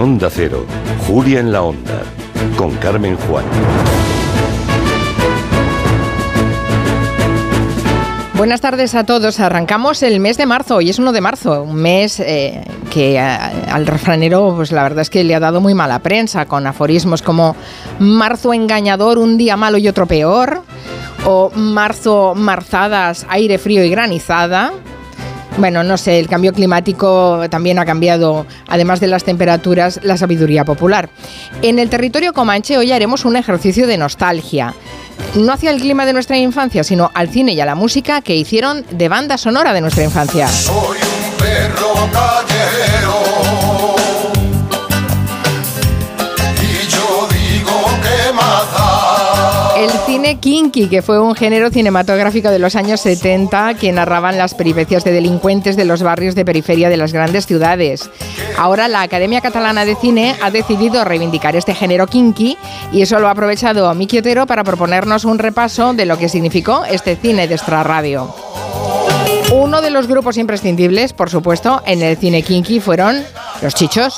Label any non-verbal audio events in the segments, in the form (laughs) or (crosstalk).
Onda Cero, Julia en la Onda, con Carmen Juan. Buenas tardes a todos. Arrancamos el mes de marzo. Hoy es 1 de marzo, un mes eh, que al refranero, pues la verdad es que le ha dado muy mala prensa, con aforismos como marzo engañador, un día malo y otro peor, o marzo marzadas, aire frío y granizada. Bueno, no sé, el cambio climático también ha cambiado, además de las temperaturas, la sabiduría popular. En el territorio comanche hoy haremos un ejercicio de nostalgia no hacia el clima de nuestra infancia, sino al cine y a la música que hicieron de banda sonora de nuestra infancia. Soy un perro callejero. Cine kinky, que fue un género cinematográfico de los años 70 que narraban las peripecias de delincuentes de los barrios de periferia de las grandes ciudades. Ahora la Academia Catalana de Cine ha decidido reivindicar este género kinky y eso lo ha aprovechado Miki Otero para proponernos un repaso de lo que significó este cine de extrarradio. Uno de los grupos imprescindibles, por supuesto, en el cine kinky fueron los chichos.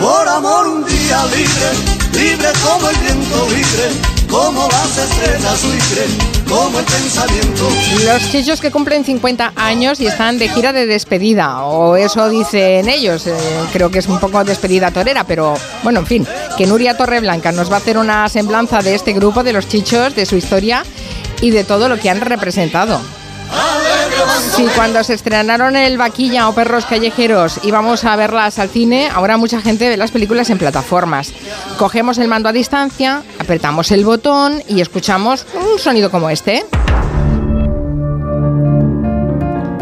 Por amor un día libre, libre como el viento libre, como las estrellas libre, como el pensamiento. Los chichos que cumplen 50 años y están de gira de despedida, o eso dicen ellos, eh, creo que es un poco despedida torera, pero bueno, en fin, que Nuria Torreblanca nos va a hacer una semblanza de este grupo, de los chichos, de su historia y de todo lo que han representado. Sí, cuando se estrenaron el Vaquilla o Perros Callejeros íbamos a verlas al cine, ahora mucha gente ve las películas en plataformas. Cogemos el mando a distancia, apretamos el botón y escuchamos un sonido como este.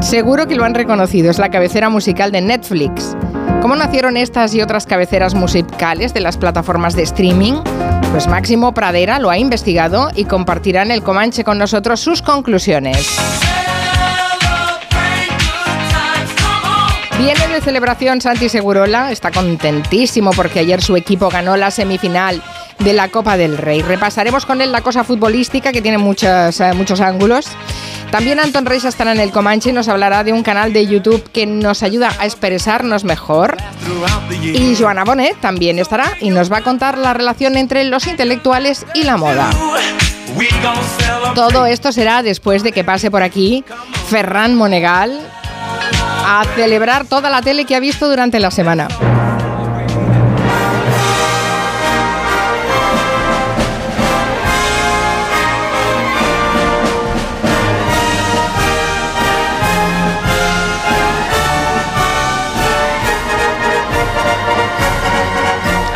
Seguro que lo han reconocido, es la cabecera musical de Netflix. ¿Cómo nacieron estas y otras cabeceras musicales de las plataformas de streaming? Pues Máximo Pradera lo ha investigado y compartirá en el Comanche con nosotros sus conclusiones. Viene de celebración Santi Segurola, está contentísimo porque ayer su equipo ganó la semifinal de la Copa del Rey. Repasaremos con él la cosa futbolística que tiene muchos, eh, muchos ángulos. También Anton Reis estará en el Comanche y nos hablará de un canal de YouTube que nos ayuda a expresarnos mejor. Y Joana Bonet también estará y nos va a contar la relación entre los intelectuales y la moda. Todo esto será después de que pase por aquí Ferran Monegal a celebrar toda la tele que ha visto durante la semana.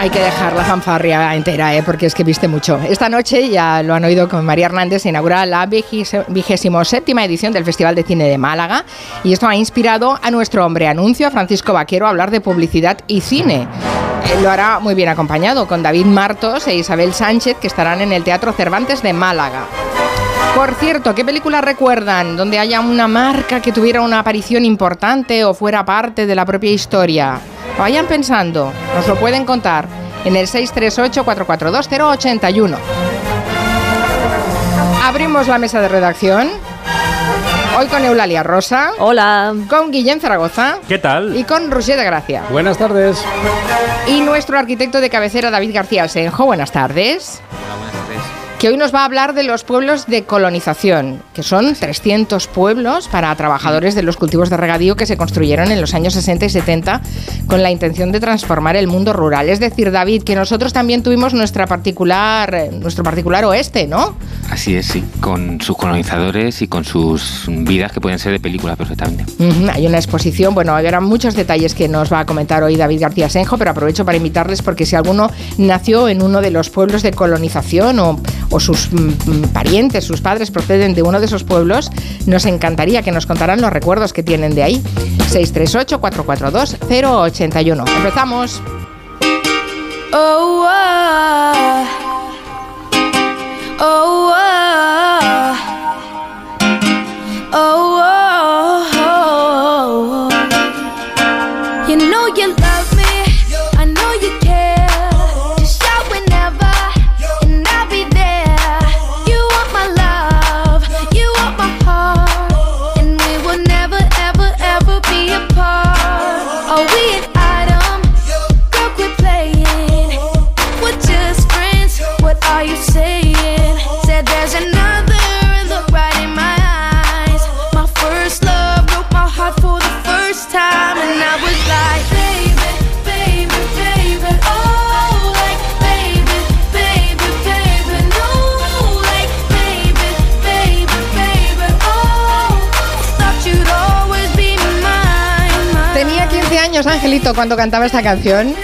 Hay que dejar la fanfarria entera, ¿eh? porque es que viste mucho. Esta noche, ya lo han oído con María Hernández, se inaugura la vigésimo séptima edición del Festival de Cine de Málaga y esto ha inspirado a nuestro hombre anuncio, a Francisco Vaquero, a hablar de publicidad y cine. Lo hará muy bien acompañado con David Martos e Isabel Sánchez, que estarán en el Teatro Cervantes de Málaga. Por cierto, ¿qué película recuerdan donde haya una marca que tuviera una aparición importante o fuera parte de la propia historia? Vayan pensando, nos lo pueden contar en el 638-442-081. Abrimos la mesa de redacción. Hoy con Eulalia Rosa. Hola. Con Guillén Zaragoza. ¿Qué tal? Y con Roger de Gracia. Buenas tardes. Y nuestro arquitecto de cabecera, David García Alsenjo. Buenas tardes. Que hoy nos va a hablar de los pueblos de colonización, que son 300 pueblos para trabajadores de los cultivos de regadío que se construyeron en los años 60 y 70 con la intención de transformar el mundo rural. Es decir, David, que nosotros también tuvimos nuestra particular, eh, nuestro particular oeste, ¿no? Así es, sí, con sus colonizadores y con sus vidas que pueden ser de película perfectamente. Hay una exposición, bueno, habrá muchos detalles que nos va a comentar hoy David García Senjo, pero aprovecho para invitarles porque si alguno nació en uno de los pueblos de colonización o, o sus mm, mm, parientes, sus padres proceden de uno de esos pueblos, nos encantaría que nos contaran los recuerdos que tienen de ahí. 638-442-081. Empezamos. Oh, ah. oh, años Angelito cuando cantaba esta canción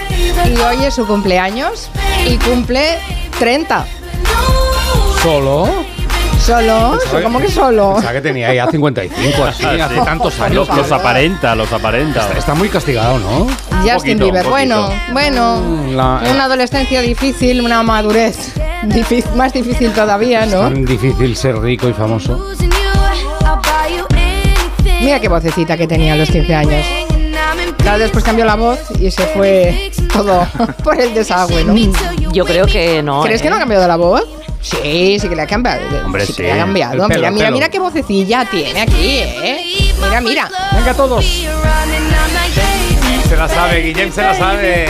y hoy es su cumpleaños y cumple 30. ¿Solo? ¿Solo? ¿Cómo que solo? Pensaba que tenía ya 55, así, Ah, (laughs) sí. hace tantos años. Los, los aparenta, los aparenta. Está, está muy castigado, ¿no? Justin poquito, Bieber. Bueno, bueno, La- una adolescencia difícil, una madurez más difícil todavía, ¿no? Tan difícil ser rico y famoso. Mira qué vocecita que tenía a los 15 años. Claro, después cambió la voz y se fue todo (laughs) por el desagüe, ¿no? Yo creo que no. ¿Crees ¿eh? que no ha cambiado la voz? Sí, sí que le ha cambiado. Hombre, sí. que le ha cambiado. Pelo, mira, mira, mira qué vocecilla tiene aquí, ¿eh? Mira, mira. Venga todos. Se la sabe, Guillem se la sabe.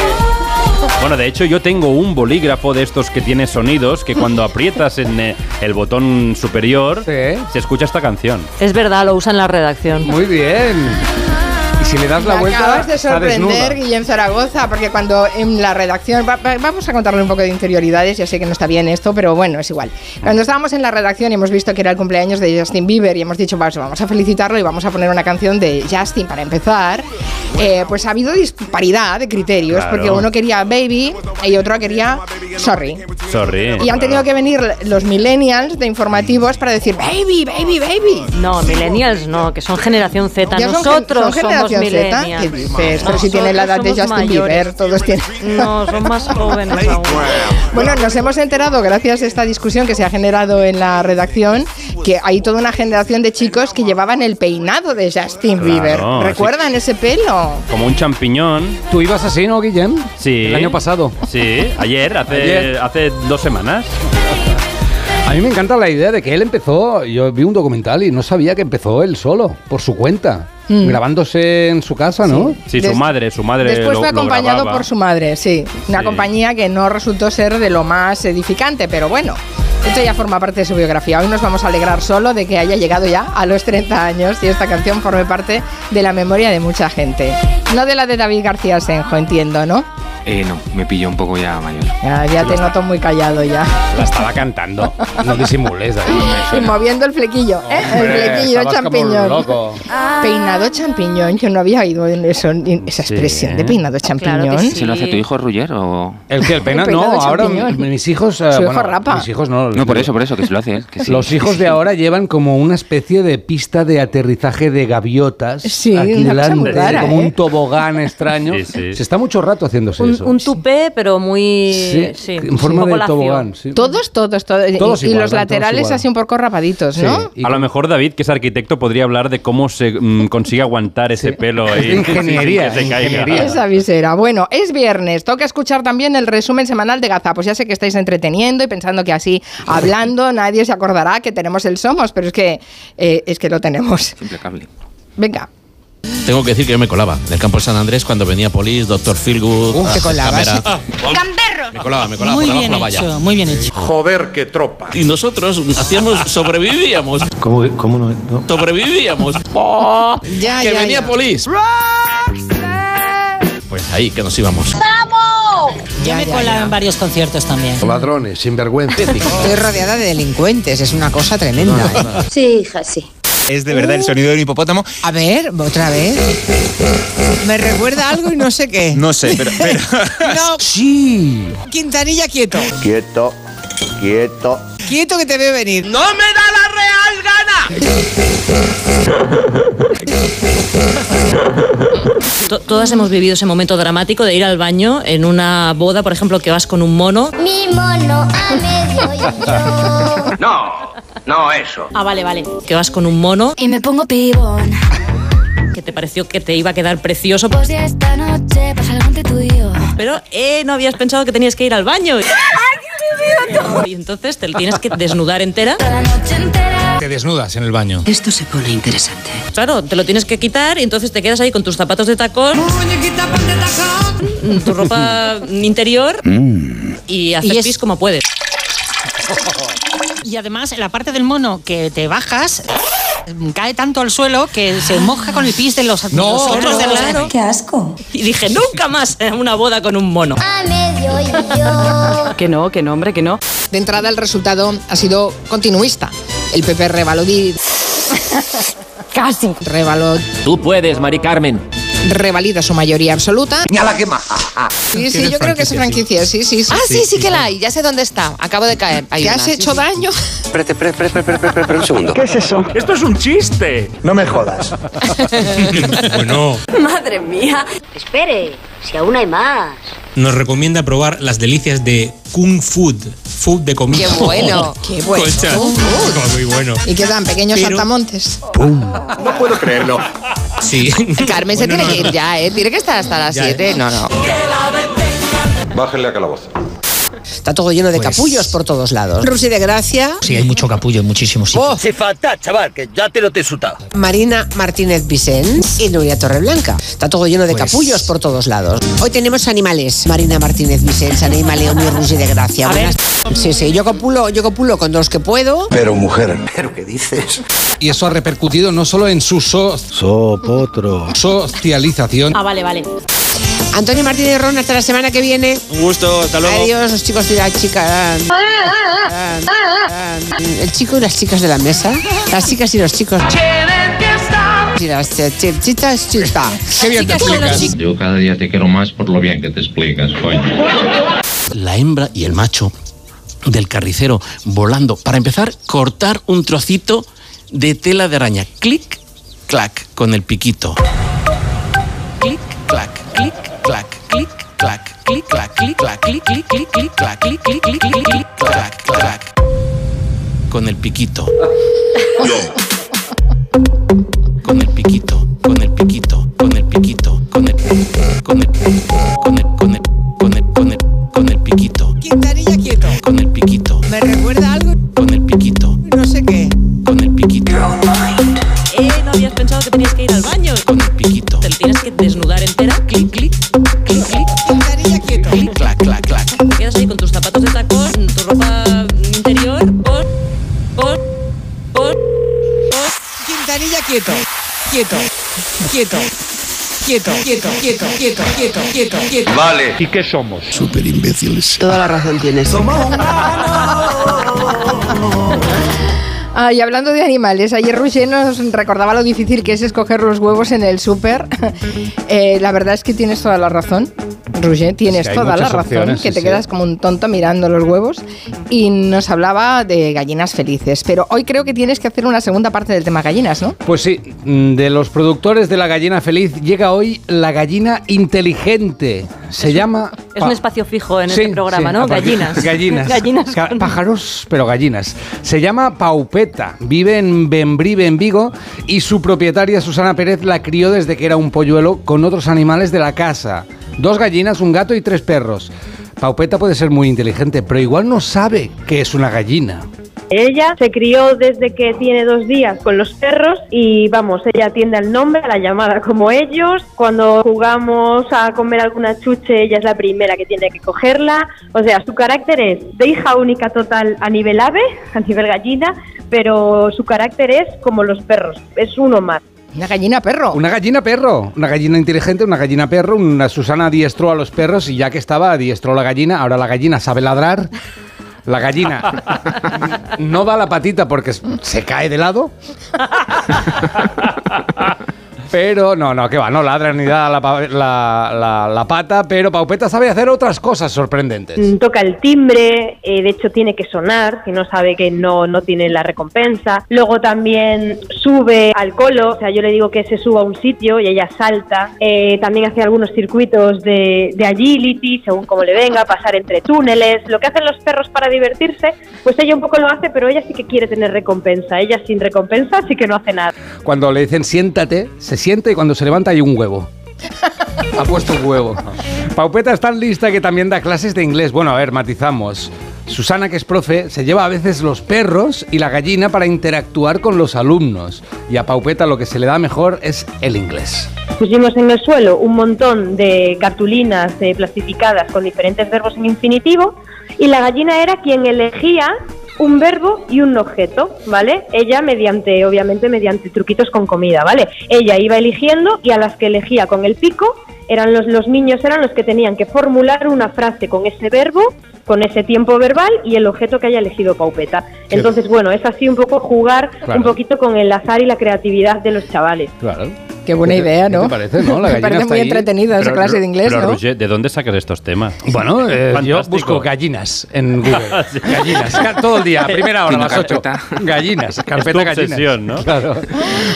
Bueno, de hecho yo tengo un bolígrafo de estos que tiene sonidos que cuando aprietas en eh, el botón superior Sí. se escucha esta canción. Es verdad, lo usa en la redacción. Muy bien. Si le das la Me vuelta, acabas de sorprender. Guillem Zaragoza, porque cuando en la redacción, va- va- vamos a contarle un poco de interioridades, ya sé que no está bien esto, pero bueno, es igual. Cuando estábamos en la redacción y hemos visto que era el cumpleaños de Justin Bieber y hemos dicho, "Pues vamos a felicitarlo y vamos a poner una canción de Justin para empezar, eh, pues ha habido disparidad de criterios, Claro. porque uno quería Baby y otro quería Sorry. Sorry. Y han tenido que venir los millennials de informativos para decir, Baby, Baby, Baby. No, millennials no, que son generación Z. Ya son Nosotros son somos generación Z. millennials. ¿Qué dices? Pero si tienen la edad de Justin Bieber, todos tienen. No, son más jóvenes aún. Bueno, nos hemos enterado, gracias a esta discusión que se ha generado en la redacción, que hay toda una generación de chicos que llevaban el peinado de Justin Claro, Bieber. ¿Recuerdan ese pelo? Como un champiñón. ¿Tú ibas así, no, Guillem? Sí. El año pasado. Sí, ayer, hace, Ayer. hace dos semanas. A mí me encanta la idea de que él empezó, yo vi un documental y no sabía que empezó él solo, por su cuenta, grabándose en su casa, ¿no? Sí, su madre, su madre. Después lo- fue acompañado por su madre, sí. Una Sí. compañía que no resultó ser de lo más edificante, pero bueno. Esto ya forma parte de su biografía. Hoy nos vamos a alegrar solo de que haya llegado ya a los 30 años y esta canción forme parte de la memoria de mucha gente. No de la de David García Senjo, entiendo, ¿no? Eh, no, me pilló un poco ya mayor. Ya, ya te noto muy callado ya. La estaba cantando. No disimules, David. (laughs) Y moviendo el flequillo, ¿eh? El Hombre, flequillo estabas como champiñón. loco. Peinado champiñón, yo no había oído en eso, en esa Sí. expresión de peinado champiñón. Claro sí. ¿Se lo hace tu hijo Ruller o...? ¿El que el pena? El peinado No, ahora mis hijos... eh, Su hijo bueno, rapa. Mis hijos no. No, por eso, por eso, que se lo hace él. que sí. Los hijos de ahora llevan como una especie de pista de aterrizaje de gaviotas Sí, aquí delante, rara, como ¿eh? un tobogán extraño. Sí, sí. Se está mucho rato haciéndose Un, eso. un tupé, pero muy. Sí, Sí, en forma de tobogán. sí. Todos, todos, todos. Y- Todos y, igual, los laterales así un poco rapaditos, Sí, ¿no? y A lo mejor David, que es arquitecto, podría hablar de cómo se mm, consigue aguantar ese pelo ahí. ingeniería, (laughs) que ingeniería. Esa visera. Bueno, es viernes. Toca escuchar también el resumen semanal de Gazapos. Ya sé que estáis entreteniendo y pensando que así, hablando, nadie se acordará que tenemos el Somos, pero es que, eh, es que lo tenemos. Venga. Tengo que decir que yo me colaba en el campo de San Andrés cuando venía Polis, Doctor Feelgood. Uh, te colabas. cámara. Me colaba, me colaba Muy por debajo bien de la valla. hecho, muy bien hecho. Joder, qué tropa. Y nosotros hacíamos, (laughs) sobrevivíamos. ¿Cómo, cómo no? no? Sobrevivíamos. (laughs) Ya, que ya, venía ya. Polis. Pues ahí que nos íbamos. Yo Ya, me colaba en varios conciertos también. Ladrones, sinvergüenza. (laughs) Estoy rodeada de delincuentes, es una cosa tremenda. ¿eh? Sí, hija, sí. Es de verdad el sonido de un hipopótamo. A ver, otra vez. Me recuerda algo y no sé qué. No sé, pero. pero- (laughs) No, (laughs) Sí. Quintanilla, quieto. Quieto, quieto. Quieto que te veo venir. ¡No me da la real gana! To- Todas hemos vivido ese momento dramático de ir al baño en una boda, por ejemplo, que vas con un mono. Mi mono a medio y yo. No, no eso. Ah, vale, vale. Que vas con un mono Y me pongo pibón. que te pareció que te iba a quedar precioso, Pues ya esta noche pasa algo entre tú y yo. pero eh, no habías pensado que tenías que ir al baño. Y entonces te tienes que desnudar entera. Toda la noche entera. Te desnudas en el baño. Esto se pone interesante. Claro, te lo tienes que quitar y entonces te quedas ahí con tus zapatos de tacón, tu ropa interior y haces Y es- pis como puedes. Y además, en la parte del mono que te bajas, cae tanto al suelo que se moja con el pis de los, de los otros de al lado. Qué asco. Y dije, nunca más una boda con un mono. A medio y yo. Que no, que no, hombre, que no. De entrada, el resultado ha sido continuista. El PP revaló. (laughs) Casi. Revaló. Tú puedes, Mari Carmen. Revalida su mayoría absoluta. ¡Ñala que maja! Sí, sí, yo creo que es franquicia, sí, sí, sí. Ah, sí, sí que la hay. Ya sé dónde está. Acabo de caer. Hay ¿Te una, has sí, hecho sí. daño? Espérate, espérate, espérate, espérate, espérate, un segundo. ¿Qué es eso? Esto es un chiste. No me jodas. (laughs) Bueno, Madre mía. Espere, si aún hay más. nos recomienda probar las delicias de Kung Food. Food de comida. Qué bueno. (laughs) Qué bueno. Kung Food. (laughs) Muy bueno. Y quedan pequeños Pero- saltamontes. No puedo creerlo. Sí. (laughs) Carmen se Bueno, tiene no, que ir no. ya, ¿eh? Tiene que estar hasta las Ya, 7. ¿eh? No, no. Bájenle a calabozo. Está todo lleno de Pues- capullos por todos lados. Rusi de Gracia, Sí, hay mucho capullo en muchísimos sitios. Oh. Sí, falta, chaval, que ya te lo te he sutado. Marina Martínez Vicens y Nuria Torreblanca. Está todo lleno de Pues- capullos por todos lados. Hoy tenemos animales. Marina Martínez Vicens, Anima León y Rusi de Gracia. A ver. Buenas- Sí, sí, yo copulo, yo copulo con los que puedo. Pero mujer. ¿Pero qué dices? Y eso ha repercutido no solo en su so- Sopotro. socialización, Ah, vale, vale. Antonio Martínez Ron, hasta la semana que viene. Un gusto, hasta luego. Adiós, los chicos y las chicas. El chico y las chicas de la mesa. Las chicas y los chicos. Las ch- chitas, chita. Qué bien te explicas. Yo cada día te quiero más por lo bien que te explicas, coño. La hembra y el macho del carnicero volando. Para empezar, cortar un trocito de tela de araña. Clic, clac, con el piquito. Clic, clac, clic, clac, clic, clac, clic, clac, clic, clic, clic, clic, clac, clic, clic, clic, clic, clic, clac, clac. Con el piquito. Con el piquito, con el piquito, con el piquito, con el con el con el Quieto, quieto, quieto, quieto, quieto, quieto, quieto. Vale. ¿Y qué somos? Súper imbéciles. Toda la razón tienes. (laughs) Ah, y hablando de animales, ayer Roger nos recordaba lo difícil que es escoger los huevos en el súper. (laughs) Eh, la verdad es que tienes toda la razón. Roger, tienes Sí, toda la razón, opciones, que sí, te sí. quedas como un tonto mirando los huevos. Y nos hablaba de gallinas felices. Pero hoy creo que tienes que hacer una segunda parte del tema gallinas, ¿no? Pues sí, mm, de los productores de la gallina feliz llega hoy la gallina inteligente. Se llama... Es un espacio fijo en este programa, ¿no? (laughs) (laughs) Gallinas. Gallinas. Gallinas con- Pájaros, pero gallinas. Se llama Paupeta, vive en Bembrive, en Vigo, y su propietaria, Susana Pérez, la crió desde que era un polluelo con otros animales de la casa. Dos gallinas, un gato y tres perros. Paupeta puede ser muy inteligente, pero igual no sabe qué es una gallina. Ella se crió desde que tiene dos días con los perros y vamos, ella atiende al nombre, a la llamada como ellos. Cuando jugamos a comer alguna chuche, ella es la primera que tiene que cogerla. O sea, su carácter es de hija única total a nivel ave, a nivel gallina, pero su carácter es como los perros, es uno más. Una gallina perro. Una gallina perro, una gallina inteligente, una gallina perro. Una Susana adiestró a los perros y ya que estaba, adiestró la gallina. Ahora la gallina sabe ladrar. La gallina (laughs) no da la patita porque se cae de lado. (laughs) Pero no, no, que va, no ladra ni da la, la- la- la pata, pero Paupeta sabe hacer otras cosas sorprendentes. Mm, Toca el timbre, eh, de hecho tiene que sonar, si no sabe que no, no tiene la recompensa. Luego también sube al colo, o sea, yo le digo que se suba a un sitio y ella salta. Eh, también hace algunos circuitos de, de agility, según como le venga, pasar entre túneles. Lo que hacen los perros para divertirse, pues ella un poco lo hace, pero ella sí que quiere tener recompensa. Ella sin recompensa sí que no hace nada. Cuando le dicen siéntate, se sienta y cuando se levanta hay un huevo. (laughs) Ha puesto un huevo. Paupeta es tan lista que también da clases de inglés. Bueno, a ver, matizamos. Susana, que es profe, se lleva a veces los perros y la gallina para interactuar con los alumnos. Y a Paupeta lo que se le da mejor es el inglés. Pusimos en el suelo un montón de cartulinas eh, plastificadas con diferentes verbos en infinitivo y la gallina era quien elegía un verbo y un objeto, ¿vale? Ella mediante, obviamente, mediante truquitos con comida, ¿vale? Ella iba eligiendo y a las que elegía con el pico eran los, los niños eran los que tenían que formular una frase con ese verbo, con ese tiempo verbal y el objeto que haya elegido Paupeta. Qué- Entonces, bueno, es así un poco jugar Claro. un poquito con el azar y la creatividad de los chavales. Claro. Qué buena idea, ¿Qué ¿no? te parece, no? La Me parece muy ahí. entretenida esa clase de inglés, pero, ¿no? Roger, ¿de dónde sacas estos temas? (laughs) Bueno, eh, yo busco gallinas en Google. (laughs) Gallinas, todo el día, a primera hora, a las 8. Gallinas, carpeta gallinas. obsesión, ¿no? Claro.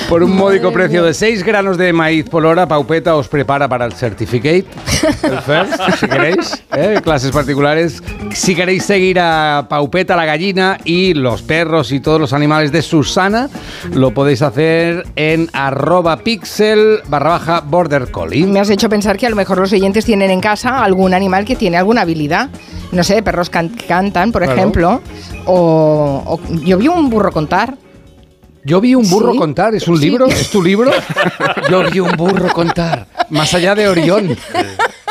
Por un módico precio de 6 granos de maíz por hora, Paupeta os prepara para el certificate, el first, (laughs) si queréis, ¿eh? clases particulares. Si queréis seguir a Paupeta, la gallina, y los perros y todos los animales de Susana, lo podéis hacer en arroba pixel barra baja border collie. Me has hecho pensar que a lo mejor los oyentes tienen en casa algún animal que tiene alguna habilidad. No sé, perros can- cantan, por Claro. ejemplo. O, o- yo vi un burro contar. Yo vi un burro Sí. contar, ¿es un Sí. libro? ¿Es tu libro? (laughs) Yo vi un burro contar, más allá de Orión.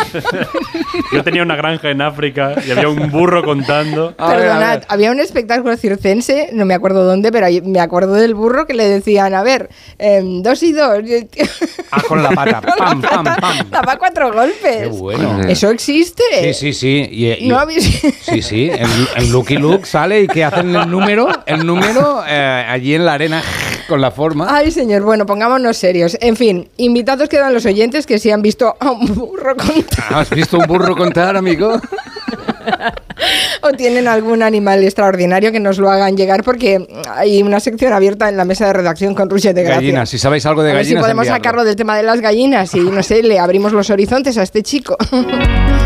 (laughs) Yo tenía una granja en África y había un burro contando. A ver, a Perdonad, ver. había un espectáculo circense, no me acuerdo dónde, pero me acuerdo del burro que le decían, a ver, em, dos y dos. Ah, con la pata, (laughs) pam, pam, pam. Daba cuatro golpes. Qué bueno. Eso existe. Sí, sí, sí. Y, y- ¿No habéis- (laughs) Sí, sí. En, en Lucky Luke sale y que hacen el número, el número eh, allí en la arena con la forma. Ay, señor, bueno, pongámonos serios. En fin, invitados quedan los oyentes que si han visto a un burro contar ¿Has visto un burro contar, amigo? (laughs) o tienen algún animal extraordinario que nos lo hagan llegar porque hay una sección abierta en la mesa de redacción con Ruche de Gracia. Gallinas, si sabéis algo de a ver si gallinas. podemos enviadlo. sacarlo del tema de las gallinas y, no sé, le abrimos los horizontes a este chico. (laughs)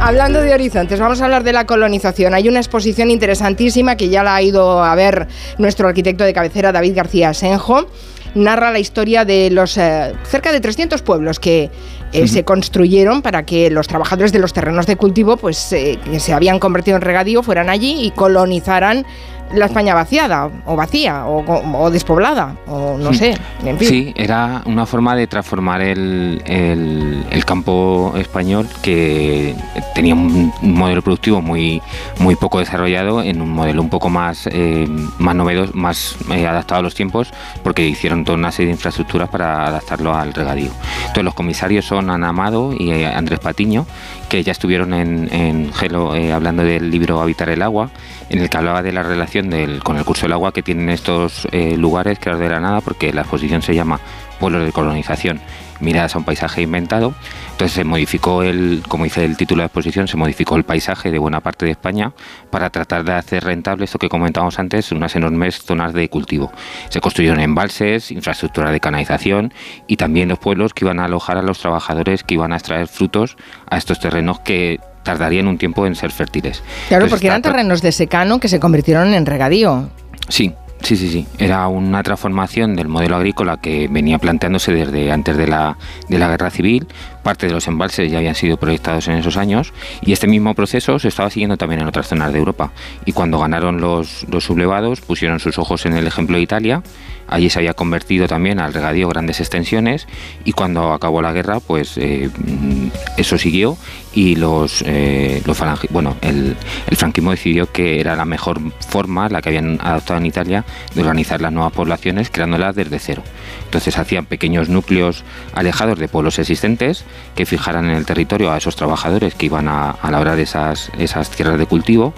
Hablando de horizontes, vamos a hablar de la colonización. Hay una exposición interesantísima que ya la ha ido a ver nuestro arquitecto de cabecera, David García Senjo. Narra la historia de los eh, cerca de 300 pueblos que eh, se construyeron para que los trabajadores de los terrenos de cultivo, pues eh, que se habían convertido en regadío, fueran allí y colonizaran la España vaciada o vacía o, o despoblada o no sé, en fin. Sí, era una forma de transformar el, el- el campo español que tenía un modelo productivo muy, muy poco desarrollado en un modelo un poco más, eh, más novedoso, más eh, adaptado a los tiempos, porque hicieron toda una serie de infraestructuras para adaptarlo al regadío. Entonces los comisarios son Ana Amado y eh, Andrés Patiño, que ya estuvieron en, en Gelo hablando del libro Habitar el agua, en el que hablaba de la relación del, con el curso del agua que tienen estos eh, lugares creados de la nada, porque la exposición se llama Pueblos de colonización, miradas a un paisaje inventado. Entonces se modificó el, como dice el título de la exposición, se modificó el paisaje de buena parte de España para tratar de hacer rentable esto que comentábamos antes, unas enormes zonas de cultivo. Se construyeron embalses, infraestructura de canalización y también los pueblos que iban a alojar a los trabajadores que iban a extraer frutos a estos terrenos que tardarían un tiempo en ser fértiles. Claro, Entonces, porque eran terrenos de secano que se convirtieron en regadío. Sí, sí, sí, sí. Era una transformación del modelo agrícola que venía planteándose desde antes de la, de la guerra civil. Parte de los embalses ya habían sido proyectados en esos años y este mismo proceso se estaba siguiendo también en otras zonas de Europa. Y cuando ganaron los, los sublevados, pusieron sus ojos en el ejemplo de Italia. Allí se había convertido también al regadío grandes extensiones y cuando acabó la guerra, pues eh, mm, eso siguió y los, eh, los bueno, el, el franquismo decidió que era la mejor forma, la que habían adoptado en Italia, de organizar las nuevas poblaciones creándolas desde cero. Entonces hacían pequeños núcleos alejados de pueblos existentes que fijaran en el territorio a esos trabajadores que iban a, a labrar esas, esas tierras de cultivo.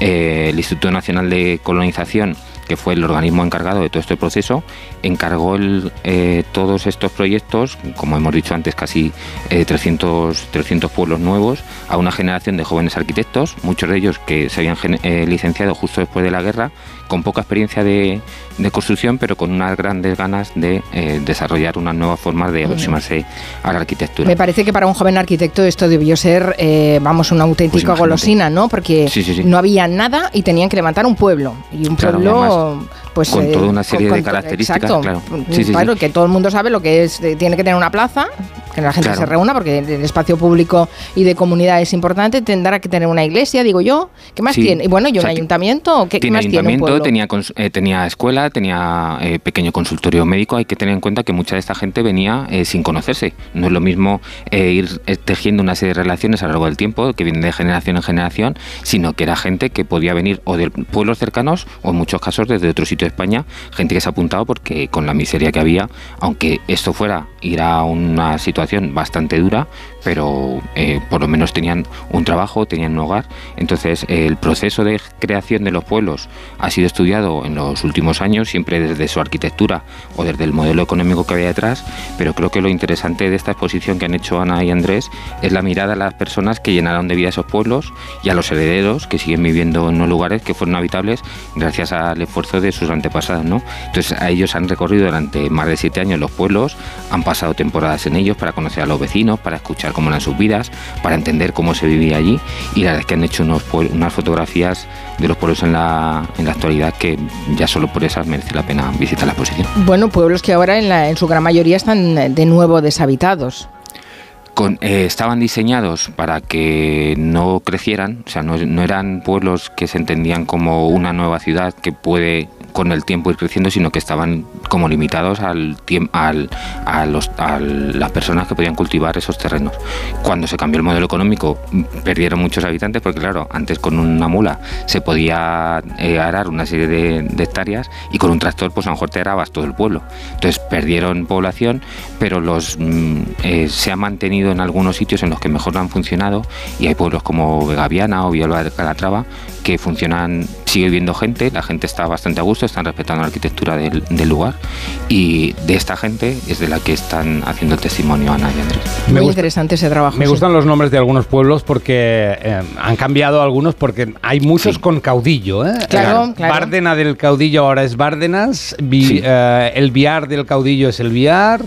Eh, el Instituto Nacional de Colonización que fue el organismo encargado de todo este proceso, encargó eh, todos estos proyectos, como hemos dicho antes, casi eh, 300, 300 pueblos nuevos, a una generación de jóvenes arquitectos, muchos de ellos que se habían eh, licenciado justo después de la guerra, con poca experiencia de, de construcción, pero con unas grandes ganas de eh, desarrollar unas nuevas formas de aproximarse a la arquitectura. Me parece que para un joven arquitecto esto debió ser, eh, vamos, una auténtica Pues golosina, ¿no? Porque Sí, sí, sí. no había nada y tenían que levantar un pueblo. Y un Claro, pueblo, además, pues... con toda una serie de características, exacto. claro. Sí, claro, sí. que todo el mundo sabe lo que es, eh, tiene que tener una plaza, que la gente Claro. se reúna, porque el espacio público y de comunidad es importante, tendrá que tener una iglesia, digo yo. ¿Qué más Sí. tiene? Y bueno, y O un sea, ti- ayuntamiento, ¿qué, qué tiene más tiene un ayuntamiento, tenía, eh, tenía escuela, tenía eh, pequeño consultorio médico. Hay que tener en cuenta que mucha de esta gente venía eh, sin conocerse. No es lo mismo eh, ir eh, tejiendo una serie de relaciones a lo largo del tiempo, que vienen de generación en generación, sino que era gente que podía venir o de pueblos cercanos o en muchos casos desde otro sitio de España, gente que se ha apuntado porque con la miseria que había, aunque esto fuera y era una situación bastante dura, pero eh, por lo menos tenían un trabajo, tenían un hogar. Entonces, el proceso de creación de los pueblos ha sido estudiado en los últimos años, siempre desde su arquitectura o desde el modelo económico que había detrás, pero creo que lo interesante de esta exposición que han hecho Ana y Andrés es la mirada a las personas que llenaron de vida esos pueblos y a los herederos que siguen viviendo en unos lugares que fueron habitables gracias al esfuerzo de sus antepasados. ¿no? Entonces, a ellos han recorrido durante más de siete años los pueblos, han pasado temporadas en ellos para conocer a los vecinos, para escuchar cómo eran sus vidas, para entender cómo se vivía allí y la verdad es que han hecho unos, unas fotografías de los pueblos en la, en la actualidad que ya solo por esas merece la pena visitar la exposición. Bueno, pueblos que ahora en, la- en su gran mayoría están de nuevo deshabitados. Eh, estaban diseñados para que no crecieran, o sea, no, eran pueblos que se entendían como una nueva ciudad que puede con el tiempo ir creciendo, sino que estaban como limitados al al, a, a las personas que podían cultivar esos terrenos. Cuando se cambió el modelo económico, perdieron muchos habitantes, porque claro, antes con una mula se podía eh, arar una serie de, de hectáreas y con un tractor pues a lo mejor te arabas todo el pueblo. Entonces perdieron población, pero los mm, eh, se ha mantenido en algunos sitios en los que mejor han funcionado y hay pueblos como Vegaviana o Villalba de Calatrava que funcionan, sigue viviendo gente, la gente está bastante a gusto, están respetando la arquitectura del, del lugar y de esta gente es de la que están haciendo el testimonio Ana y Andrés. Muy interesante ese trabajo. Me sí. gustan los nombres de algunos pueblos porque eh, han cambiado algunos porque hay muchos con caudillo. ¿eh? Claro, Eh, claro. Bárdena del caudillo ahora es Bárdenas, Vi- eh, el Viar del caudillo es el Viar.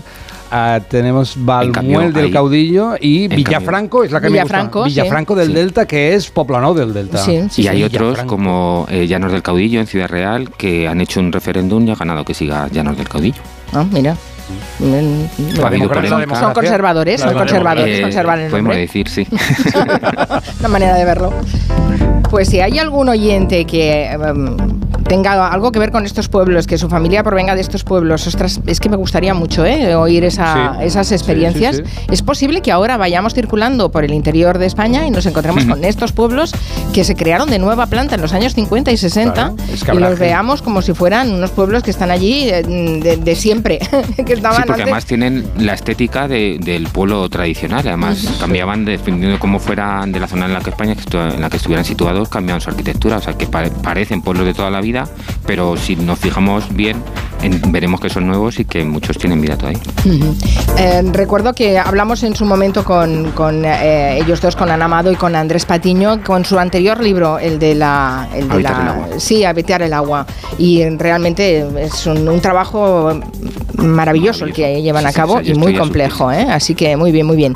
Ah, tenemos Balmuel del ahí- caudillo y Villafranco es la que Villafranco, me gusta. sí. Villafranco del Sí. Delta que es Poplano del Delta. y hay otros Villafranco. como eh, Llanos del Caudillo en Ciudad Real que han hecho un referéndum y ha ganado que siga Llanos del Caudillo. Ah, mira. Mm, son- conservadores, son conservadores, Eh, conservan el Podemos decir, sí. (laughs) Una manera de verlo. Pues si hay algún oyente que em, tenga algo que ver con estos pueblos, que su familia provenga de estos pueblos, ostras, es que me gustaría mucho ¿eh? oír esa- Sí. esas experiencias. Sí, sí, Es posible que ahora vayamos circulando por el interior de España y nos encontremos con estos pueblos que se crearon de nueva planta en los años 50 y 60 Claro, es que y los veamos como si fueran unos pueblos que están allí eh, de, de siempre, (laughs) que estaban Sí, porque antes. además tienen la estética de- del pueblo tradicional. Además, cambiaban dependiendo de cómo fueran de la zona en la que España en la que estuvieran situados, cambiaban su arquitectura. O sea, que pare- parecen pueblos de toda la vida, pero si nos fijamos bien, en- veremos que son nuevos y que muchos tienen vida todavía. Eh, recuerdo que hablamos en su momento con, con, eh, ellos dos, con Ana Amado y con Andrés Patiño, con su anterior libro, el de la... El de Habitar la el agua. Sí, Habitar el agua. Y realmente es un, un trabajo maravilloso el que llevan Sí, a cabo sí, y muy complejo, ¿eh? así que muy bien, muy bien.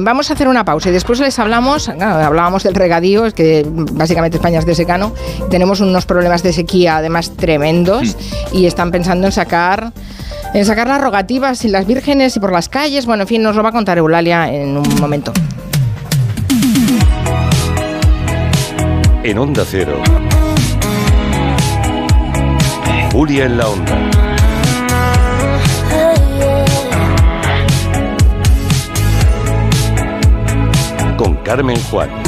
Vamos a hacer una pausa y después les hablamos, claro, hablábamos del regadío, es que básicamente España es de secano, tenemos unos problemas de sequía además tremendos y están pensando en sacar en sacar las rogativas y las vírgenes y por las calles. Bueno, en fin, nos lo va a contar Eulalia en un momento. En Onda Cero. Julia en la Onda. Con Carmen Juan.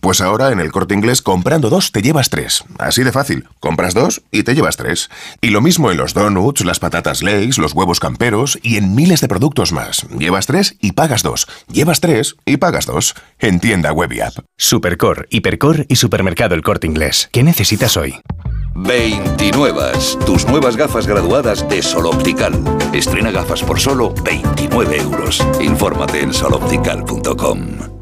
Pues ahora en el corte inglés, comprando dos, te llevas tres. Así de fácil. Compras dos y te llevas tres. Y lo mismo en los donuts, las patatas Lay's, los huevos camperos y en miles de productos más. Llevas tres y pagas dos. Llevas tres y pagas dos. En tienda web y app. Supercor, Hipercor y Supermercado El Corte Inglés. ¿Qué necesitas hoy? 29. Tus nuevas gafas graduadas de Sol Optical. Estrena gafas por solo 29 euros. Infórmate en soloptical.com.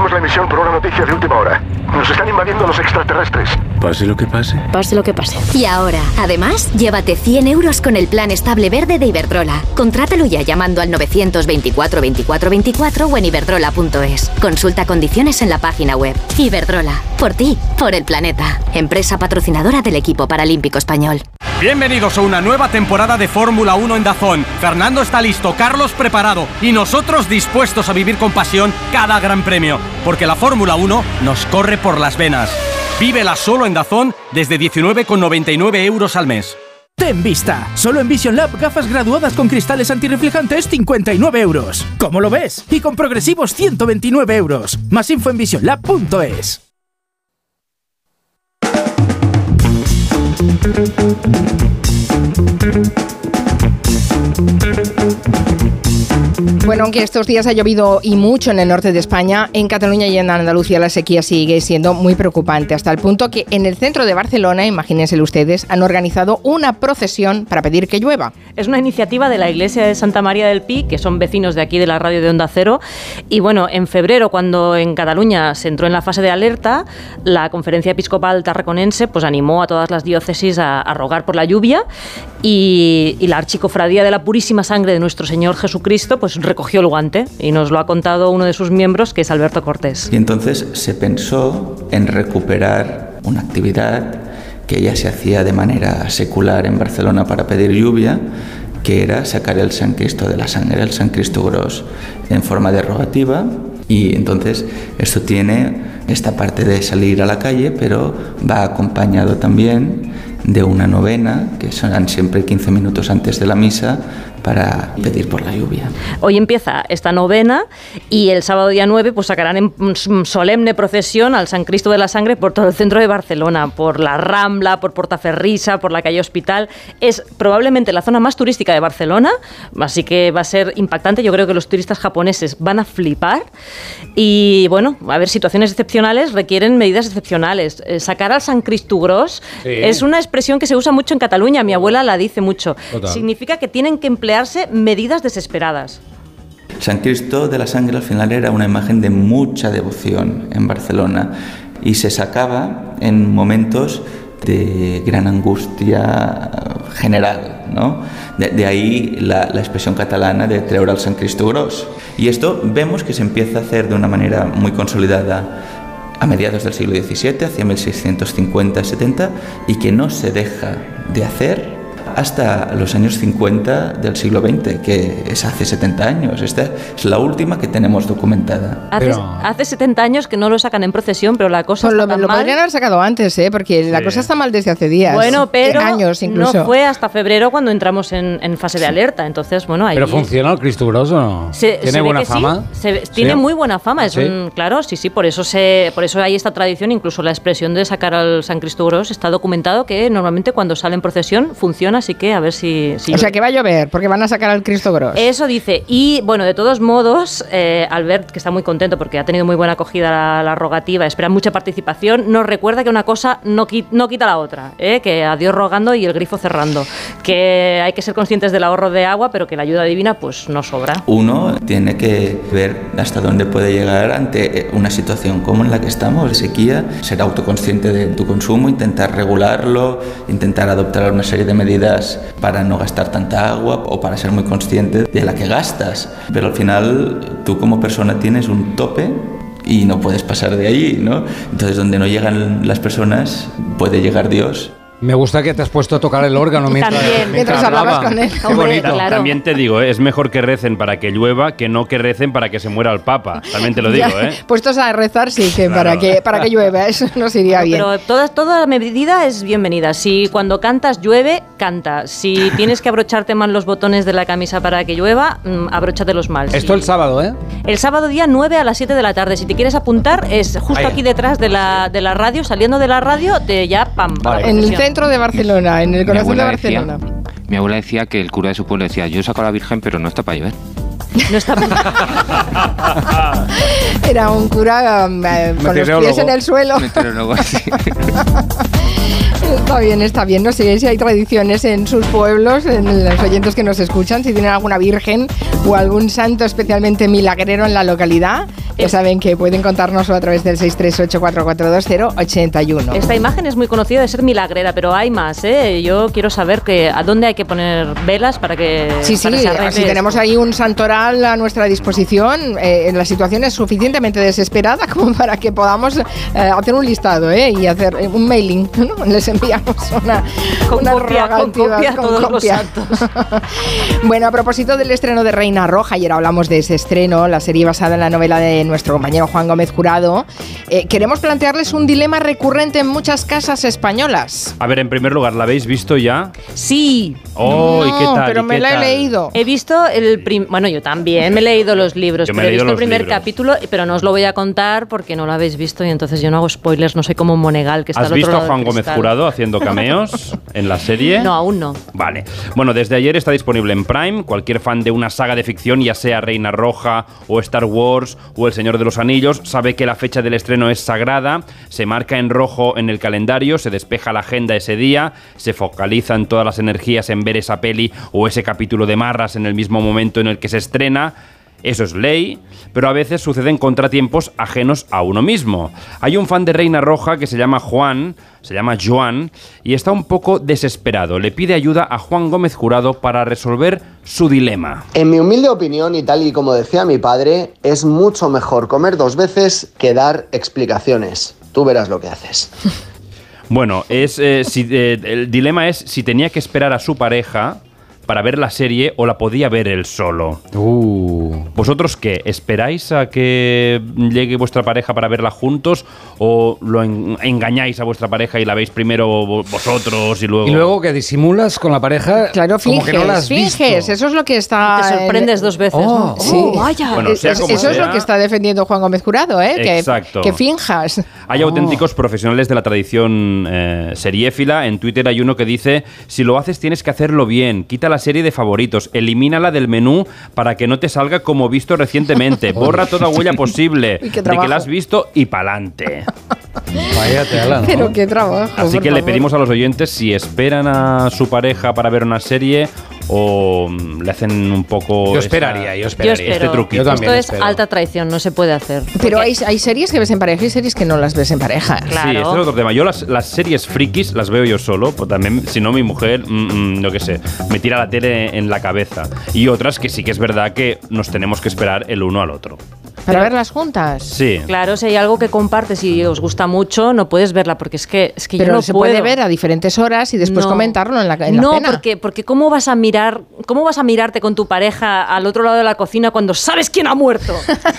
Interrumpimos la emisión por una noticia de última hora. Nos están invadiendo los extraterrestres. Pase lo que pase. Pase lo que pase. Y ahora, además, llévate 100 euros con el plan estable verde de Iberdrola. Contrátalo ya llamando al 924 24 24 o en iberdrola.es. Consulta condiciones en la página web. Iberdrola. Por ti, por el planeta. Empresa patrocinadora del equipo paralímpico español. Bienvenidos a una nueva temporada de Fórmula 1 en Dazón. Fernando está listo, Carlos preparado y nosotros dispuestos a vivir con pasión cada gran premio, porque la Fórmula 1 nos corre por las venas. Vívela solo en Dazón desde 19,99 euros al mes. Ten vista. Solo en Vision Lab gafas graduadas con cristales antirreflejantes 59 euros. ¿Cómo lo ves? Y con progresivos 129 euros. Más info en visionlab.es. Bueno, aunque estos días ha llovido y mucho en el norte de España, en Cataluña y en Andalucía la sequía sigue siendo muy preocupante, hasta el punto que en el centro de Barcelona, imagínense ustedes, han organizado una procesión para pedir que llueva. Es una iniciativa de la Iglesia de Santa María del Pi, que son vecinos de aquí de la radio de Onda Cero. Y bueno, en febrero, cuando en Cataluña se entró en la fase de alerta, la Conferencia Episcopal Tarraconense pues, animó a todas las diócesis a, rogar por la lluvia y, y la Archicofradía de la Purísima Sangre de nuestro Señor Jesucristo pues recogió el guante y nos lo ha contado uno de sus miembros, que es Alberto Cortés. Y entonces se pensó en recuperar una actividad que ya se hacía de manera secular en Barcelona para pedir lluvia, que era sacar el San Cristo de la sangre, el San Cristo Gros, en forma derogativa. Y entonces esto tiene esta parte de salir a la calle, pero va acompañado también de una novena, que son siempre 15 minutos antes de la misa, para pedir por la lluvia. Hoy empieza esta novena y el sábado día 9 pues sacarán en solemne procesión al San Cristo de la Sangre por todo el centro de Barcelona, por la Rambla, por Portaferrisa, por la calle Hospital. Es probablemente la zona más turística de Barcelona, así que va a ser impactante. Yo creo que los turistas japoneses van a flipar y bueno, a ver, situaciones excepcionales requieren medidas excepcionales. Eh, sacar al San Cristo Gros Sí. es una expresión que se usa mucho en Cataluña, mi abuela la dice mucho. Total. Significa que tienen que emplearse medidas desesperadas. San Cristo de la Sangre al final era una imagen de mucha devoción en Barcelona y se sacaba en momentos de gran angustia general, ¿no? De, de ahí la, la expresión catalana de treure el San Cristo gros. Y esto vemos que se empieza a hacer de una manera muy consolidada a mediados del siglo XVII, hacia 1650-70, y que no se deja de hacer hasta los años 50 del siglo XX, que es hace 70 años. Esta es la última que tenemos documentada. Hace, hace 70 años que no lo sacan en procesión, pero la cosa Lo, está tan lo mal. podrían haber sacado antes, ¿eh? porque la cosa está mal desde hace días. Bueno, pero años incluso. no fue hasta febrero cuando entramos en, en fase de alerta. Entonces, bueno, ahí ¿Pero funciona el Cristo Gros o no? se- ¿Tiene buena sí, fama? se ve- Sí. Tiene muy buena fama, es ¿Sí? un- claro, sí, sí, por eso se, por eso hay esta tradición, incluso la expresión de sacar al San Cristo Gros está documentado que normalmente cuando sale en procesión funciona, así que a ver si, si O sea, que va a llover, porque van a sacar al Cristo Gros. Eso dice. Y bueno, de todos modos, eh, Albert, que está muy contento porque ha tenido muy buena acogida la, la rogativa, espera mucha participación, nos recuerda que una cosa no, qui- no quita la otra, ¿eh? que a Dios rogando y el grifo cerrando. Que hay que ser conscientes del ahorro de agua, pero que la ayuda divina pues no sobra. Uno tiene que ver hasta dónde puede llegar ante una situación como en la que estamos, de sequía, ser autoconsciente de tu consumo, intentar regularlo, intentar adoptar una serie de medidas para no gastar tanta agua o para ser muy consciente de la que gastas. Pero al final tú como persona tienes un tope y no puedes pasar de ahí, ¿no? Entonces donde no llegan las personas puede llegar Dios. Me gusta que te has puesto a tocar el órgano mientras, También. Mientras hablabas con él. Qué bonito. claro. También te digo, ¿eh? es mejor que recen para que llueva que no que recen para que se muera el Papa. También te lo (laughs) digo, Ya, ¿eh? Puestos a rezar, sí, que para que para que llueva, eso nos iría bien. Pero toda, toda medida es bienvenida. Si cuando cantas llueve, canta. Si tienes que abrocharte mal los botones de la camisa para que llueva, mm, abróchatelos mal. Esto el sábado, ¿eh? El sábado día 9 a las 7 de la tarde. Si te quieres apuntar, es justo Ahí. aquí detrás de la, de la radio, saliendo de la radio, te ya pam. en el. Centro de Barcelona, en el corazón de decía, Barcelona. mi abuela decía que el cura de su pueblo decía, yo saco a la Virgen, pero no está para llover. No está (laughs) Era un cura eh, con los pies en el suelo. Está bien, está bien. No sé si hay tradiciones en sus pueblos, en los oyentes que nos escuchan, si tienen alguna virgen o algún santo especialmente milagrero en la localidad. Ya saben que pueden contárnoslo a través del 638442081. Esta imagen es muy conocida de ser milagrera, pero hay más, ¿eh? Yo quiero saber que a dónde hay que poner velas para que Sí, sí, para si tenemos ahí un santoral a nuestra disposición, eh, la situación es suficientemente desesperada como (laughs) para que podamos eh, hacer un listado ¿eh? y hacer eh, un mailing. (laughs) ¿no? Les enviamos una, Con unas copia, con copia a con todos los copia. santos. (laughs) Bueno, a propósito del estreno de Reina Roja, ayer hablamos de ese estreno, la serie basada en la novela de nuestro compañero Juan Gómez Jurado, eh, queremos plantearles un dilema recurrente en muchas casas españolas. A ver, en primer lugar, ¿la habéis visto ya? Sí. Oh, ¿y qué No, tal? pero ¿Y me qué la he tal? leído. He visto el prim- bueno, yo también me he leído los libros, Yo me he pero he leído visto el los primer libros. capítulo, pero no os lo voy a contar porque no lo habéis visto y entonces yo no hago spoilers, no soy como Monegal que está ¿Has al otro visto a lado del Juan Gómez cristal. Jurado haciendo cameos (laughs) en la serie? No, aún no. Vale. Bueno, desde ayer está disponible en Prime. Cualquier fan de una saga de ficción, ya sea Reina Roja o Star Wars o El Señor de los Anillos, sabe que la fecha del estreno es sagrada. Se marca en rojo en el calendario, se despeja la agenda ese día, se focalizan todas las energías en ver esa peli o ese capítulo de Marras en el mismo momento en el que se estrena. Eso es ley, pero a veces suceden contratiempos ajenos a uno mismo. Hay un fan de Reina Roja que se llama Juan, se llama Joan, y está un poco desesperado. Le pide ayuda a Juan Gómez Jurado para resolver su dilema. En mi humilde opinión, y tal y como decía mi padre, es mucho mejor comer dos veces que dar explicaciones. Tú verás lo que haces. (laughs) Bueno, es, eh, si, eh, el dilema es si tenía que esperar a su pareja para ver la serie o la podía ver él solo. ¿Vosotros qué? ¿Esperáis a que llegue vuestra pareja para verla juntos o lo en- engañáis a vuestra pareja y la veis primero vo- vosotros y luego... Y luego que disimulas con la pareja Claro, como que no la has finges, visto. eso es lo que está... Te sorprendes en- dos veces, Oh, ¿no? Sí. Oh, vaya. Bueno, sea Es- como eso es lo que está defendiendo Juan Gómez Jurado, ¿eh? Que- Exacto. Que, finjas. Hay auténticos profesionales de la tradición eh, seriéfila. En Twitter hay uno que dice, si lo haces tienes que hacerlo bien. Quita la serie de favoritos, elimínala del menú para que no te salga como visto recientemente. (laughs) Borra toda huella posible (laughs) de que la has visto y pa'lante. Vaya tela, ¿no? Pero qué trabajo. Así que le favor. pedimos a los oyentes si esperan a su pareja para ver una serie o mm, le hacen un poco... Yo esa- esperaría, yo Yo esperaría. Este espero. truquito. Yo también Esto es espero. alta traición, no se puede hacer. Pero hay, hay series que ves en pareja y series que no las ves en pareja. Claro. Sí, este es otro tema. Yo las, las series frikis las veo yo solo, pues también, si no mi mujer, mm, mm, yo qué sé, me tira la tele en la cabeza. Y otras que sí que es verdad que nos tenemos que esperar el uno al otro. Para verlas juntas. Sí. Claro, si hay algo que compartes y os gusta mucho, no puedes verla porque es que, es que Pero yo no se puedo. puede ver a diferentes horas y después No. comentarlo en la, en la no, cena. porque, porque ¿cómo vas a mirar, cómo vas a mirarte con tu pareja al otro lado de la cocina cuando sabes quién ha muerto?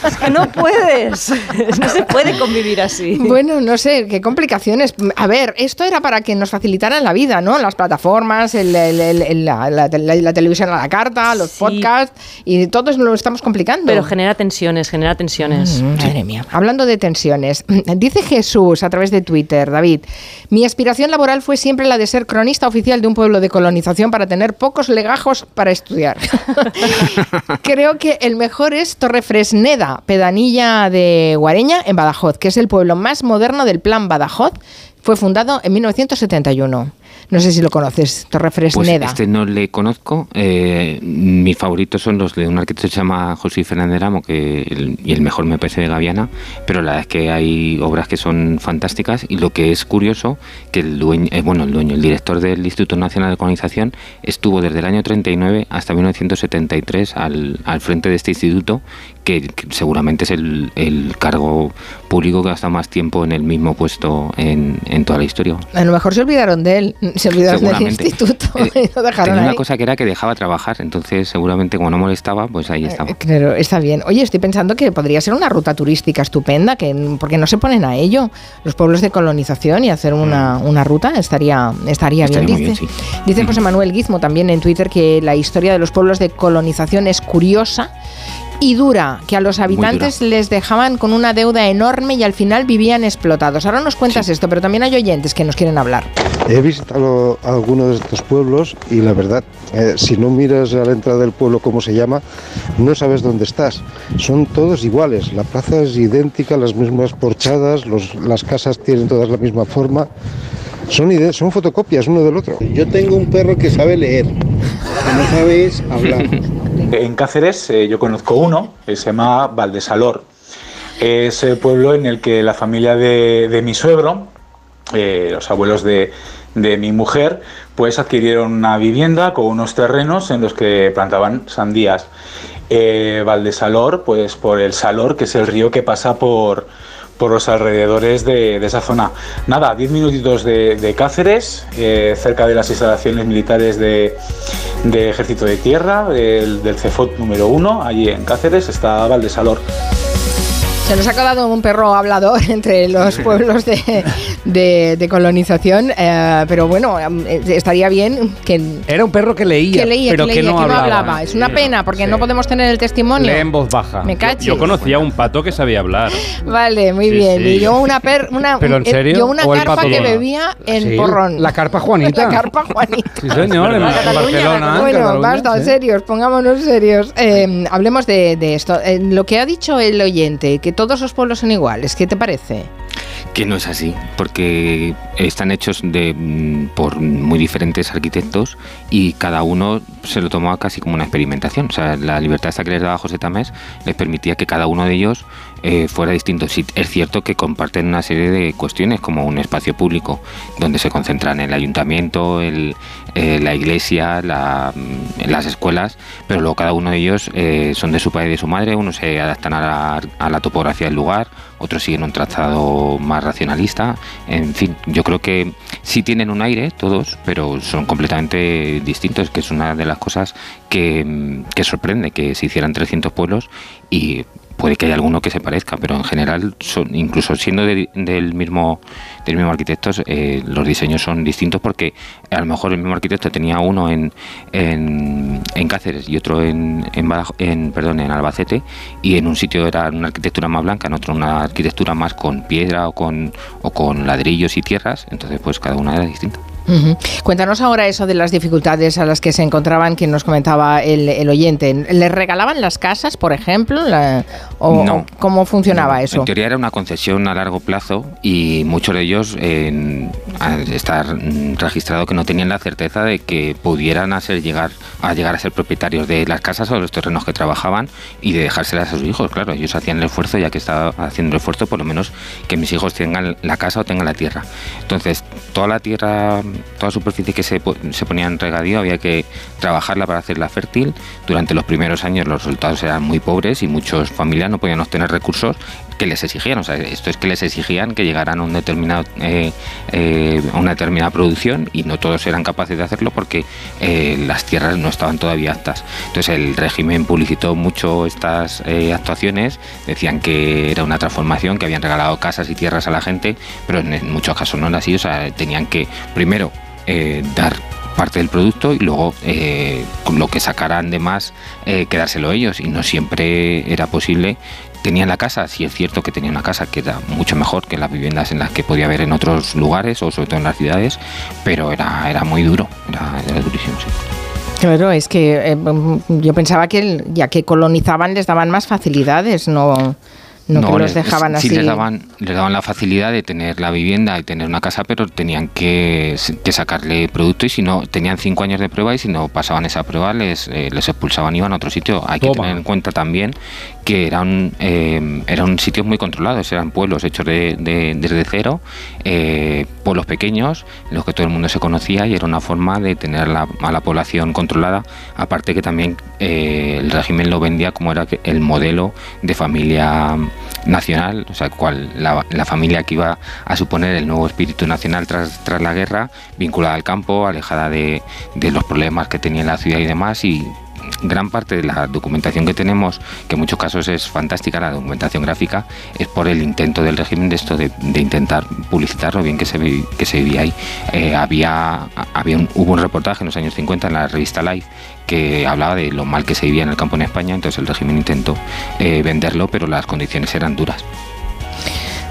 Es que no puedes. (laughs) No se puede convivir así. Bueno, no sé, qué complicaciones. A ver, esto era para que nos facilitaran la vida, ¿no? Las plataformas, el- el- el- el- la, la- la- la televisión a la carta, los podcasts, y todos lo estamos complicando. Pero genera tensiones, genera tensiones. Mm, Madre mía. Hablando de tensiones, (laughs) dice Jesús a través de Twitter, David, mi aspiración laboral fue siempre la de ser cronista oficial de un pueblo de colonización para tener pocos legajos para estudiar. (laughs) Creo que el mejor es Torrefresneda, pedanilla de Guareña, en Badajoz, que es el pueblo más moderno del plan Badajoz. Fue fundado en 1971. No sé si lo conoces, Pues Torrefresneda. este no le conozco. Eh, mis son los de un arquitecto que se llama José Fernández Ramo, que y el mejor me parece de Gaviana, pero la verdad es que hay obras que son fantásticas y lo que es curioso, que el dueño, eh, bueno, el dueño, el director del Instituto Nacional de Colonización estuvo desde el año 39 hasta 1973 al, al frente de este instituto, que, que seguramente es el, el cargo público que ha estado más tiempo en el mismo puesto en, en toda la historia. A lo mejor se olvidaron de él, se olvidaron del instituto (laughs) y lo dejaron Tenía ahí. una cosa que era que dejaba trabajar, entonces seguramente como no molestaba, pues ahí estaba. Claro, está bien. Oye, estoy pensando que podría ser una ruta turística estupenda, que porque no se ponen a ello los pueblos de colonización y hacer una, una ruta estaría estaría, Mm. Estaría bien. Dice, bien, sí. dice José Manuel Guizmo también en Twitter que la historia de los pueblos de colonización es curiosa y dura, que a los habitantes les dejaban con una deuda enorme y al final vivían explotados. Ahora nos cuentas esto, pero también hay oyentes que nos quieren hablar. He visitado algunos de estos pueblos y la verdad, eh, si no miras a la entrada del pueblo cómo se llama, no sabes dónde estás. Son todos iguales, la plaza es idéntica, las mismas porchadas, los- las casas tienen todas la misma forma. Son, ide- son fotocopias uno del otro. Yo tengo un perro que sabe leer, que no sabéis hablar. En Cáceres eh, yo conozco uno, que se llama Valdesalor. Es el pueblo en el que la familia de, de mi suegro, eh, los abuelos de, de mi mujer, pues adquirieron una vivienda con unos terrenos en los que plantaban sandías. Eh, Valdesalor, pues por el Salor, que es el río que pasa por, por los alrededores de, esa zona. Nada, 10 minutitos de, Cáceres, eh, cerca de las instalaciones militares de, de Ejército de Tierra, del, del CEFOT número 1, allí en Cáceres está Valdesalor. Se nos ha quedado un perro hablador (laughs) entre los pueblos de, de- de colonización, eh, pero bueno, eh, estaría bien que... Era un perro que leía, Que leía, pero que, que leía, no que no hablaba. hablaba. Es una pena porque sí. no podemos tener el testimonio. Lee en voz baja. Me cachis. Yo conocía un pato que sabía hablar. Vale, muy Sí, bien. sí. Y yo una per, una, (laughs) ¿Pero en eh, serio? yo una ¿O el carpa que bebía en porrón. La carpa Juanita. (laughs) La carpa Juanita. Sí, señor, en, en Barcelona. en Bueno, Cataluña, basta, serios, pongámonos serios. Eh, hablemos de, de esto. Eh, lo que ha dicho el oyente, que todos los pueblos son iguales, ¿qué te parece? Que no es así, porque están hechos de, mm, por muy diferentes arquitectos y cada uno se lo tomaba casi como una experimentación. O sea, la libertad esta que les daba José Tamés les permitía que cada uno de ellos eh, fuera distinto. Sí, es cierto que comparten una serie de cuestiones como un espacio público donde se concentran el ayuntamiento, eh, la iglesia, mm, las escuelas, pero luego cada uno de ellos eh, son de su padre y de su madre, unos se adaptan a la, a la topografía del lugar, otros siguen un trazado más racionalista, en fin, yo creo que sí tienen un aire todos, pero son completamente distintos, que es una de las cosas que, mm, que sorprende, que se hicieran 300 pueblos y puede que haya alguno que se parezca, pero en general, son, incluso siendo de- del mismo del mismo arquitecto, eh, los diseños son distintos porque a lo mejor el mismo arquitecto tenía uno en, en, en Cáceres y otro en, en, en, perdón, en Albacete y en un sitio era una arquitectura más blanca, en otro una arquitectura más con piedra o con, o con ladrillos y tierras, entonces pues cada una era distinta. Ujú. Cuéntanos ahora eso de las dificultades a las que se encontraban, que nos comentaba el, el oyente. ¿Les regalaban las casas, por ejemplo? La- o, No. ¿Cómo funcionaba eso? En teoría era una concesión a largo plazo y muchos de ellos, en- al estar registrado, que no tenían la certeza de que pudieran hacer llegar a llegar a ser propietarios de las casas o de los terrenos que trabajaban y de dejárselas a sus hijos. Claro, ellos hacían el esfuerzo, ya que estaba haciendo el esfuerzo, por lo menos que mis hijos tengan la casa o tengan la tierra. Entonces, toda la tierra, toda superficie que se, se ponía en regadío había que trabajarla para hacerla fértil. Durante los primeros años los resultados eran muy pobres y muchas familias no podían obtener recursos que les exigían. O sea, esto es que les exigían que llegaran a un determinado, eh, eh, a una determinada producción y no todos eran capaces de hacerlo porque eh, las tierras no estaban todavía aptas. Entonces el régimen publicitó mucho estas actuaciones, decían que era una transformación, que habían regalado casas y tierras a la gente, pero en muchos casos no era así. O sea, tenían que primero eh, dar parte del producto y luego eh, lo que sacaran de más eh, quedárselo ellos y no siempre era posible tenían la casa, sí es cierto que tenían una casa que era mucho mejor que las viviendas en las que podía haber en otros lugares o sobre todo en las ciudades, pero era, era muy duro, era, era durísimo. sí. Claro, es que eh, yo pensaba que el- ya que colonizaban les daban más facilidades, no, no, que los les- dejaban sí así. les daban, les daban la facilidad de tener la vivienda y tener una casa, pero tenían que, que sacarle producto y si no, tenían cinco años de prueba y si no pasaban esa prueba les, eh, les expulsaban y iban a otro sitio. Hay que tener en cuenta también que eran, eh, eran sitios muy controlados, eran pueblos hechos de, de- desde cero, eh, pueblos pequeños, en los que todo el mundo se conocía y era una forma de tener la- a la población controlada, aparte que también eh, el régimen lo vendía como era el modelo de familia nacional, o sea, cual, la, la familia que iba a suponer el nuevo espíritu nacional tras, tras la guerra, vinculada al campo, alejada de, de los problemas que tenía la ciudad y demás, y gran parte de la documentación que tenemos, que en muchos casos es fantástica, la documentación gráfica, es por el intento del régimen de esto de, intentar publicitar lo bien que se, vi- que se vivía ahí. Eh, había, había un- hubo un reportaje en los años 50 en la revista Life que hablaba de lo mal que se vivía en el campo en España, entonces el régimen intentó eh, venderlo, pero las condiciones eran duras.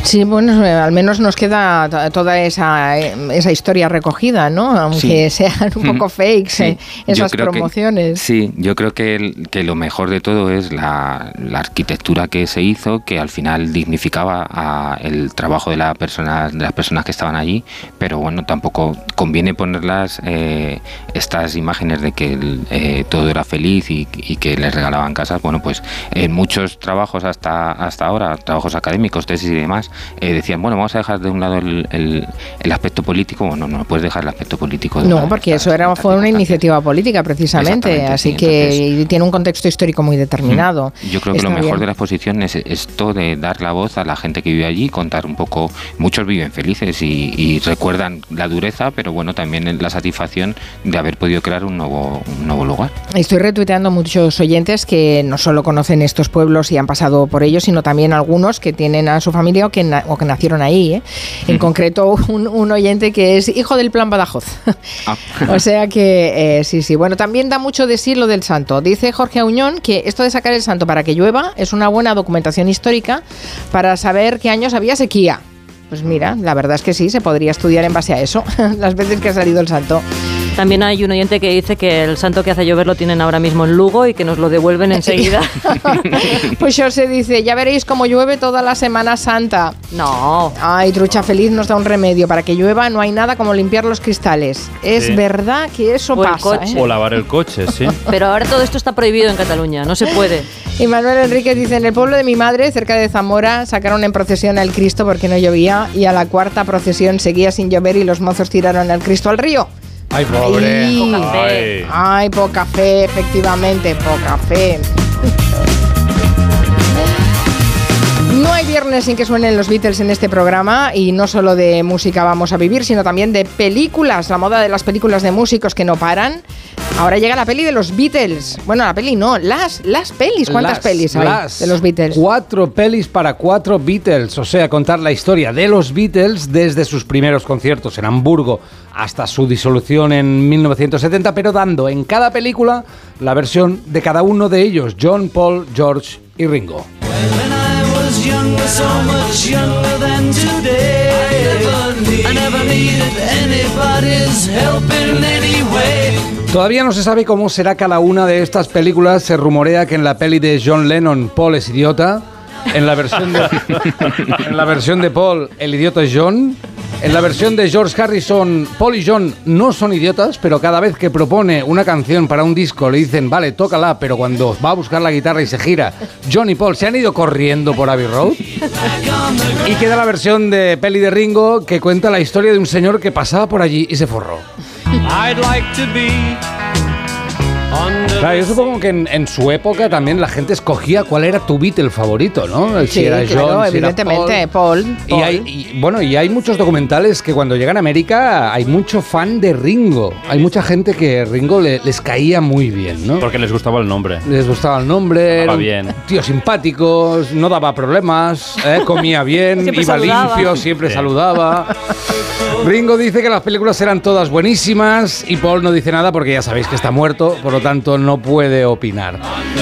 Sí, bueno, eh, al menos nos queda toda esa, eh, esa historia recogida, ¿no? Aunque Sí. (laughs) sean un poco (laughs) fakes Sí, eh, esas que- promociones. sí, yo creo que, el- que lo mejor de todo es la, la arquitectura que se hizo, que al final dignificaba a el trabajo de, la persona, de las personas que estaban allí, pero bueno, tampoco conviene ponerlas eh, estas imágenes de que el, eh, todo era feliz y, y que les regalaban casas. Bueno, pues en muchos trabajos hasta, hasta ahora, trabajos académicos, tesis y demás, eh, decían, bueno, vamos a dejar de un lado el, el- el aspecto político. Bueno, no puedes dejar el aspecto político de No, porque eso era fue una iniciativa política precisamente, así sí, que tiene un contexto histórico muy determinado. Yo creo que lo mejor bien. de la exposición es esto de dar la voz a la gente que vive allí, contar un poco. Muchos viven felices y, y recuerdan la dureza, pero bueno, también la satisfacción de haber podido crear un nuevo, un nuevo lugar. Estoy retuiteando muchos oyentes que no solo conocen estos pueblos y han pasado por ellos, sino también algunos que tienen a su familia o que, na- o que nacieron ahí. ¿eh? En concreto, un, un oyente que es hijo del Plan Badajoz. (laughs) o sea que, eh, sí, sí. Bueno, también da mucho de sí lo del santo. Dice Jorge Auñón que esto de sacar el santo para que llueva es una buena documentación histórica para saber qué años había sequía. Pues mira, la verdad es que sí, se podría estudiar en base a eso, (laughs) las veces que ha salido el santo. También hay un oyente que dice que el santo que hace llover lo tienen ahora mismo en Lugo y que nos lo devuelven enseguida. (laughs) Pues José dice, ya veréis cómo llueve toda la Semana Santa. No. Ay, Trucha Feliz nos da un remedio. Para que llueva no hay nada como limpiar los cristales. Es Sí. verdad que eso O pasa. coche. ¿eh? O lavar el coche, sí. Pero ahora todo esto está prohibido en Cataluña, no se puede. (laughs) Y Manuel Enrique dice, en el pueblo de mi madre, cerca de Zamora, sacaron en procesión al Cristo porque no llovía y a la cuarta procesión seguía sin llover y los mozos tiraron al Cristo al río. Ay, pobre. Ay, Poca fe. Ay, poca fe, efectivamente, poca fe. No hay viernes sin que suenen los Beatles en este programa y no solo de música vamos a vivir, sino también de películas, la moda de las películas de músicos que no paran. Ahora llega la peli de los Beatles. Bueno, la peli no, las, las pelis. ¿Cuántas Las- pelis hay las de los Beatles? Cuatro pelis para cuatro Beatles, o sea, contar la historia de los Beatles desde sus primeros conciertos en Hamburgo hasta su disolución en 1970, pero dando en cada película la versión de cada uno de ellos, John, Paul, George y Ringo. When I was younger, so much younger than today. I never needed anybody's help in any way. Todavía no se sabe cómo será cada una de estas películas. Se rumorea que en la peli de John Lennon, Paul es idiota. En la versión de, (laughs) en la versión de Paul, el idiota es John. En la versión de George Harrison, Paul y John no son idiotas, pero cada vez que propone una canción para un disco le dicen, vale, tócala, pero cuando va a buscar la guitarra y se gira, John y Paul se han ido corriendo por Abbey Road. Y queda la versión de peli de Ringo que cuenta la historia de un señor que pasaba por allí y se forró. Claro, yo supongo que en, en su época también la gente escogía cuál era tu Beatle favorito, ¿no? Sí, claro, si era evidentemente, Paul. Paul. Y Paul. hay, y, bueno, y hay muchos documentales que cuando llegan a América hay mucho fan de Ringo. Hay mucha gente que Ringo le- les caía muy bien, ¿no? Porque les gustaba el nombre. Les gustaba el nombre, era bien. tío simpático, no daba problemas, ¿eh? comía (laughs) bien, Siempre iba saludaba. limpio, siempre Sí. saludaba. (laughs) Ringo dice que las películas eran todas buenísimas y Paul no dice nada porque ya sabéis que está muerto, por lo tanto no puede opinar.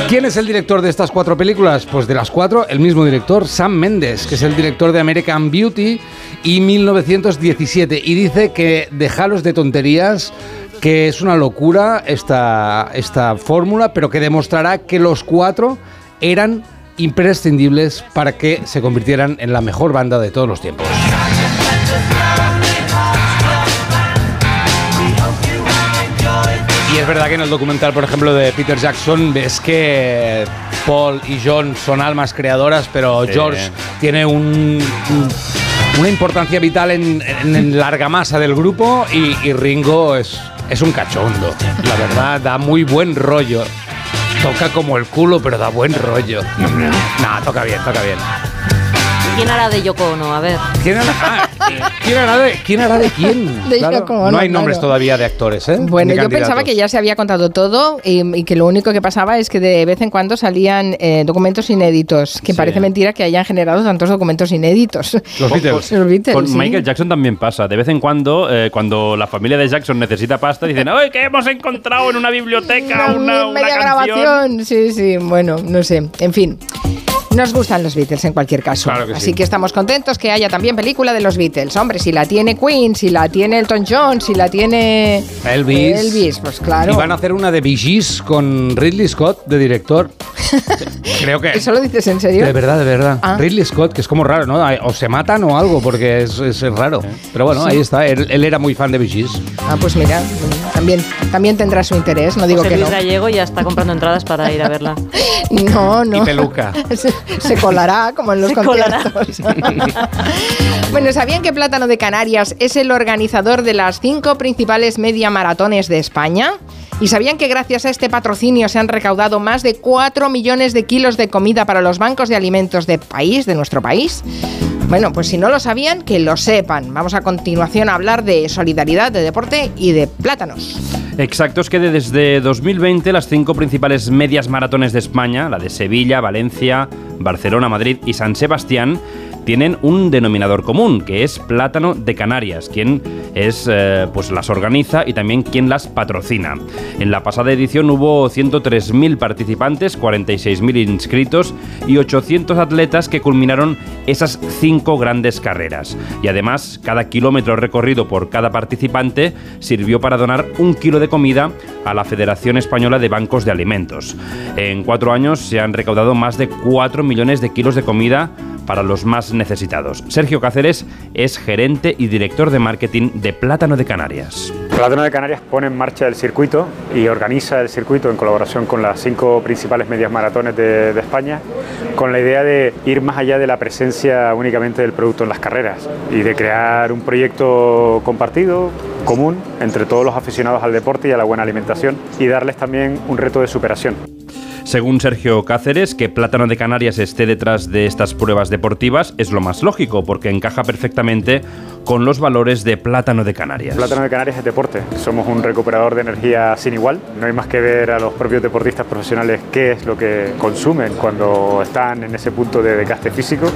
¿Quién es el director de estas cuatro películas? Pues de las cuatro, el mismo director, Sam Mendes, que es el director de American Beauty y 1917. Y dice que dejaros de tonterías que es una locura esta, esta fórmula, pero que demostrará que los cuatro eran imprescindibles para que se convirtieran en la mejor banda de todos los tiempos. Verdad que en el documental, por ejemplo, de Peter Jackson, ves que Paul y John son almas creadoras, pero Sí. George tiene un- un- una importancia vital en, en- en la argamasa del grupo y, y Ringo es, es un cachondo. La verdad, da muy buen rollo. Toca como el culo, pero da buen rollo. No, toca bien, toca bien. ¿Quién hará de Yoko Ono? A ver. ¿Quién hará, ah, ¿quién hará de, quién hará de quién? (laughs) De Yoko Ono, no hay nombres claro. todavía de actores, ¿eh? Bueno, yo pensaba que ya se había contado todo y, y que lo único que pasaba es que de vez en cuando salían eh, documentos inéditos, que Sí. parece mentira que hayan generado tantos documentos inéditos. Los (laughs) Beatles. Los Beatles, Con sí. Michael Jackson también pasa. De vez en cuando, eh, cuando la familia de Jackson necesita pasta, dicen, ¡ay, que hemos encontrado en una biblioteca una, una media canción! grabación, sí, sí, bueno, no sé, en fin. Nos gustan los Beatles en cualquier caso. Claro que Así sí. que estamos contentos que haya también película de los Beatles. Hombre, si la tiene Queen, si la tiene Elton John, si la tiene Elvis. Elvis, pues claro. Y van a hacer una de Bee Gees con Ridley Scott de director. (laughs) Creo que. ¿Eso lo dices en serio? De verdad, de verdad. Ah. Ridley Scott, que es como raro, ¿no? O se matan o algo, porque es, es raro. Pero bueno, Sí. ahí está. Él, él era muy fan de Bee Gees. Ah, pues mira, también, también tendrá su interés, no digo José que Luis no. Gallego ya está comprando entradas para ir a verla. (laughs) No, no. Y peluca. (laughs) Se, colará como en los conciertos. (laughs) bueno, ¿sabían que Plátano de Canarias es el organizador de las cinco principales media maratones de España? ¿Y sabían que gracias a este patrocinio se han recaudado más de 4 millones de kilos de comida para los bancos de alimentos de país, de nuestro país? Bueno, pues si no lo sabían, que lo sepan. Vamos a continuación a hablar de solidaridad, de deporte y de plátanos. Exacto, es que de- desde 2020 las cinco principales medias maratones de España, la de Sevilla, Valencia, Barcelona, Madrid y San Sebastián, tienen un denominador común, que es Plátano de Canarias, quien es, eh, pues las organiza y también quien las patrocina. En la pasada edición hubo 103.000 participantes, 46.000 inscritos y 800 atletas que culminaron esas cinco grandes carreras. Y además, cada kilómetro recorrido por cada participante sirvió para donar un kilo de comida a la Federación Española de Bancos de Alimentos. En cuatro años se han recaudado más de 4 millones de kilos de comida para los más necesitados. Sergio Cáceres es gerente y director de marketing de Plátano de Canarias. Plátano de Canarias pone en marcha el circuito y organiza el circuito en colaboración con las cinco principales medias maratones de, de España, con la idea de ir más allá de la presencia únicamente del producto en las carreras y de crear un proyecto compartido, común, entre todos los aficionados al deporte y a la buena alimentación y darles también un reto de superación. Según Sergio Cáceres, que Plátano de Canarias esté detrás de estas pruebas deportivas es lo más lógico, porque encaja perfectamente con los valores de Plátano de Canarias. Plátano de Canarias es deporte. Somos un recuperador de energía sin igual. No hay más que ver a los propios deportistas profesionales qué es lo que consumen cuando están en ese punto de desgaste físico,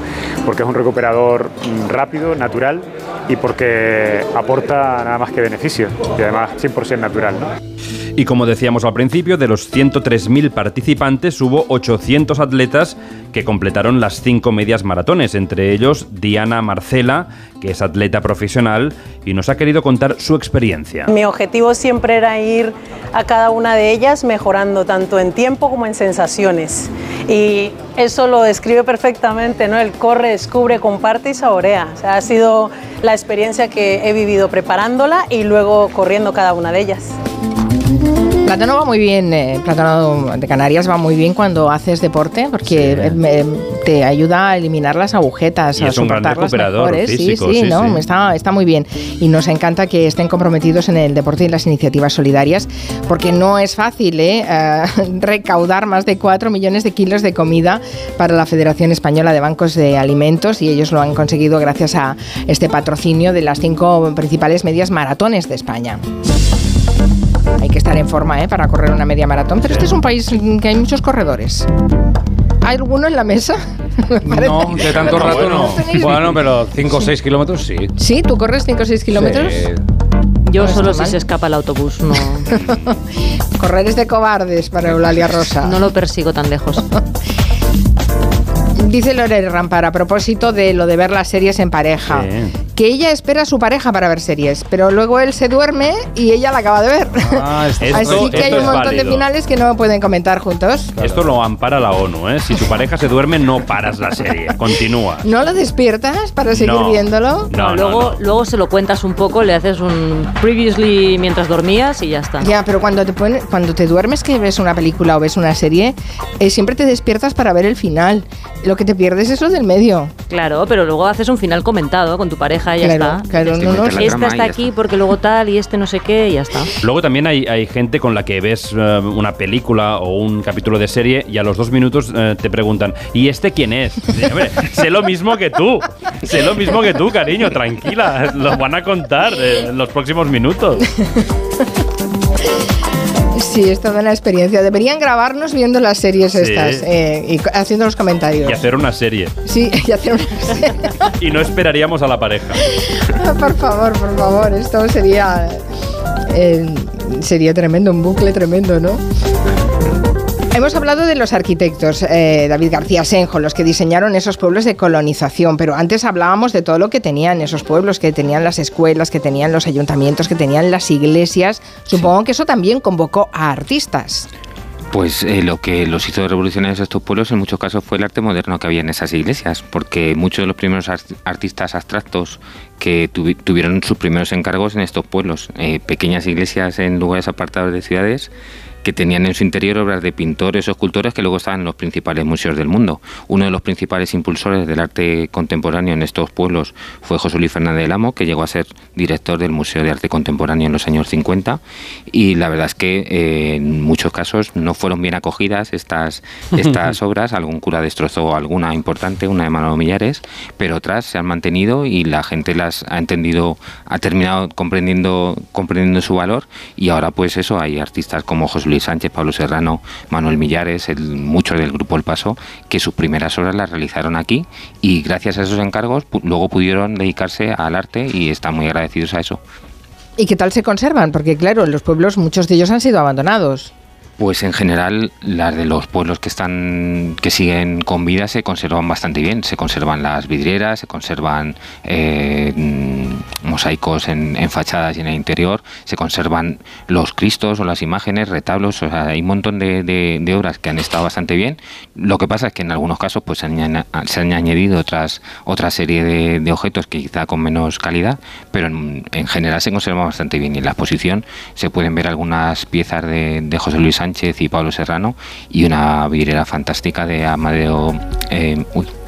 porque es un recuperador rápido, natural y porque aporta nada más que beneficios y además 100% natural. ¿no? Y como decíamos al principio, de los 103.000 participantes hubo 800 atletas que completaron las cinco medias maratones, entre ellos Diana Marcela, que es atleta profesional y nos ha querido contar su experiencia. Mi objetivo siempre era ir a cada una de ellas mejorando tanto en tiempo como en sensaciones. Y eso lo describe perfectamente, ¿no? El corre, descubre, comparte y saborea. O sea, ha sido la experiencia que he vivido preparándola y luego corriendo cada una de ellas. Plátano va muy bien, eh, plátano de Canarias va muy bien cuando haces deporte porque eh, me- te ayuda a eliminar las agujetas, Y a es un gran recuperador mejor, ¿eh? físico, sí, sí, sí, no. Está, está muy bien y nos encanta que estén comprometidos en el deporte y en las iniciativas solidarias porque no es fácil ¿eh? Eh, (laughs) recaudar más de 4 millones de kilos de comida para la Federación Española de Bancos de Alimentos y ellos lo han conseguido gracias a este patrocinio de las cinco principales medias maratones de España. Hay que estar en forma ¿eh? para correr una media maratón, pero este es un país en que hay muchos corredores. ¿Hay alguno en la mesa? (laughs) No, de tanto No, rato bueno. no. Bueno, pero 5 o 6 kilómetros sí. Sí, ¿tú corres 5 o 6 kilómetros? Sí. Yo No solo si mal. se escapa el autobús, no, (laughs) Correr es de cobardes para Eulalia Rosa. no lo persigo tan lejos. (laughs) Dice Lore Rampar a propósito de lo de ver las series en pareja. Que ella espera a su pareja para ver series, pero luego él se duerme y ella la acaba de ver. Ah, esto- (laughs) Así que hay un montón de finales que no pueden comentar juntos. Esto lo ampara la ONU, ¿eh? Si tu pareja se duerme, no paras la serie. Continúa. ¿No lo despiertas para seguir No. viéndolo? No, no, luego, luego se lo cuentas un poco, le haces un previously mientras dormías y ya está. Ya, pero cuando te pone- cuando te duermes que ves una película o ves una serie, eh, siempre te despiertas para ver el final. Lo que te pierdes es lo del medio. Claro, pero luego haces un final comentado con tu pareja y ya Claro, está. claro, no. Esta está aquí porque luego tal y este no sé qué y ya está. Luego también hay, hay gente con la que ves eh, una película o un capítulo de serie y a los dos minutos eh, te preguntan, ¿y este quién es? (laughs) Sé lo mismo que tú, sé lo mismo que tú, cariño, tranquila, lo van a contar eh, en los próximos minutos. (laughs) Sí, es toda una experiencia. Deberían grabarnos viendo las series Sí. estas eh, y haciendo los comentarios. Y hacer una serie. Sí, (laughs) y hacer una serie. Y no esperaríamos a la pareja. (laughs) por favor, por favor, esto sería eh, sería tremendo, un bucle tremendo, ¿no? Hemos hablado de los arquitectos, eh, David García Senjo, los que diseñaron esos pueblos de colonización, pero antes hablábamos de todo lo que tenían esos pueblos, que tenían las escuelas, que tenían los ayuntamientos, que tenían las iglesias. Supongo que eso también convocó a artistas. Pues eh, lo que los hizo revolucionarios a estos pueblos en muchos casos fue el arte moderno que había en esas iglesias, porque muchos de los primeros art- artistas abstractos que tuvi- tuvieron sus primeros encargos en estos pueblos, eh, pequeñas iglesias en lugares apartados de ciudades que tenían en su interior obras de pintores o escultores que luego estaban en los principales museos del mundo. Uno de los principales impulsores del arte contemporáneo en estos pueblos fue José Luis Fernández del Amo, que llegó a ser director del Museo de Arte Contemporáneo en los años 50 y la verdad es que eh, en muchos casos no fueron bien acogidas estas, (laughs) estas obras. Algún cura destrozó alguna importante, una de Manolo Millares, pero otras se han mantenido y la gente las ha entendido, ha terminado comprendiendo, comprendiendo su valor y ahora pues eso, hay artistas como José Luis Sánchez, Pablo Serrano, Manuel Millares, el- muchos del grupo El Paso, que sus primeras obras las realizaron aquí y gracias a esos encargos luego pudieron dedicarse al arte y están muy agradecidos a eso. ¿Y qué tal se conservan? Porque claro, en los pueblos muchos de ellos han sido abandonados. Pues en general las de los pueblos que están que siguen con vida se conservan bastante bien. Se conservan las vidrieras, se conservan eh, mosaicos en, fachadas y en el interior, se conservan los cristos o las imágenes, retablos. Hay un montón de, obras que han estado bastante bien. Lo que pasa es que en algunos casos pues se han, añadido otras otra serie de, objetos que quizá con menos calidad, pero en, en general se conservan bastante bien. Y en la exposición se pueden ver algunas piezas de, José Luis Sánchez y Pablo Serrano y una vidriera fantástica de Amadeo, eh,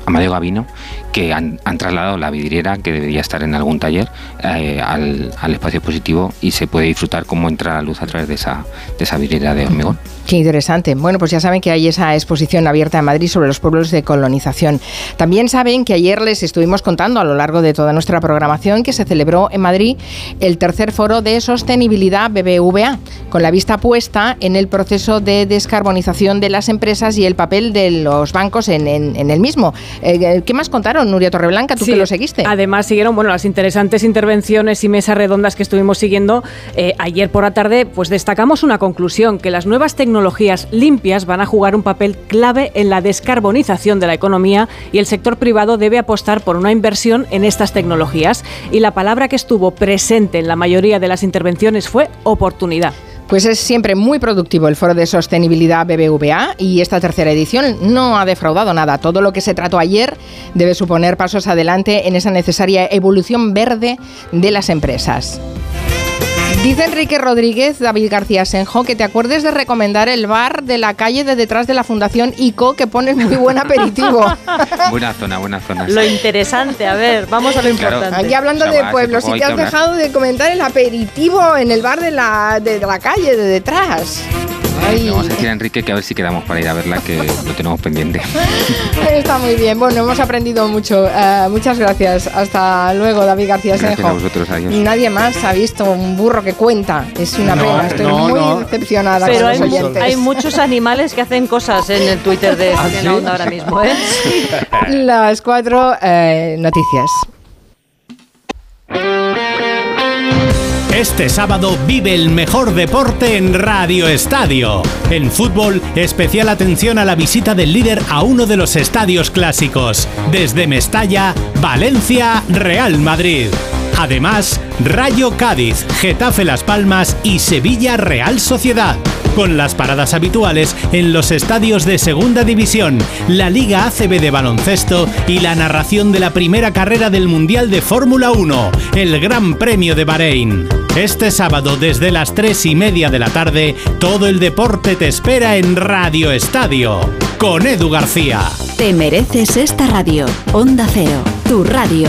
Amadeo Gavino que han, trasladado la vidriera que debería estar en algún taller eh, al, espacio expositivo y se puede disfrutar cómo entra la luz a través de esa, de esa vidriera de hormigón. Qué interesante. Bueno, pues ya saben que hay esa exposición abierta en Madrid sobre los pueblos de colonización. También saben que ayer les estuvimos contando a lo largo de toda nuestra programación que se celebró en Madrid el tercer foro de sostenibilidad BBVA, con la vista puesta en el proceso de descarbonización de las empresas y el papel de los bancos en, en- en el mismo. Eh, ¿Qué más contaron, Nuria Torreblanca, tú Sí, que lo seguiste? Además siguieron bueno las interesantes intervenciones y mesas redondas que estuvimos siguiendo eh, ayer por la tarde. Pues destacamos una conclusión que las nuevas tecnologías limpias van a jugar un papel clave en la descarbonización de la economía y el sector privado debe apostar por una inversión en estas tecnologías. Y la palabra que estuvo presente en la mayoría de las intervenciones fue oportunidad. Pues es siempre muy productivo el Foro de Sostenibilidad BBVA y esta tercera edición no ha defraudado nada. Todo lo que se trató ayer debe suponer pasos adelante en esa necesaria evolución verde de las empresas. Dice Enrique Rodríguez, David García Senjo, que te acuerdes de recomendar el bar de la calle de detrás de la Fundación ICO, que pone muy buen aperitivo. (laughs) Buena zona, buena zona. Lo interesante, a ver, vamos a lo Claro. importante. Aquí hablando O sea, de pueblos, sí que has hablar. dejado de comentar el aperitivo en el bar de la, de la calle, de detrás. Ay. Vamos a decir a Enrique que a ver si quedamos para ir a verla, que lo tenemos pendiente. (laughs) Está muy bien. Bueno, hemos aprendido mucho. Eh, muchas gracias. Hasta luego, David García Gracias Senjo. a vosotros, adiós. Nadie más ha visto un burro que cuenta. Es una No, pena. Estoy no, muy no. decepcionada Pero con hay, los oyentes. hay muchos animales que hacen cosas en el Twitter de ¿Ah, de sí? la Onda ahora mismo, ¿eh? (laughs) Las cuatro eh, noticias. Este sábado vive el mejor deporte en Radio Estadio. En fútbol, especial atención a la visita del líder a uno de los estadios clásicos. Desde Mestalla, Valencia, Real Madrid. Además, Rayo Cádiz, Getafe Las Palmas y Sevilla Real Sociedad. Con las paradas habituales en los estadios de Segunda División, la Liga ACB de baloncesto y la narración de la primera carrera del Mundial de Fórmula 1, el Gran Premio de Bahrein. Este sábado desde las 3 y media de la tarde, todo el deporte te espera en Radio Estadio, con Edu García. Te mereces esta radio. Onda Cero, tu radio.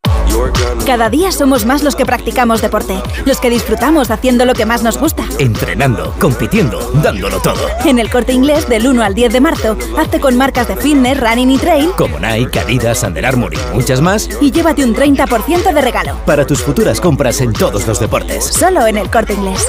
Cada día somos más los que practicamos deporte, los que disfrutamos haciendo lo que más nos gusta. Entrenando, compitiendo, dándolo todo. En el corte inglés del 1 al 10 de marzo, hazte con marcas de fitness, running y trail Como Nike, Adidas, Under Armour y muchas más. y llévate un 30% de regalo. Para tus futuras compras en todos los deportes. Solo en el corte inglés.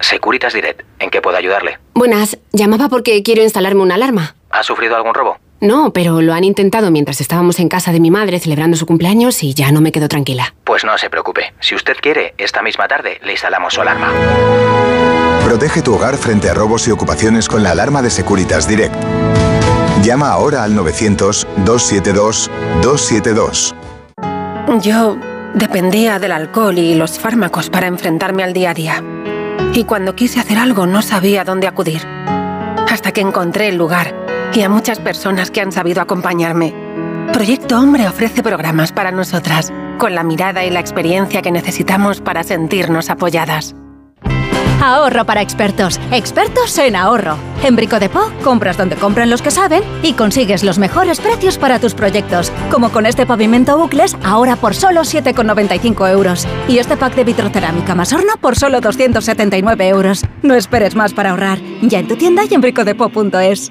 Securitas Direct, ¿en qué puedo ayudarle? Buenas, llamaba porque quiero instalarme una alarma. ¿Ha sufrido algún robo? No, pero lo han intentado mientras estábamos en casa de mi madre celebrando su cumpleaños y ya no me quedo tranquila. Pues no se preocupe. Si usted quiere, esta misma tarde le instalamos su alarma. Protege tu hogar frente a robos y ocupaciones con la alarma de Securitas Direct. Llama ahora al 900-272-272. Yo dependía del alcohol y los fármacos para enfrentarme al día a día. Y cuando quise hacer algo no sabía dónde acudir. Hasta que encontré el lugar y a muchas personas que han sabido acompañarme. Proyecto Hombre ofrece programas para nosotras, con la mirada y la experiencia que necesitamos para sentirnos apoyadas. Ahorro para expertos. Expertos en ahorro. En Brico de Po, compras donde compran los que saben y consigues los mejores precios para tus proyectos. Como con este pavimento bucles, ahora por solo 7,95 euros. Y este pack de vitrocerámica más horno por solo 279 euros. No esperes más para ahorrar. Ya en tu tienda y en bricodepo.es.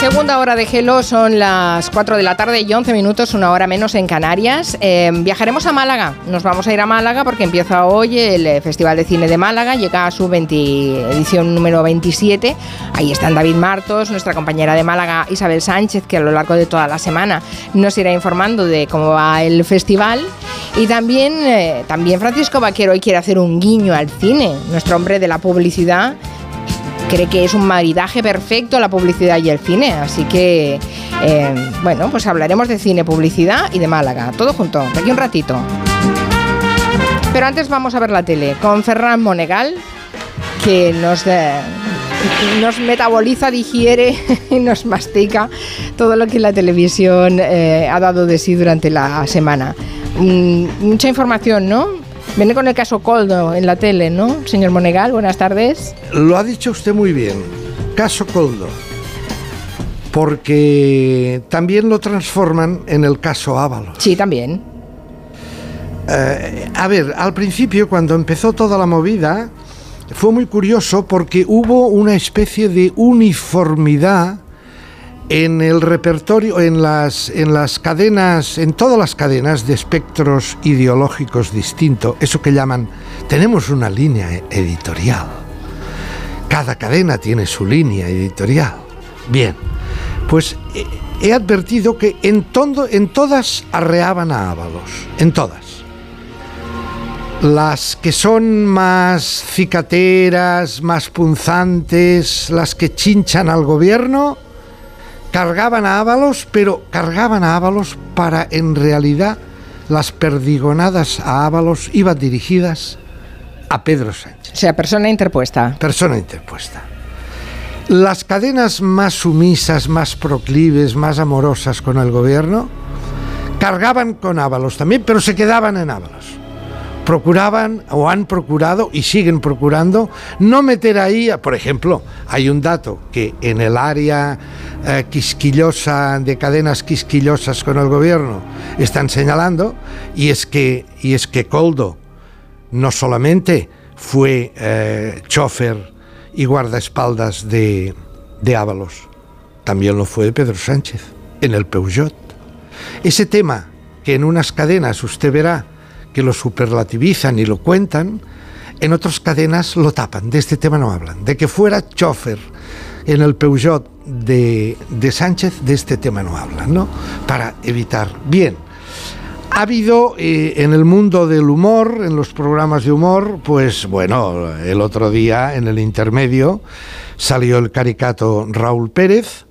Segunda hora de Gelo, son las 4 de la tarde y 11 minutos, una hora menos en Canarias. Eh, viajaremos a Málaga, nos vamos a ir a Málaga porque empieza hoy el eh, Festival de Cine de Málaga, llega a su 20 edición número 27. Ahí están David Martos, nuestra compañera de Málaga Isabel Sánchez, que a lo largo de toda la semana nos irá informando de cómo va el festival. Y también, eh, también Francisco Vaquero hoy quiere hacer un guiño al cine, nuestro hombre de la publicidad cree que es un maridaje perfecto la publicidad y el cine. Así que, eh, bueno, pues hablaremos de cine, publicidad y de Málaga. Todo junto, de aquí un ratito. Pero antes vamos a ver la tele con Ferran Monegal, que nos, eh, nos metaboliza, digiere (laughs) y nos mastica todo lo que la televisión eh, ha dado de sí durante la semana. Mm, mucha información, ¿no? Viene con el caso Coldo en la tele, ¿no? Señor Monegal, buenas tardes. Lo ha dicho usted muy bien. Caso Coldo. Porque también lo transforman en el caso Ábalos. Sí, también. Eh, a ver, al principio, cuando empezó toda la movida, fue muy curioso porque hubo una especie de uniformidad en el repertorio, en las, en las cadenas, en todas las cadenas de espectros ideológicos distintos, eso que llaman, tenemos una línea editorial. Cada cadena tiene su línea editorial. Bien, pues eh, he advertido que en, todo, en todas arreaban a Ábalos, en todas. Las que son más cicateras, más punzantes, las que chinchan al gobierno, cargaban a Ábalos, pero cargaban a Ábalos para en realidad las perdigonadas a Ábalos iban dirigidas a Pedro Sánchez. O sea, persona interpuesta. Persona interpuesta. Las cadenas más sumisas, más proclives, más amorosas con el gobierno, cargaban con Ábalos también, pero se quedaban en Ábalos. Procuraban o han procurado y siguen procurando no meter ahí, por ejemplo, hay un dato que en el área eh, quisquillosa, de cadenas quisquillosas con el gobierno, están señalando, y es que, y es que Coldo no solamente fue eh, chofer y guardaespaldas de, de Ábalos, también lo fue Pedro Sánchez en el Peugeot. Ese tema que en unas cadenas usted verá que lo superlativizan y lo cuentan, en otras cadenas lo tapan. De este tema no hablan. De que fuera chofer en el Peugeot de, de Sánchez, de este tema no hablan, ¿no? Para evitar. Bien. Ha habido eh, en el mundo del humor, en los programas de humor, pues bueno, el otro día en el intermedio salió el caricato Raúl Pérez,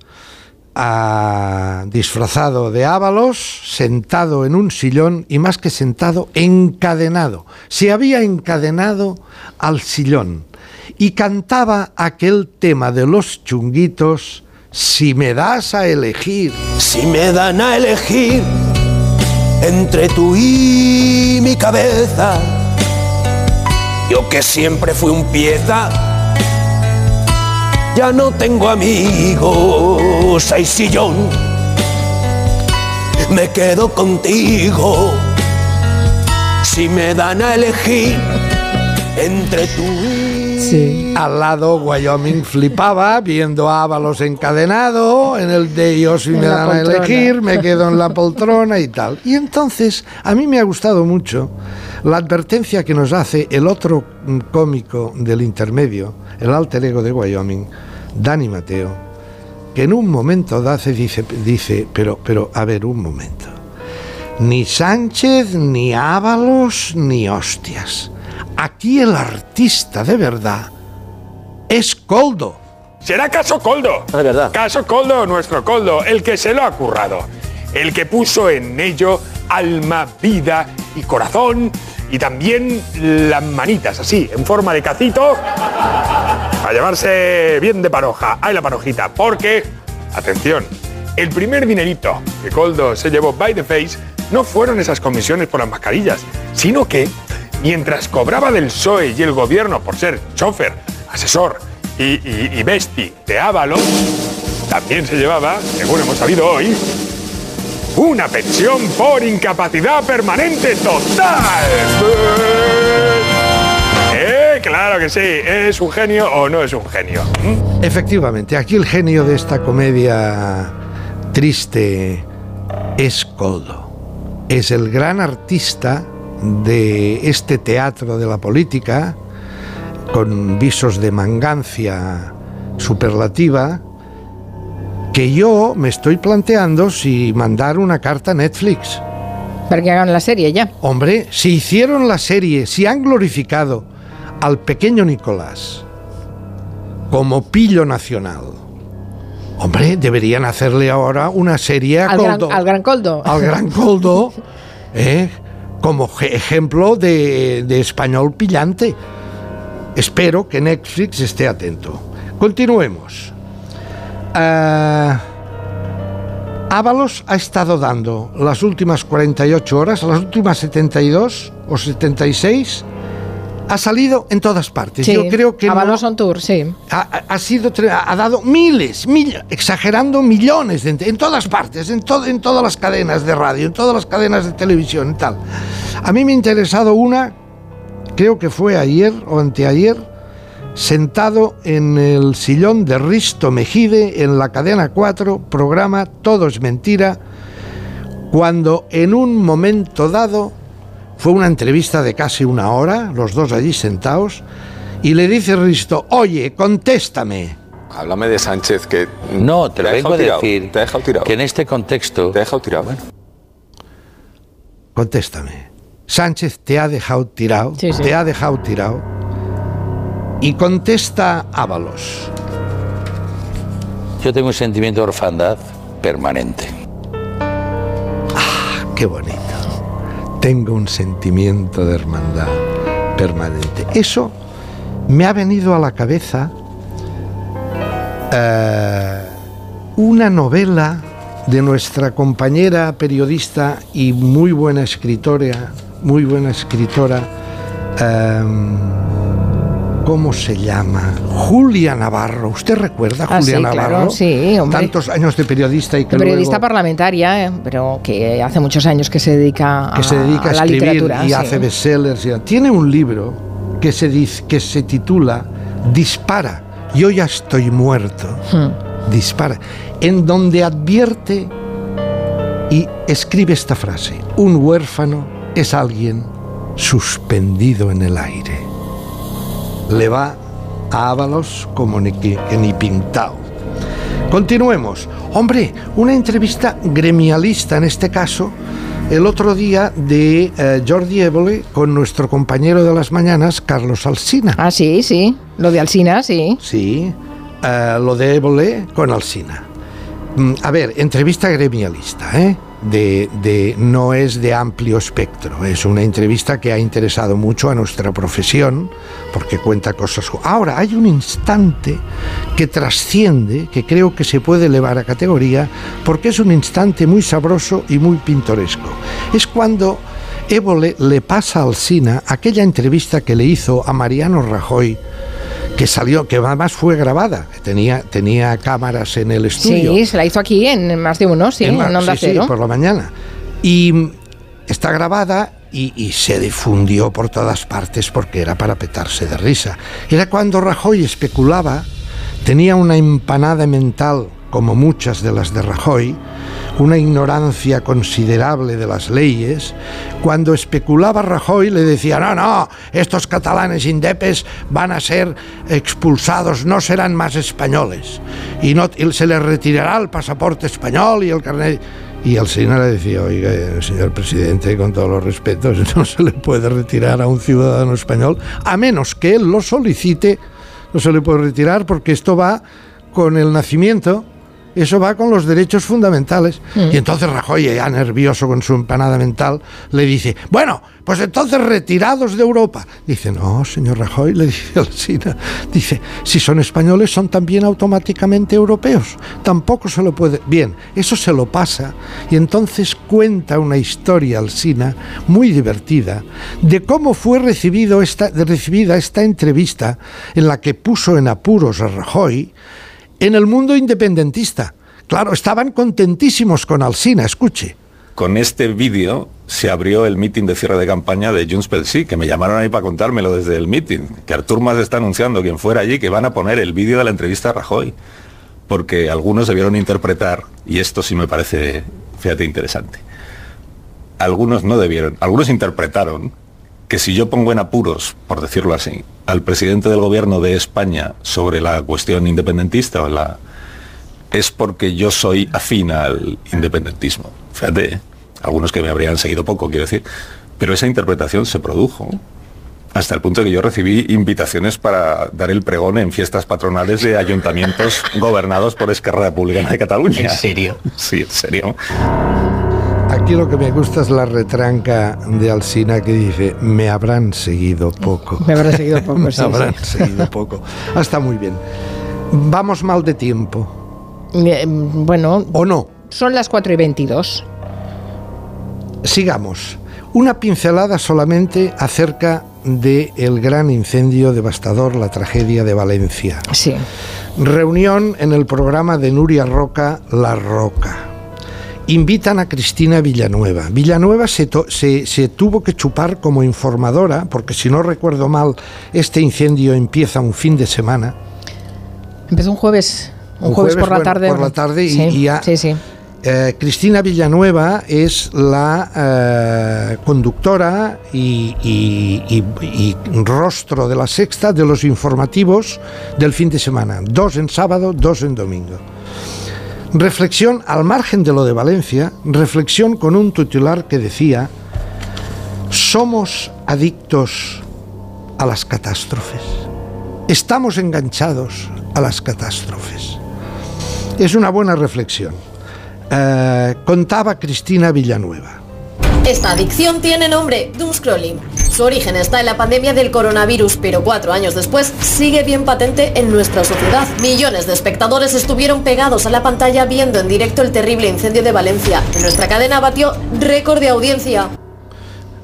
disfrazado de Ábalos, sentado en un sillón y más que sentado, encadenado. Se había encadenado al sillón y cantaba aquel tema de los chunguitos, si me das a elegir. Si me dan a elegir entre tú y mi cabeza, yo que siempre fui un pieza, ya no tengo amigos, hay sillón, me quedo contigo. Si me dan a elegir entre tú y... Al lado, Wyoming flipaba viendo a Ábalos encadenado. En el de yo si En me dan a elegir, me quedo en la poltrona y tal. Y entonces, a mí me ha gustado mucho la advertencia que nos hace el otro mm, cómico del intermedio, el alter ego de Wyoming, Dani Mateo, que en un momento dice, dice pero, pero, a ver, un momento. Ni Sánchez, ni Ábalos, ni hostias. Aquí el artista de verdad es Coldo. ¿Será caso Coldo? Es verdad. Caso Coldo, nuestro Coldo, el que se lo ha currado. El que puso en ello alma, vida y corazón y también las manitas así, en forma de cacito, a llevarse bien de paroja. Ahí la parojita, porque, atención, el primer dinerito que Coldo se llevó by the face no fueron esas comisiones por las mascarillas, sino que mientras cobraba del PSOE y el gobierno por ser chofer, asesor y, y, de Ábalos, también se llevaba, según hemos sabido hoy, una pensión por incapacidad permanente total. Eh, claro que sí, ¿es un genio o no es un genio? ¿Mm? Efectivamente, aquí el genio de esta comedia triste es Coldo. Es el gran artista de este teatro de la política, con visos de mangancia superlativa, que yo me estoy planteando si mandar una carta a Netflix. Para que hagan la serie ya. Hombre, si hicieron la serie, si han glorificado al pequeño Nicolás como pillo nacional, hombre, deberían hacerle ahora una serie a Al gran, Coldo, al gran Coldo. al gran Coldo, (laughs) ¿eh? como je- ejemplo de, de español pillante. Espero que Netflix esté atento. Continuemos. Ah, Ábalos ha estado dando las últimas 48 horas, las últimas 72 o 76, ha salido en todas partes. Sí, Yo creo que no- on tour, sí. ha, sido ha dado miles, mil- exagerando millones de, en todas partes, en, en todas las cadenas de radio, en todas las cadenas de televisión y tal. A mí me ha interesado una, creo que fue ayer o anteayer, sentado en el sillón de Risto Mejide en la cadena 4, programa Todo es mentira, cuando en un momento dado fue una entrevista de casi una hora, los dos allí sentados, y le dice Risto, oye, contéstame. Háblame de Sánchez, que. No, te lo vengo a decir Te ha dejado tirado. que en este contexto. Te ha dejado tirado. Contéstame. Sánchez te ha dejado tirado, Sí, sí. te ha dejado tirado. Y contesta Ábalos. Yo tengo un sentimiento de orfandad permanente. Qué bonito. Tengo un sentimiento de hermandad permanente. Eso me ha venido a la cabeza eh, una novela de nuestra compañera periodista y muy buena escritora, muy buena escritora, em, ¿cómo se llama? Julia Navarro. ¿Usted recuerda a Ah, Julia sí, claro, Navarro? sí, hombre. Tantos años de periodista y que Periodista luego- parlamentaria, eh, pero que hace muchos años que se dedica a, que se dedica a, a la escribir literatura. y sí. hace bestsellers. y- Tiene un libro que se, que se titula Dispara, yo ya estoy muerto. Hmm. Dispara, en donde advierte y escribe esta frase, un huérfano es alguien suspendido en el aire. Le va a Ábalos como ni, que, que ni pintado. Continuemos. Hombre, una entrevista gremialista en este caso, el otro día de eh, Jordi Évole con nuestro compañero de las mañanas, Carlos Alsina. Ah, sí, sí. Lo de Alsina, sí. Sí, eh, lo de Évole con Alsina. Mm, A ver, entrevista gremialista, ¿eh? De, no es de amplio espectro. Es una entrevista que ha interesado mucho a nuestra profesión porque cuenta cosas. Ahora hay un instante que trasciende, que creo que se puede elevar a categoría, porque es un instante muy sabroso y muy pintoresco. Es cuando Évole le pasa al Sina aquella entrevista que le hizo a Mariano Rajoy que salió, que además fue grabada, tenía, tenía cámaras en el estudio. Sí, se la hizo aquí en más de uno, sí, En en, la- Onda sí, sí, Cero. por la mañana. Y mm, está grabada y, y se difundió por todas partes porque era para petarse de risa. Era cuando Rajoy especulaba, tenía una empanada mental, como muchas de las de Rajoy, una ignorancia considerable de las leyes. Cuando especulaba Rajoy le decía, no, no, estos catalanes indepes van a ser expulsados, no serán más españoles. Y, no, se les retirará el pasaporte español y el carnet... Y el señor le decía, oiga, señor presidente, con todos los respetos, (laughs) no se le puede retirar a un ciudadano español, a menos que él lo solicite, no se le puede retirar porque esto va con el nacimiento, eso va con los derechos fundamentales. Y entonces Rajoy, ya nervioso con su empanada mental, le dice, bueno, pues entonces retirados de Europa. Dice, no, señor Rajoy, le dice Alsina, dice, si son españoles son también automáticamente europeos. Tampoco se lo puede... Bien, eso se lo pasa y entonces cuenta una historia Alsina muy divertida de cómo fue recibido esta, recibida esta entrevista en la que puso en apuros a Rajoy en el mundo independentista. Claro, estaban contentísimos con Alsina, escuche. Con este vídeo se abrió el mitin de cierre de campaña de Junts pel Sí, que me llamaron ahí para contármelo desde el mitin, que Artur Mas está anunciando, quien fuera allí, que van a poner el vídeo de la entrevista a Rajoy, porque algunos debieron interpretar, y esto sí me parece, fíjate, interesante. Algunos no debieron, algunos interpretaron que si yo pongo en apuros, por decirlo así, al presidente del gobierno de España sobre la cuestión independentista o la es porque yo soy afín al independentismo. Fíjate, algunos que me habrían seguido poco, quiero decir. Pero esa interpretación se produjo hasta el punto de que yo recibí invitaciones para dar el pregón en fiestas patronales de ayuntamientos (laughs) gobernados por Esquerra Republicana de Cataluña. ¿En serio? Sí, en serio. Aquí lo que me gusta es la retranca de Alsina que dice, me habrán seguido poco. Me habrán seguido (laughs) poco, me sí, habrán sí. seguido poco. Ah, Está muy bien. Vamos mal de tiempo. Eh, bueno. ¿O no? Son las 4 y 22. Sigamos. Una pincelada solamente acerca del el gran incendio devastador, la tragedia de Valencia. Sí. Reunión en el programa de Nuria Roca, La Roca. Invitan a Cristina Villanueva. Villanueva se, se- se tuvo que chupar como informadora, porque si no recuerdo mal, este incendio empieza un fin de semana. Empezó un jueves. Un, Un jueves, jueves, por la tarde. por la tarde y- sí, y Sí, sí. Eh, Cristina Villanueva es la eh, conductora y- y- y rostro de la sexta de los informativos del fin de semana. Dos en sábado, dos en domingo. Reflexión al margen de lo de Valencia, reflexión con un titular que decía, somos adictos a las catástrofes. Estamos enganchados a las catástrofes. Es una buena reflexión. Eh, contaba Cristina Villanueva. Esta adicción tiene nombre, doomscrolling. Su origen está en la pandemia del coronavirus, pero cuatro años después sigue bien patente en nuestra sociedad. Millones de espectadores estuvieron pegados a la pantalla viendo en directo el terrible incendio de Valencia. En nuestra cadena batió récord de audiencia.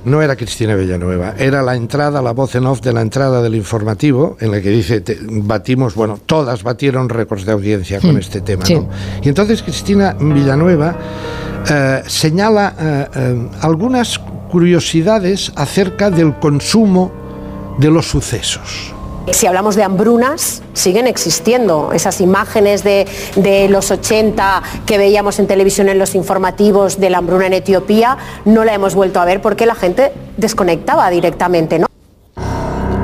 No era Cristina Villanueva, era la entrada, la voz en off de la entrada del informativo, en la que dice, te- batimos, bueno, todas batieron récords de audiencia con Mm, este tema. sí. ¿no? Y entonces Cristina Villanueva eh, señala eh, eh, algunas curiosidades acerca del consumo de los sucesos. Si hablamos de hambrunas, siguen existiendo. Esas imágenes de, de los 80 que veíamos en televisión en los informativos de la hambruna en Etiopía, no la hemos vuelto a ver porque la gente desconectaba directamente, ¿no?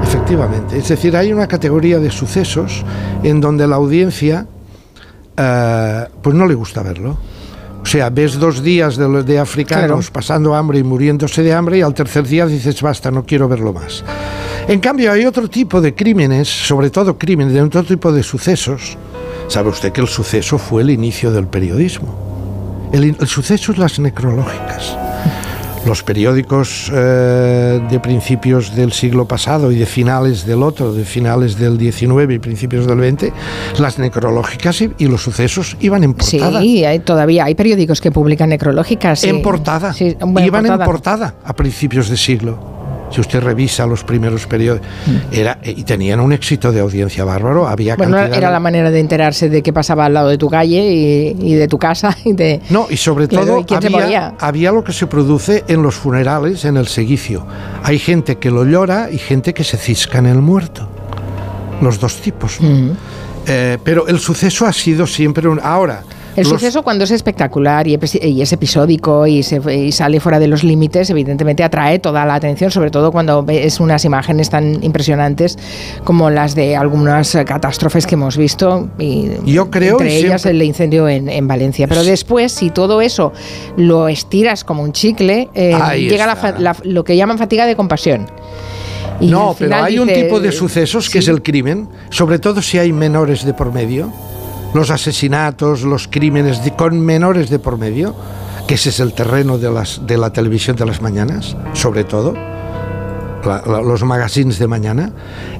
Efectivamente, es decir, hay una categoría de sucesos en donde la audiencia eh, pues no le gusta verlo. O sea, ves dos días de, los- de africanos Claro. pasando hambre y muriéndose de hambre y al tercer día dices, basta, no quiero verlo más. En cambio, hay otro tipo de crímenes, sobre todo crímenes, de otro tipo de sucesos. Sabe usted que el suceso fue el inicio del periodismo. El, el suceso es las necrológicas. Los periódicos eh, de principios del siglo pasado y de finales del otro, de finales del 19 y principios del 20, las necrológicas y, y los sucesos iban en portada. Sí, hay, todavía hay periódicos que publican necrológicas. sí. En portada. Sí, bueno, Iban portada. en portada a principios de siglo. Si usted revisa los primeros periódicos, era, y tenían un éxito de audiencia bárbaro. Había Mm. Bueno, cantidad era de- la manera de enterarse de qué pasaba al lado de tu calle y, y de tu casa (laughs) y de... No, y sobre todo ¿quién se había, había lo que se produce en los funerales, en el seguicio. Hay gente que lo llora y gente que se cisca en el muerto. Los dos tipos. ¿no? Eh, pero el suceso ha sido siempre un... Ahora... El los- suceso cuando es espectacular y, es episódico y, se, y sale fuera de los límites, evidentemente atrae toda la atención, sobre todo cuando ves unas imágenes tan impresionantes como las de algunas catástrofes que hemos visto. Y Yo creo Entre ellas siempre- el incendio en, en Valencia. Pero después, si todo eso lo estiras como un chicle, eh, llega la la- lo que llaman fatiga de compasión. Y no, pero hay un tipo de sucesos que es el crimen, sobre todo si hay menores de por medio, los asesinatos, los crímenes de- con menores de por medio, que ese es el terreno de, las, de la televisión de las mañanas, sobre todo, la- la- los magazines de mañana,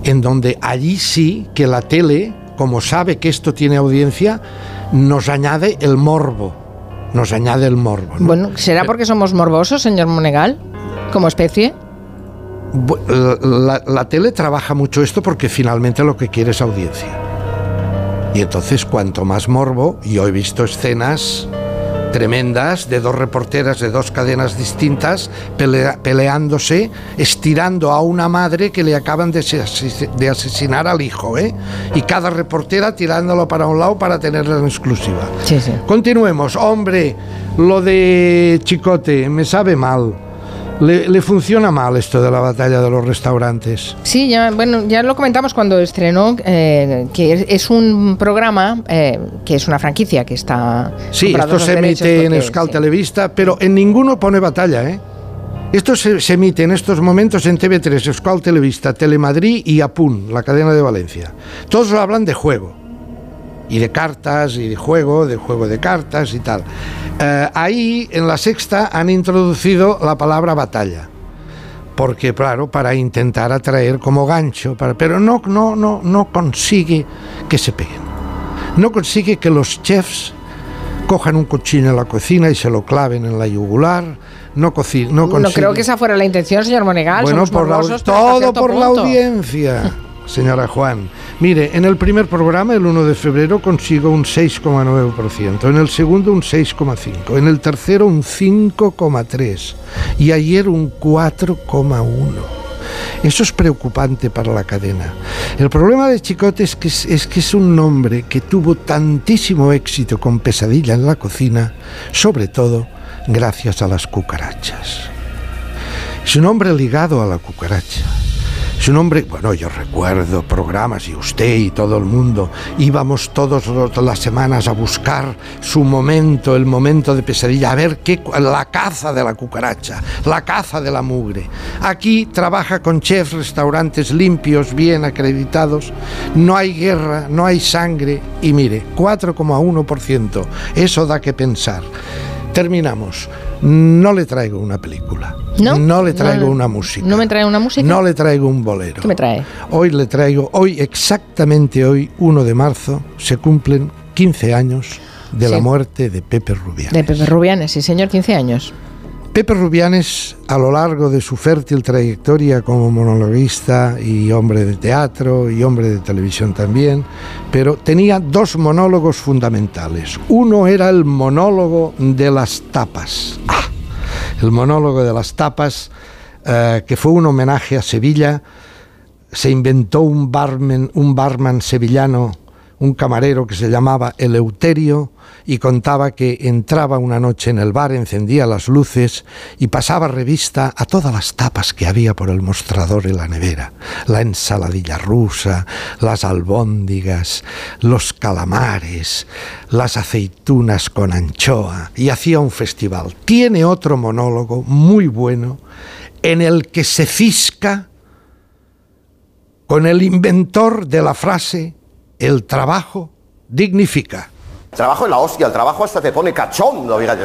en donde allí sí que la tele, como sabe que esto tiene audiencia, nos añade el morbo, nos añade el morbo. ¿no? Bueno, ¿será porque somos morbosos, señor Monegal, como especie? La tele trabaja mucho esto porque finalmente lo que quiere es audiencia. Y entonces cuanto más morbo, yo he visto escenas tremendas de dos reporteras de dos cadenas distintas pelea- peleándose, estirando a una madre que le acaban de, ases- de asesinar al hijo, ¿eh? Y cada reportera tirándolo para un lado para tenerla en exclusiva. Sí, sí. Continuemos. Hombre, lo de Chicote me sabe mal. Le, le funciona mal esto de la batalla de los restaurantes. Sí, ya, bueno, ya lo comentamos cuando estrenó, eh, que es, es un programa eh, que es una franquicia que está... Sí, esto se emite en Euskal Televista, pero en ninguno pone batalla, ¿eh? Esto se, se emite en estos momentos en TV3, Euskal Televista, Telemadrid y Apun, la cadena de Valencia. Todos hablan de juego. Y de cartas, y de juego, de juego de cartas y tal. Eh, ahí, en la sexta, han introducido la palabra batalla. Porque, claro, para intentar atraer como gancho, para- pero no, no, no, no consigue que se peguen. No consigue que los chefs cojan un cuchillo en la cocina y se lo claven en la yugular. No, no No creo que esa fuera la intención, señor Monegal. Bueno, por la, todo por la audiencia, (laughs) señora Juan. Mire, en el primer programa, el 1 de febrero, consigo un 6,9%, en el segundo un 6,5%, en el tercero un 5,3% y ayer un 4,1%. Eso es preocupante para la cadena. El problema de Chicote es que es, un nombre que tuvo tantísimo éxito con Pesadilla en la cocina, sobre todo gracias a las cucarachas. Es un hombre ligado a la cucaracha. Es un hombre, bueno, yo recuerdo programas y usted y todo el mundo íbamos todas las semanas a buscar su momento, el momento de pesadilla, a ver qué, la caza de la cucaracha, la caza de la mugre. Aquí trabaja con chefs, restaurantes limpios, bien acreditados, no hay guerra, no hay sangre y mire, 4,1%, eso da que pensar. Terminamos. No le traigo una película. ¿No? le traigo No, una música. ¿No me trae una música? No le traigo un bolero. ¿Qué me trae? Hoy le traigo, hoy exactamente hoy, 1 de marzo, se cumplen 15 años de la muerte de Pepe Rubianes. De Pepe Rubianes, sí, señor, 15 años. Pepe Rubianes, a lo largo de su fértil trayectoria como monologuista y hombre de teatro y hombre de televisión también, pero tenía dos monólogos fundamentales. Uno era el monólogo de las tapas. ¡Ah! El monólogo de las tapas, eh, que fue un homenaje a Sevilla. Se inventó un barman, un barman sevillano, un camarero que se llamaba Eleuterio y contaba que entraba una noche en el bar, encendía las luces y pasaba revista a todas las tapas que había por el mostrador y la nevera. La ensaladilla rusa, las albóndigas, los calamares, las aceitunas con anchoa y hacía un festival. Tiene otro monólogo muy bueno en el que se cisca con el inventor de la frase el trabajo dignifica. Trabajo en la hostia, el trabajo hasta te pone cachondo, fíjate.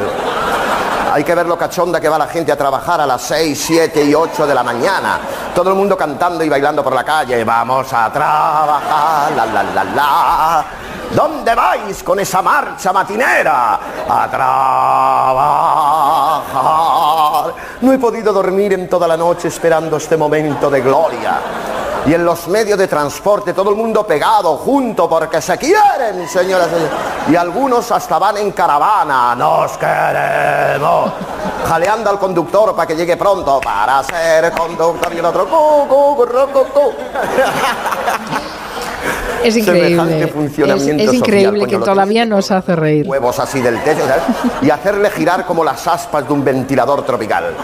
Hay que ver lo cachonda que va la gente a trabajar a las 6, 7 y 8 de la mañana. Todo el mundo cantando y bailando por la calle. Vamos a trabajar, la la la la. ¿Dónde vais con esa marcha matinera? A trabajar. No he podido dormir en toda la noche esperando este momento de gloria. Y en los medios de transporte todo el mundo pegado, junto, porque se quieren, señoras y señores. Y algunos hasta van en caravana. Nos queremos. Jaleando al conductor para que llegue pronto para ser conductor y el otro. cu, cu, cu, cu. Es increíble. Semejante Es, funcionamiento es social, increíble que todavía nos hace reír. Huevos así del techo, ¿sabes? Y hacerle girar como las aspas de un ventilador tropical.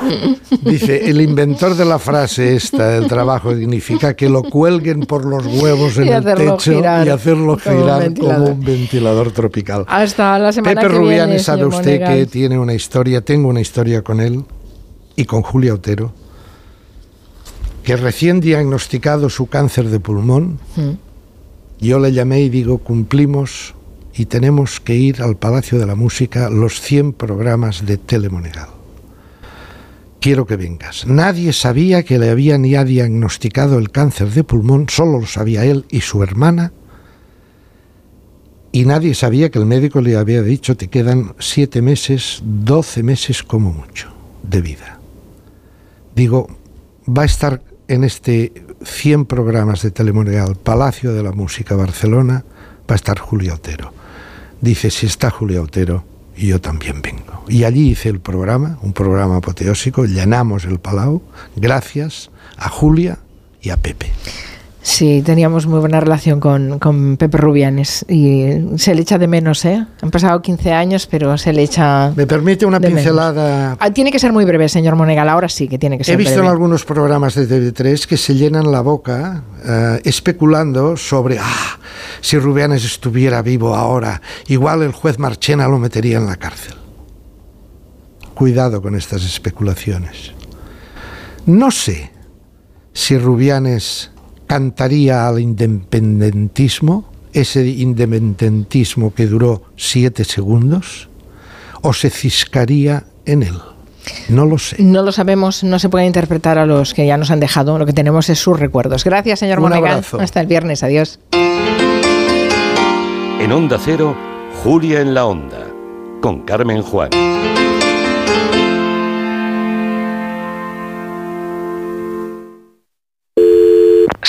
Dice, el inventor de la frase esta, del trabajo, significa que lo cuelguen por los huevos en el techo girar y hacerlo como un girar como un ventilador tropical. Hasta la semana Pepe que viene, Rubianes, sabe usted Monegal. que tiene una historia, tengo una historia con él y con Julia Otero, que recién diagnosticado su cáncer de pulmón, Mm. Yo le llamé y digo, cumplimos y tenemos que ir al Palacio de la Música los 100 programas de Telemonegal. Quiero que vengas. Nadie sabía que le habían ya diagnosticado el cáncer de pulmón, solo lo sabía él y su hermana. Y nadie sabía que el médico le había dicho te quedan 7 meses, 12 meses como mucho de vida. Digo, va a estar en este 100 programas de Telemonegal, Palacio de la Música, Barcelona, va a estar Julia Otero. Dice, si está Julia Otero, yo también vengo. Y allí hice el programa, un programa apoteósico, llenamos el Palau, gracias a Julia y a Pepe. Sí, teníamos muy buena relación con, con Pepe Rubianes y se le echa de menos, ¿eh? Han pasado 15 años, pero se le echa... ¿Me permite una pincelada? Ah, tiene que ser muy breve, señor Monegal, ahora sí que tiene que ser He visto breve. en algunos programas de TV3 que se llenan la boca eh, especulando sobre ah, si Rubianes estuviera vivo ahora, igual el juez Marchena lo metería en la cárcel. Cuidado con estas especulaciones. No sé si Rubianes cantaría al independentismo, ese independentismo que duró siete segundos, o se ciscaría en él. No lo sé. No lo sabemos, no se puede interpretar a los que ya nos han dejado. Lo que tenemos es sus recuerdos. Gracias, señor Un Monegal. abrazo. Hasta el viernes. Adiós. En Onda Cero, Julia en la Onda, con Carmen Juan.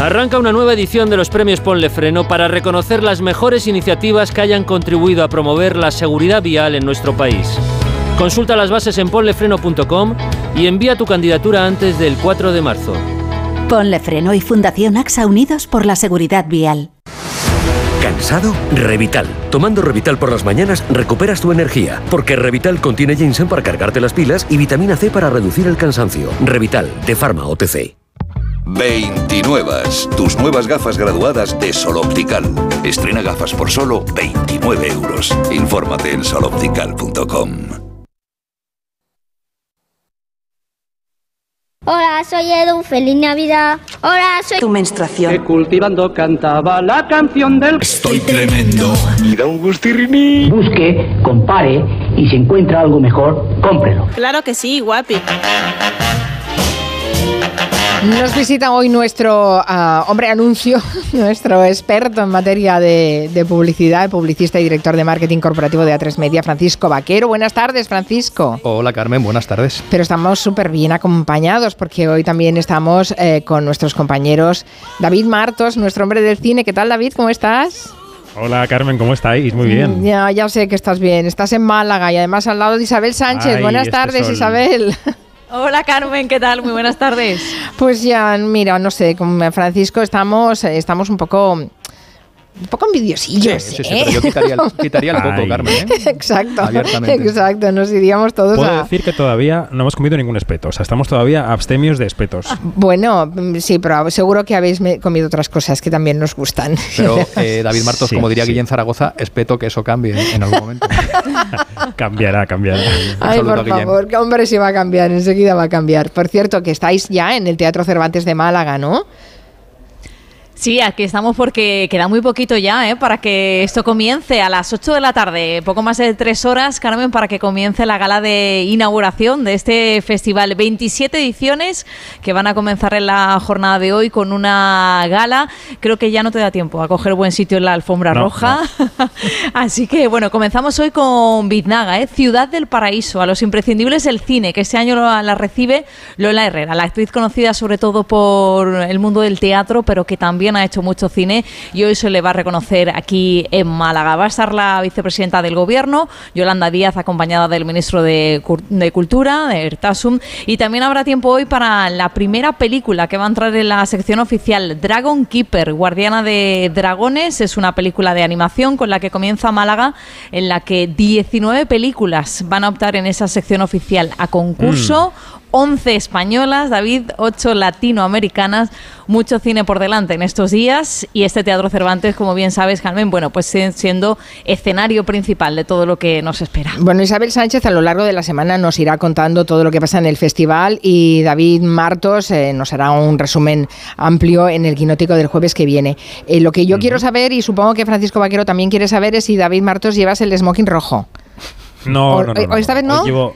Arranca una nueva edición de los premios Ponle Freno para reconocer las mejores iniciativas que hayan contribuido a promover la seguridad vial en nuestro país. Consulta las bases en ponlefreno.com y envía tu candidatura antes del 4 de marzo. Ponle Freno y Fundación AXA Unidos por la Seguridad Vial. ¿Cansado? Revital. Tomando Revital por las mañanas recuperas tu energía, porque Revital contiene ginseng para cargarte las pilas y vitamina C para reducir el cansancio. Revital, de Pharma OTC. 29. Tus nuevas gafas graduadas de Sol Optical. Estrena gafas por solo 29 euros. Infórmate en soloptical.com. Hola, soy Edu, feliz Navidad. Hola, soy... Tu menstruación. Que cultivando cantaba la canción del... Estoy tremendo. Y da un gustirriní. Busque, compare y si encuentra algo mejor, cómprelo. Claro que sí, guapi. Nos visita hoy nuestro ah, hombre anuncio, (laughs) nuestro experto en materia de, de publicidad, publicista y director de marketing corporativo de A3 Media, Francisco Vaquero. Buenas tardes, Francisco. Hola Carmen, buenas tardes. Pero estamos súper bien acompañados porque hoy también estamos eh, con nuestros compañeros David Martos, nuestro hombre del cine. ¿Qué tal, David? ¿Cómo estás? Hola Carmen, ¿cómo estáis? Muy bien. Ya, ya sé que estás bien. Estás en Málaga y además al lado de Isabel Sánchez. Ay, buenas este tardes, sol. Isabel. (laughs) Hola Carmen, ¿qué tal? Muy buenas tardes. Pues ya, mira, no sé, con Francisco estamos, estamos un poco un poco envidiosillos. Sí, sí, sí, ¿eh? pero yo quitaría el, quitaría el (laughs) coco. Carmen. ¿eh? exacto, Abiertamente. exacto, nos iríamos todos Puedo a... decir que todavía no hemos comido ningún espeto. O sea, estamos todavía abstemios de espetos. Bueno, mm, sí, pero seguro que habéis comido otras cosas que también nos gustan. Pero (laughs) eh, David Martos, Sí, como diría sí. Guillén Zaragoza, espeto que eso cambie en algún momento. (laughs) cambiará, cambiará. Ay, por favor, que hombre, sí va a cambiar, enseguida va a cambiar. Por cierto, que estáis ya en el Teatro Cervantes de Málaga, ¿no? Sí, aquí estamos porque queda muy poquito ya ¿eh? para que esto comience a las 8 de la tarde, poco más de tres horas, Carmen, para que comience la gala de inauguración de este festival. 27 ediciones que van a comenzar en la jornada de hoy con una gala. Creo que ya no te da tiempo a coger buen sitio en la alfombra No, roja. (laughs) Así que bueno, comenzamos hoy con Biznaga, ¿eh? Ciudad del Paraíso, a los imprescindibles del cine, que este año la recibe Lola Herrera, la actriz conocida sobre todo por el mundo del teatro, pero que también ha hecho mucho cine y hoy se le va a reconocer aquí en Málaga. Va a estar la vicepresidenta del gobierno, Yolanda Díaz, acompañada del ministro de, de Cultura, de Ertasum, y también habrá tiempo hoy para la primera película que va a entrar en la sección oficial, Dragon Keeper, Guardiana de Dragones. Es una película de animación con la que comienza Málaga, en la que 19 películas van a optar en esa sección oficial a concurso. 11 españolas, David, 8 latinoamericanas, mucho cine por delante en estos días y este Teatro Cervantes, como bien sabes, Carmen, bueno, pues si- siendo escenario principal de todo lo que nos espera. Bueno, Isabel Sánchez a lo largo de la semana nos irá contando todo lo que pasa en el festival y David Martos eh, nos hará un resumen amplio en el quinótico del jueves que viene. Eh, lo que yo quiero saber, y supongo que Francisco Vaquero también quiere saber, es si David Martos llevas el smoking rojo. No, O- no, no, o esta vez Hoy no. Llevo,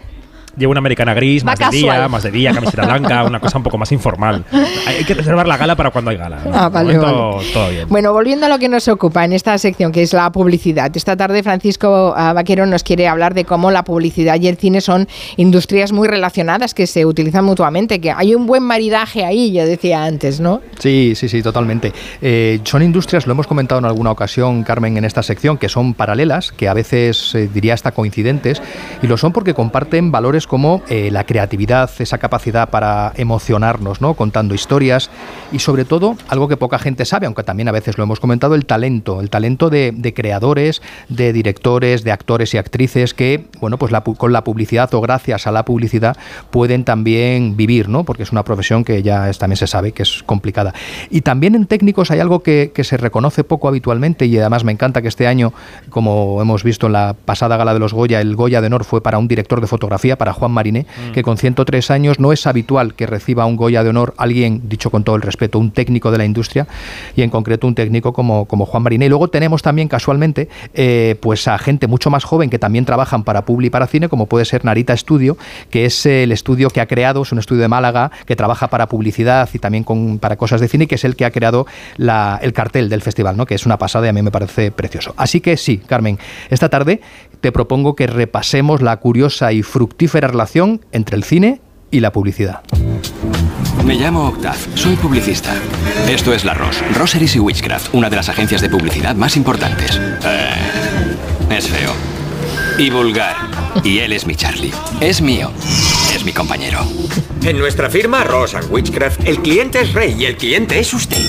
llevo una americana gris, Va más de día, más de día, camiseta blanca, una cosa un poco más informal. Hay, que reservar la gala para cuando hay gala. Ah, vale, momento, Todo bien. Bueno, volviendo a lo que nos ocupa en esta sección, que es la publicidad. Esta tarde Francisco ah, Vaquero nos quiere hablar de cómo la publicidad y el cine son industrias muy relacionadas que se utilizan mutuamente, que hay un buen maridaje ahí, yo decía antes, ¿no? Sí, sí, sí, totalmente. Eh, son industrias, lo hemos comentado en alguna ocasión, Carmen, en esta sección, que son paralelas, que a veces eh, diría hasta coincidentes, y lo son porque comparten valores como eh, la creatividad, esa capacidad para emocionarnos, ¿no? Contando historias, y sobre todo, algo que poca gente sabe, aunque también a veces lo hemos comentado, el talento, el talento de, creadores, de directores, de actores y actrices que, bueno, pues con la publicidad o gracias a la publicidad pueden también vivir, ¿no? Porque es una profesión que ya también se sabe que es complicada. Y también en técnicos hay algo que, que se reconoce poco habitualmente y además me encanta que este año, como hemos visto en la pasada gala de los Goya, el Goya de Honor fue para un director de fotografía, para Juan Mariné, que con 103 años no es habitual que reciba un Goya de Honor alguien, dicho con todo el respeto, un técnico de la industria y en concreto un técnico como, como Juan Mariné. Y luego tenemos también casualmente eh, pues a gente mucho más joven que también trabajan para Publi y para cine, como puede ser Narita Studio, que es el estudio que ha creado, es un estudio de Málaga que trabaja para publicidad y también con, para cosas de cine, y que es el que ha creado la- el cartel del festival, ¿no? que es una pasada y a mí me parece precioso. Así que sí, Carmen, esta tarde te propongo que repasemos la curiosa y fructífera relación entre el cine y la publicidad. Me llamo Octav, soy publicista. Esto es La Ros, Roseries y Witchcraft, una de las agencias de publicidad más importantes. Eh, es feo. Y vulgar. Y él es mi Charlie. Es mío. Es mi compañero. En nuestra firma Ross and Witchcraft, el cliente es rey y el cliente es usted.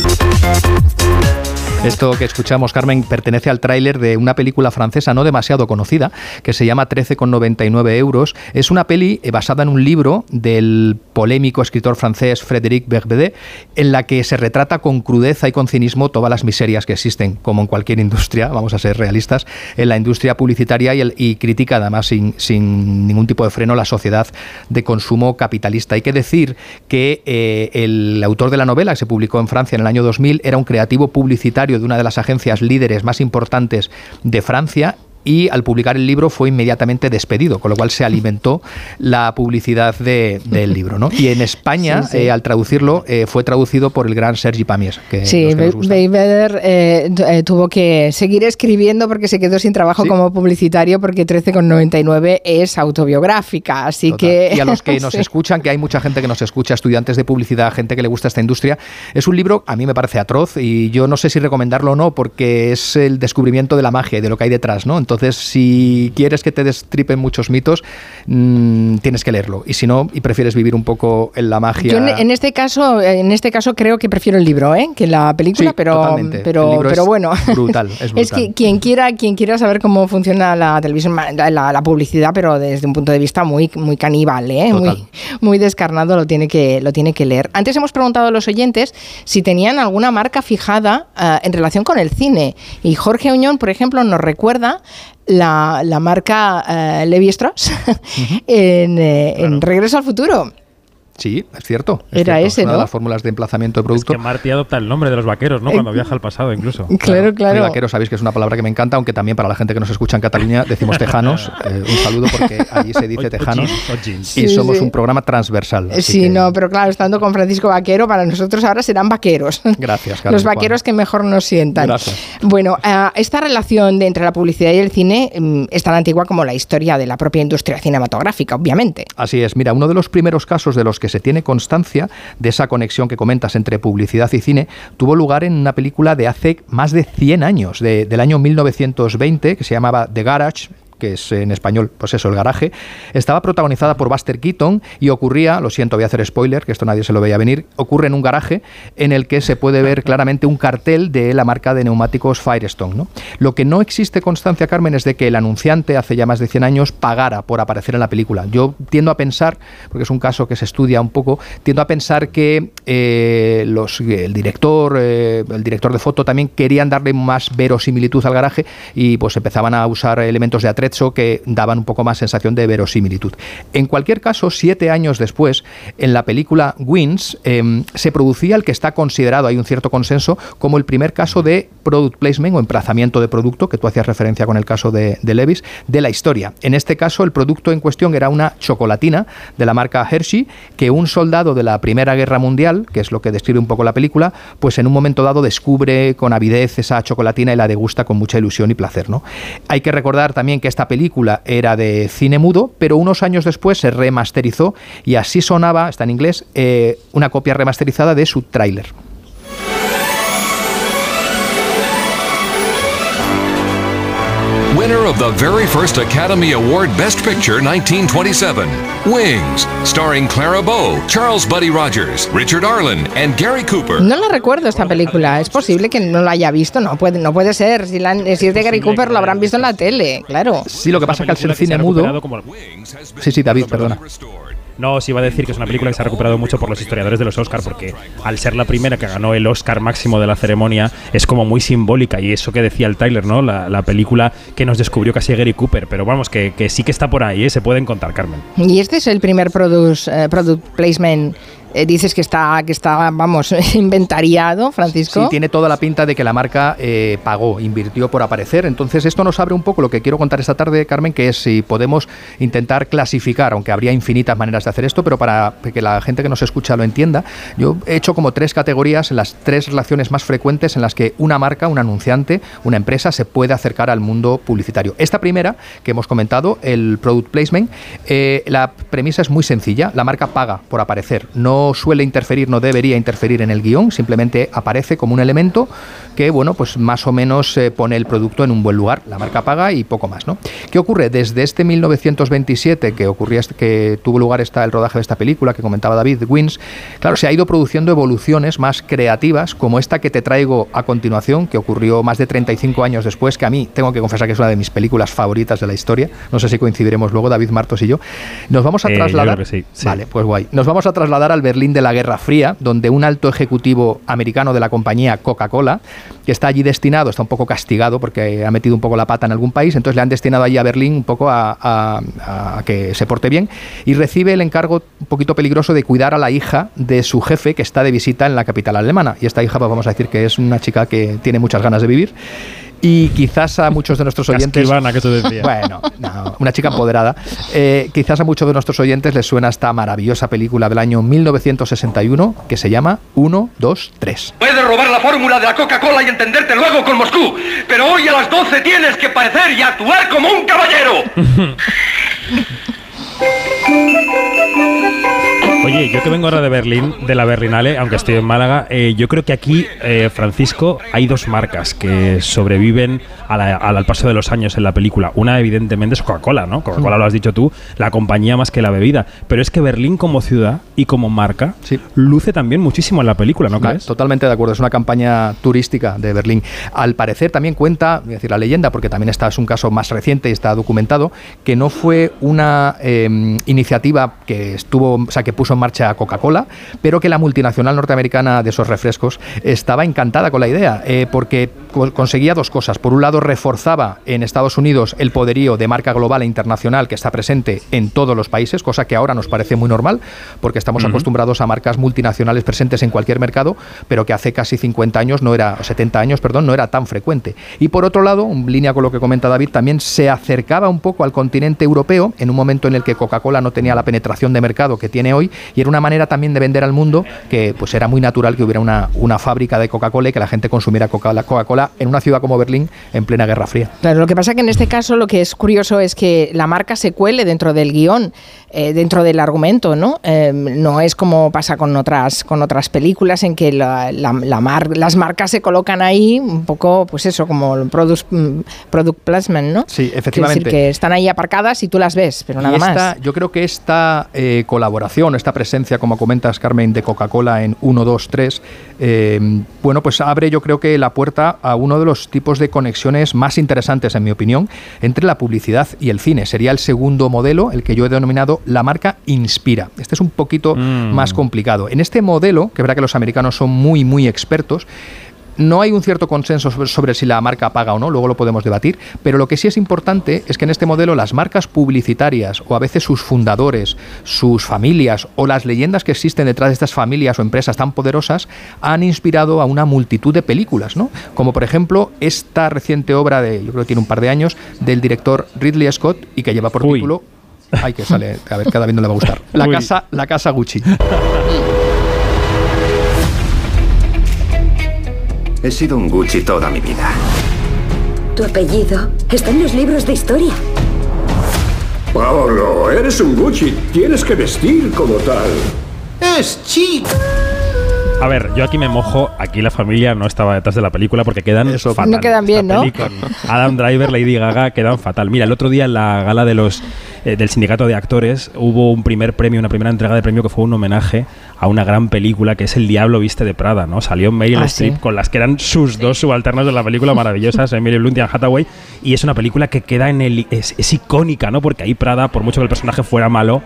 Esto que escuchamos, Carmen, pertenece al tráiler de una película francesa no demasiado conocida, que se llama 13,99 euros. Es una peli eh, basada en un libro del polémico escritor francés Frédéric Berbede, en la que se retrata con crudeza y con cinismo todas las miserias que existen, como en cualquier industria, vamos a ser realistas, en la industria publicitaria y, el- y critica además sin, sin ningún tipo de freno la sociedad de consumo capitalista. Hay que decir que eh, el autor de la novela, que se publicó en Francia en el año 2000, era un creativo publicitario de una de las agencias líderes más importantes de Francia y al publicar el libro fue inmediatamente despedido, con lo cual se alimentó la publicidad de- del libro. ¿no? Y en España, Sí, sí. eh, al traducirlo, eh, fue traducido por el gran Sergi Pamiers. Que Sí, que. Beiber eh, tu- tuvo que seguir escribiendo porque se quedó sin trabajo como publicitario porque 13,99 es autobiográfica, así Total. que... Y a los (laughs) que nos escuchan, que hay mucha gente que nos escucha, estudiantes de publicidad, gente que le gusta esta industria, es un libro, a mí me parece atroz y yo no sé si recomendarlo o no porque es el descubrimiento de la magia y de lo que hay detrás, ¿no? Entonces Entonces, si quieres que te destripen muchos mitos, mm, tienes que leerlo. Y si no, y prefieres vivir un poco en la magia. Yo en, en este caso, en este caso creo que prefiero el libro, ¿eh? que la película, Sí, pero, totalmente. pero, es bueno. brutal, (laughs) es Es que brutal. quien quiera, quien quiera saber cómo funciona la televisión, la, publicidad, pero desde un punto de vista muy, muy caníbal, ¿eh? Muy, muy descarnado, lo tiene que, lo tiene que leer. Antes hemos preguntado a los oyentes si tenían alguna marca fijada eh, en relación con el cine. Y Jorge Uñón, por ejemplo, nos recuerda la, la marca eh, Levi Strauss (laughs) en, eh, en Regreso al Futuro. Sí, es cierto. es Era cierto. ese, Es una de ¿no? las fórmulas de emplazamiento de producto. Que Marty adopta el nombre de los vaqueros, ¿no? Cuando viaja al pasado, incluso. (laughs) Claro, claro. Muy vaquero, sabéis que es una palabra que me encanta, aunque también para la gente que nos escucha en Cataluña decimos tejanos. (laughs) Eh, un saludo porque allí se dice tejanos. Y somos sí. un programa transversal. así Sí, que no, pero claro, estando con Francisco Vaquero, para nosotros ahora serán vaqueros. (laughs) Gracias, Carmen Los Juan. vaqueros que mejor nos sientan. Gracias. Bueno, ah, esta relación de entre la publicidad y el cine mm, es tan antigua como la historia de la propia industria cinematográfica, obviamente. Así es, mira, uno de los primeros casos de los que se tiene constancia de esa conexión que comentas entre publicidad y cine tuvo lugar en una película de hace más de 100 años, de- del año 1920, que se llamaba The Garage que es en español, pues eso, el garaje, estaba protagonizada por Buster Keaton y ocurría, lo siento, voy a hacer spoiler, que esto nadie se lo veía venir, ocurre en un garaje en el que se puede ver claramente un cartel de la marca de neumáticos Firestone. ¿no? Lo que no existe constancia, Carmen, es de que el anunciante hace ya más de 100 años pagara por aparecer en la película. Yo tiendo a pensar, porque es un caso que se estudia un poco, tiendo a pensar que eh, los, el director, eh, el director de foto también querían darle más verosimilitud al garaje y pues empezaban a usar elementos de atrecho que daban un poco más sensación de verosimilitud. En cualquier caso, siete años después, en la película Wins, eh, se producía el que está considerado, hay un cierto consenso, como el primer caso de product placement o emplazamiento de producto, que tú hacías referencia con el caso de, de Levis, de la historia. En este caso, el producto en cuestión era una chocolatina de la marca Hershey, que un soldado de la Primera Guerra Mundial, que es lo que describe un poco la película, pues en un momento dado descubre con avidez esa chocolatina y la degusta con mucha ilusión y placer. ¿no? Hay que recordar también que esta película era de cine mudo, pero unos años después se remasterizó y así sonaba, está en inglés, eh, una copia remasterizada de su tráiler. Winner of the very first Academy Award Best Picture 1927, Wings, starring Clara Bow, Charles Buddy Rogers, Richard Arlen, and Gary Cooper. No la recuerdo esta película. Es posible que no la haya visto. No puede, no puede ser. Si, la, si es de Gary Cooper, lo habrán visto en la tele. Claro. Sí, lo que pasa es que al ser cine mudo... Sí, sí, David, perdona. No, os iba a decir que es una película que se ha recuperado mucho por los historiadores de los Oscar, porque al ser la primera que ganó el Oscar máximo de la ceremonia, es como muy simbólica. Y eso que decía el Tyler, ¿no? La, la película que nos descubrió casi Gary Cooper. Pero vamos, que, que sí que está por ahí, ¿eh? se pueden contar, Carmen. Y este es el primer eh, product placement. Eh, dices que está, que está, vamos, (laughs) inventariado, Francisco. Sí, tiene toda la pinta de que la marca eh, pagó, invirtió por aparecer. Entonces, esto nos abre un poco lo que quiero contar esta tarde, Carmen, que es si podemos intentar clasificar, aunque habría infinitas maneras de hacer esto, pero para que la gente que nos escucha lo entienda, yo he hecho como tres categorías, las tres relaciones más frecuentes en las que una marca, un anunciante, una empresa se puede acercar al mundo publicitario. Esta primera, que hemos comentado, el product placement, eh, la premisa es muy sencilla. La marca paga por aparecer. No suele interferir, no debería interferir en el guion, simplemente aparece como un elemento que, bueno, pues más o menos eh, pone el producto en un buen lugar. La marca paga y poco más, ¿no? ¿Qué ocurre? Desde este 1927 que ocurría, este- que tuvo lugar esta, el rodaje de esta película que comentaba David, Wins, claro, se ha ido produciendo evoluciones más creativas, como esta que te traigo a continuación, que ocurrió más de 35 años después, que a mí tengo que confesar que es una de mis películas favoritas de la historia. No sé si coincidiremos luego, David Martos y yo. Nos vamos a Eh, yo trasladar. creo que sí, sí. Vale, pues guay. Nos vamos a trasladar al Berlín de la Guerra Fría, donde un alto ejecutivo americano de la compañía Coca-Cola, que está allí destinado, está un poco castigado porque ha metido un poco la pata en algún país, entonces le han destinado allí a Berlín un poco a, a- que se porte bien y recibe el encargo un poquito peligroso de cuidar a la hija de su jefe que está de visita en la capital alemana. Y esta hija, pues vamos a decir que es una chica que tiene muchas ganas de vivir. Y quizás a muchos de nuestros oyentes. Que tú decías. (laughs) Bueno, no, una chica empoderada. Eh, quizás a muchos de nuestros oyentes les suena esta maravillosa película del año 1961 que se llama 1, 2, 3. Puedes robar la fórmula de la Coca-Cola y entenderte luego con Moscú, pero hoy a las 12 tienes que parecer y actuar como un caballero. (laughs) Oye, yo que vengo ahora de Berlín, de la Berlinale, aunque estoy en Málaga, eh, yo creo que aquí, eh, Francisco, hay dos marcas que sobreviven a la- al, paso de los años en la película. Una, evidentemente, es Coca-Cola, ¿no? Coca-Cola lo has dicho tú, la compañía más que la bebida. Pero es que Berlín como ciudad y como marca luce también muchísimo en la película, ¿no crees? Totalmente de acuerdo, es una campaña turística de Berlín. Al parecer también cuenta, voy a decir la leyenda, porque también está, es un caso más reciente y está documentado, que no fue una eh, iniciativa que estuvo, o sea, que puso en marcha Coca-Cola, pero que la multinacional norteamericana de esos refrescos estaba encantada con la idea, eh, porque co- conseguía dos cosas. Por un lado, reforzaba en Estados Unidos el poderío de marca global e internacional que está presente en todos los países, cosa que ahora nos parece muy normal, porque estamos acostumbrados a marcas multinacionales presentes en cualquier mercado, pero que hace casi 50 años no era, o 70 años, perdón, no era tan frecuente. Y por otro lado, en línea con lo que comenta David, también se acercaba un poco al continente europeo en un momento en el que Coca-Cola no tenía la penetración de mercado que tiene hoy y era una manera también de vender al mundo que pues era muy natural que hubiera una, una fábrica de Coca-Cola y que la gente consumiera Coca-Cola en una ciudad como Berlín en plena Guerra Fría. Claro, lo que pasa que en este caso lo que es curioso es que la marca se cuele dentro del guion, eh, dentro del argumento, ¿no? Eh, no es como pasa con otras, con otras películas en que la- la- la mar- las marcas se colocan ahí un poco, pues eso, como product, mm, product placement, ¿no? Sí, Es efectivamente. decir, que están ahí aparcadas y tú las ves, pero nada Y esta- más. Yo creo que esta eh, colaboración, esta presencia, como comentas, Carmen, de Coca-Cola en 1, 2, 3, eh, bueno, pues abre yo creo que la puerta a uno de los tipos de conexiones más interesantes, en mi opinión, entre la publicidad y el cine. Sería el segundo modelo, el que yo he denominado la marca Inspira. Este es un poquito más complicado. En este modelo, que verá que los americanos son muy, muy expertos, no hay un cierto consenso sobre, sobre si la marca paga o no, luego lo podemos debatir, pero lo que sí es importante es que en este modelo las marcas publicitarias o a veces sus fundadores, sus familias o las leyendas que existen detrás de estas familias o empresas tan poderosas han inspirado a una multitud de películas, ¿no? Como por ejemplo esta reciente obra de, yo creo que tiene un par de años, del director Ridley Scott y que lleva por título Ay, que sale, a ver, cada vez no le va a gustar. (laughs) La Uy. casa, la casa Gucci. (laughs) He sido un Gucci toda mi vida. Tu apellido está en los libros de historia. Paolo, eres un Gucci. Tienes que vestir como tal. Es chic. A ver, yo aquí me mojo, aquí la familia no estaba detrás de la película porque quedan fatal. No quedan bien, ¿no? Adam Driver, Lady Gaga quedan fatal. Mira, el otro día en la gala de los eh, del sindicato de actores hubo un primer premio, una primera entrega de premio que fue un homenaje a una gran película que es El Diablo viste de Prada, ¿no? Salió Meryl Ah, Streep sí. con las que eran sus dos subalternas de la película maravillosas, Emily Blunt y Anne Hathaway, y es una película que queda en el es, es icónica, ¿no? Porque ahí Prada, por mucho que el personaje fuera malo,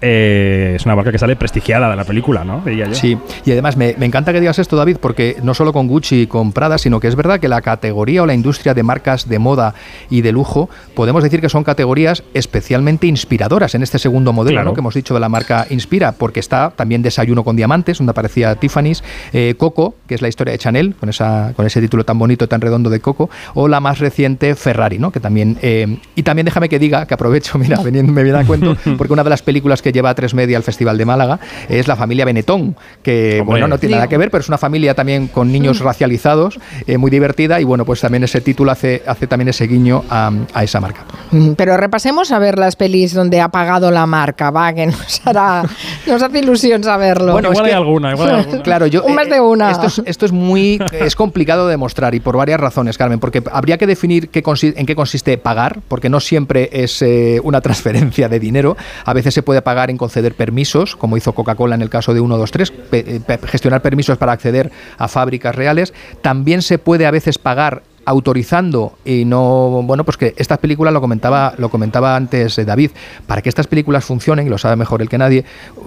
eh, es una marca que sale prestigiada de la película, ¿no? Diría yo. Sí, y además me, me encanta que digas esto, David, porque no solo con Gucci y con Prada, sino que es verdad que la categoría o la industria de marcas de moda y de lujo, podemos decir que son categorías especialmente inspiradoras en este segundo modelo Claro. ¿no? que hemos dicho de la marca Inspira, porque está también Desayuno con Diamantes, donde aparecía Tiffany's, eh, Coco, que es la historia de Chanel, con, esa, con ese título tan bonito, tan redondo de Coco, o la más reciente Ferrari, ¿no? que también... eh, y también déjame que diga, que aprovecho, (laughs) mira, me viene a cuento, (laughs) porque una de las películas que lleva a tres media al Festival de Málaga es la familia Benetton, que Hombre. bueno, no tiene nada que ver, pero es una familia también con niños racializados, eh, muy divertida, y bueno, pues también ese título hace, hace también ese guiño a, a esa marca. Mm, Pero repasemos a ver las pelis donde ha pagado la marca, va, que nos hará, (laughs) nos hace ilusión saberlo. Bueno, es igual que- hay alguna, igual hay (laughs) alguna. Claro, yo. Un más eh, de una. Esto es, esto es muy. Es complicado de demostrar y por varias razones, Carmen, porque habría que definir qué consi- en qué consiste pagar, porque no siempre es eh, una transferencia de dinero. A veces se puede pagar en conceder permisos, como hizo Coca-Cola en el caso de 123, pe- eh, pe- gestionar permisos para acceder a fábricas reales. También se puede a veces pagar autorizando y no bueno pues que estas películas lo comentaba lo comentaba antes eh, David para que estas películas funcionen y lo sabe mejor el que nadie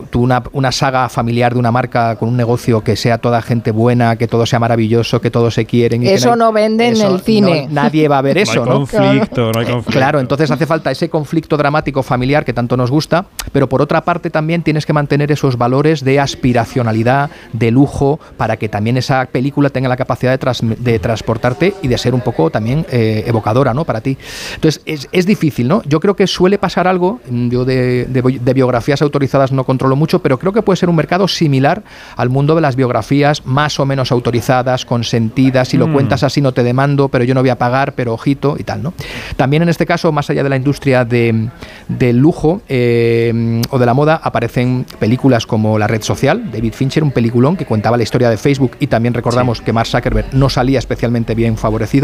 tú una, una saga familiar de una marca con un negocio que sea toda gente buena que todo sea maravilloso que todos se quieren y que Eso hay- no vende en el cine. no- nadie va a ver (laughs) No hay eso no, conflicto, no hay conflicto. Claro, entonces hace falta ese conflicto dramático familiar que tanto nos gusta, pero por otra parte también tienes que mantener esos valores de aspiracionalidad, de lujo, para que también esa película tenga la capacidad de, tras- de transportarte y de ser un poco también eh, evocadora, ¿no? Para ti. Entonces, es, es, difícil, ¿no? Yo creo que suele pasar algo, yo de, de, biografías autorizadas no controlo mucho, pero creo que puede ser un mercado similar al mundo de las biografías más o menos autorizadas, consentidas, si lo mm. cuentas así no te demando, pero yo no voy a pagar, pero ojito y tal, ¿no? También en este caso, más allá de la industria de, del lujo eh, o de la moda, aparecen películas como La Red Social, David Fincher, un peliculón que cuentaba la historia de Facebook y también recordamos que Mark Zuckerberg no salía especialmente bien favorecido,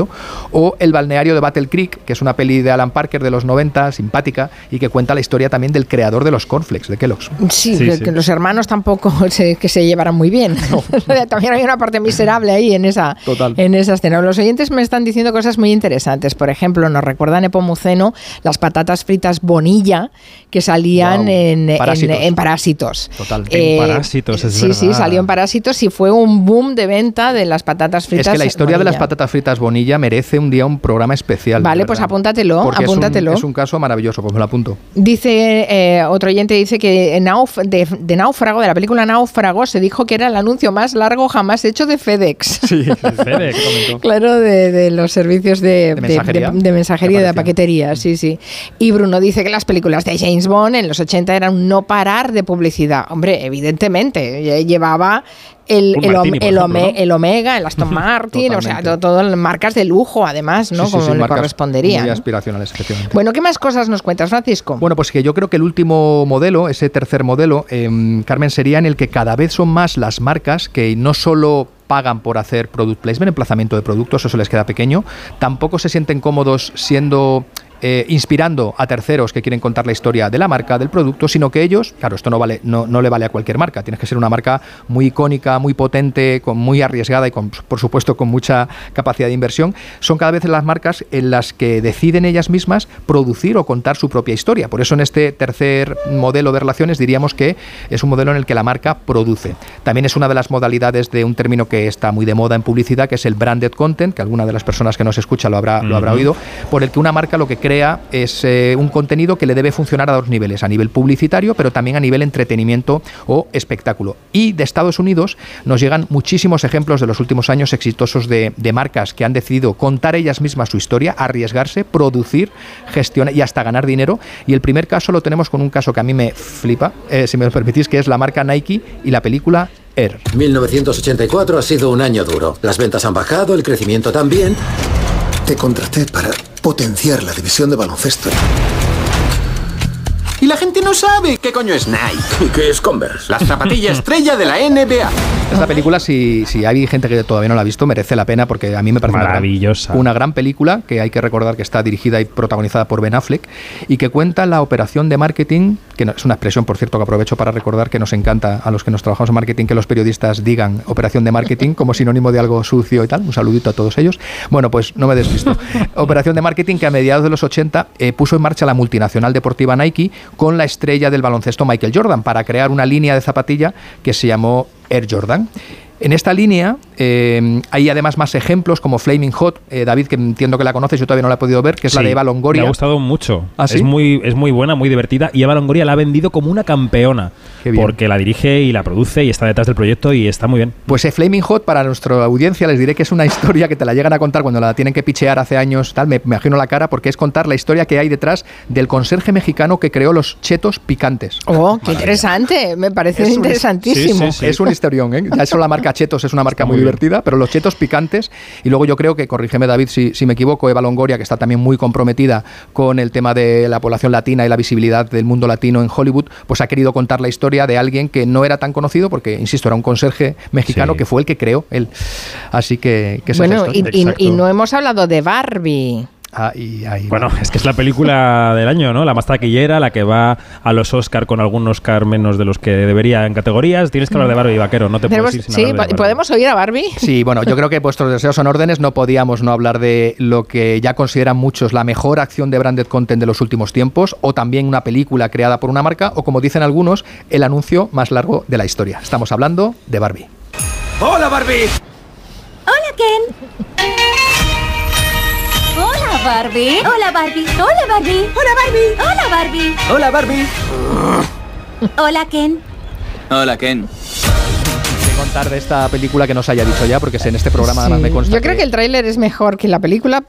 o El balneario de Battle Creek, que es una peli de Alan Parker de los 90, simpática, y que cuenta la historia también del creador de los cornflakes, de Kellogg's. Sí, que, los hermanos tampoco (laughs) se, que se llevaran muy bien. (laughs) también hay una parte miserable ahí en esa, en esa escena. Los oyentes me están diciendo cosas muy interesantes. Por ejemplo, nos recuerdan Epomuceno las patatas fritas Bonilla que salían en, parásitos. En, Parásitos. Total, en Parásitos, es Sí, sí, salió en Parásitos y fue un boom de venta de las patatas fritas. Es que la historia de las patatas fritas Bonilla merece un día un programa especial. Vale, pues apúntatelo, apúntatelo. Es un, caso maravilloso, pues me lo apunto. Dice, eh, otro oyente dice que de, Náufrago, de la película Náufrago, se dijo que era el anuncio más largo jamás hecho de FedEx. (laughs) Sí, (laughs) FedEx, comentó. claro, de, los servicios de, mensajería, de, mensajería, de paquetería, sí, sí. Y Bruno dice que las películas de James Bond en los 80 eran un no parar de publicidad. Hombre, evidentemente, llevaba el, el, Omega, el Aston Martin, o sea, todas las marcas de lujo, además, ¿no? Como le correspondería. Muy aspiracionales, efectivamente. Bueno, ¿qué más cosas nos cuentas, Francisco? Bueno, pues que yo creo que el último modelo, ese tercer modelo, em, Carmen, sería en el que cada vez son más las marcas que no solo pagan por hacer product placement, emplazamiento de productos, eso les queda pequeño, tampoco se sienten cómodos siendo eh, inspirando a terceros que quieren contar la historia de la marca, del producto, sino que ellos, claro, esto no vale, no, no le vale a cualquier marca, tienes que ser una marca muy icónica, muy potente, con, muy arriesgada y con, por supuesto con mucha capacidad de inversión, son cada vez las marcas en las que deciden ellas mismas producir o contar su propia historia. Por eso en este tercer modelo de relaciones diríamos que es un modelo en el que la marca produce. También es una de las modalidades de un término que está muy de moda en publicidad, que es el branded content, que alguna de las personas que nos escucha lo habrá, lo habrá oído, por el que una marca lo que cree es eh, un contenido que le debe funcionar a dos niveles, a nivel publicitario, pero también a nivel entretenimiento o espectáculo. Y de Estados Unidos nos llegan muchísimos ejemplos de los últimos años exitosos de, marcas que han decidido contar ellas mismas su historia, arriesgarse, producir, gestionar y hasta ganar dinero. Y el primer caso lo tenemos con un caso que a mí me flipa, eh, si me lo permitís, que es la marca Nike y la película Air. 1984 ha sido un año duro. Las ventas han bajado, el crecimiento también. Te contraté para potenciar la división de baloncesto. Y la gente no sabe qué coño es Nike. ¿Y qué es Converse? La zapatilla (laughs) estrella de la NBA. Esta película, si, si hay gente que todavía no la ha visto, merece la pena porque a mí me parece maravillosa. Una gran, película que hay que recordar que está dirigida y protagonizada por Ben Affleck y que cuenta la operación de marketing, que es una expresión, por cierto, que aprovecho para recordar que nos encanta a los que nos trabajamos en marketing que los periodistas digan operación de marketing como sinónimo de algo sucio y tal. Un saludito a todos ellos. Bueno, pues no me desvisto. (laughs) operación de marketing que a mediados de los 80 eh, puso en marcha la multinacional deportiva Nike con la estrella del baloncesto Michael Jordan para crear una línea de zapatilla que se llamó Air Jordan. En esta línea eh, hay además más ejemplos como Flaming Hot, eh, David, que entiendo que la conoces, yo todavía no la he podido ver, que es la de Eva Longoria. Me ha gustado mucho. ¿Ah, es, muy, es muy buena, muy divertida y Eva Longoria la ha vendido como una campeona porque la dirige y la produce y está detrás del proyecto y está muy bien. Pues eh, Flaming Hot, para nuestra audiencia, les diré que es una (laughs) historia que te la llegan a contar cuando la tienen que pichear hace años, tal, me, imagino la cara, porque es contar la historia que hay detrás del conserje mexicano que creó los chetos picantes. Oh, qué interesante, me parece interesantísimo. Es un historión, ¿eh? Ya eso la marca chetos es una marca muy, divertida, pero los chetos picantes, y luego yo creo que, corrígeme David si, si me equivoco, Eva Longoria, que está también muy comprometida con el tema de la población latina y la visibilidad del mundo latino en Hollywood, pues ha querido contar la historia de alguien que no era tan conocido, porque, insisto, era un conserje mexicano que fue el que creó él. Así que... bueno, y, no hemos hablado de Barbie. Ah, bueno, es que es la película (laughs) del año, ¿no? La más taquillera, la que va a los Oscar con algún Oscar menos de los que debería en categorías. Tienes que hablar de Barbie, vaquero, no te puedes ir sin Sí, ¿podemos oír a Barbie? Sí, bueno, yo creo que vuestros deseos son órdenes. No podíamos no hablar de lo que ya consideran muchos la mejor acción de branded content de los últimos tiempos, o también una película creada por una marca, o como dicen algunos, el anuncio más largo de la historia. Estamos hablando de Barbie. ¡Hola, Barbie! ¡Hola, Ken! Hola, Barbie. Hola, Barbie. Hola, Barbie. Hola, Barbie. Hola, Barbie. Hola, Barbie. Hola, Ken. Hola, Ken. Contar de esta película que no se haya dicho ya, porque en este programa además me consta Yo creo que el tráiler es mejor que la película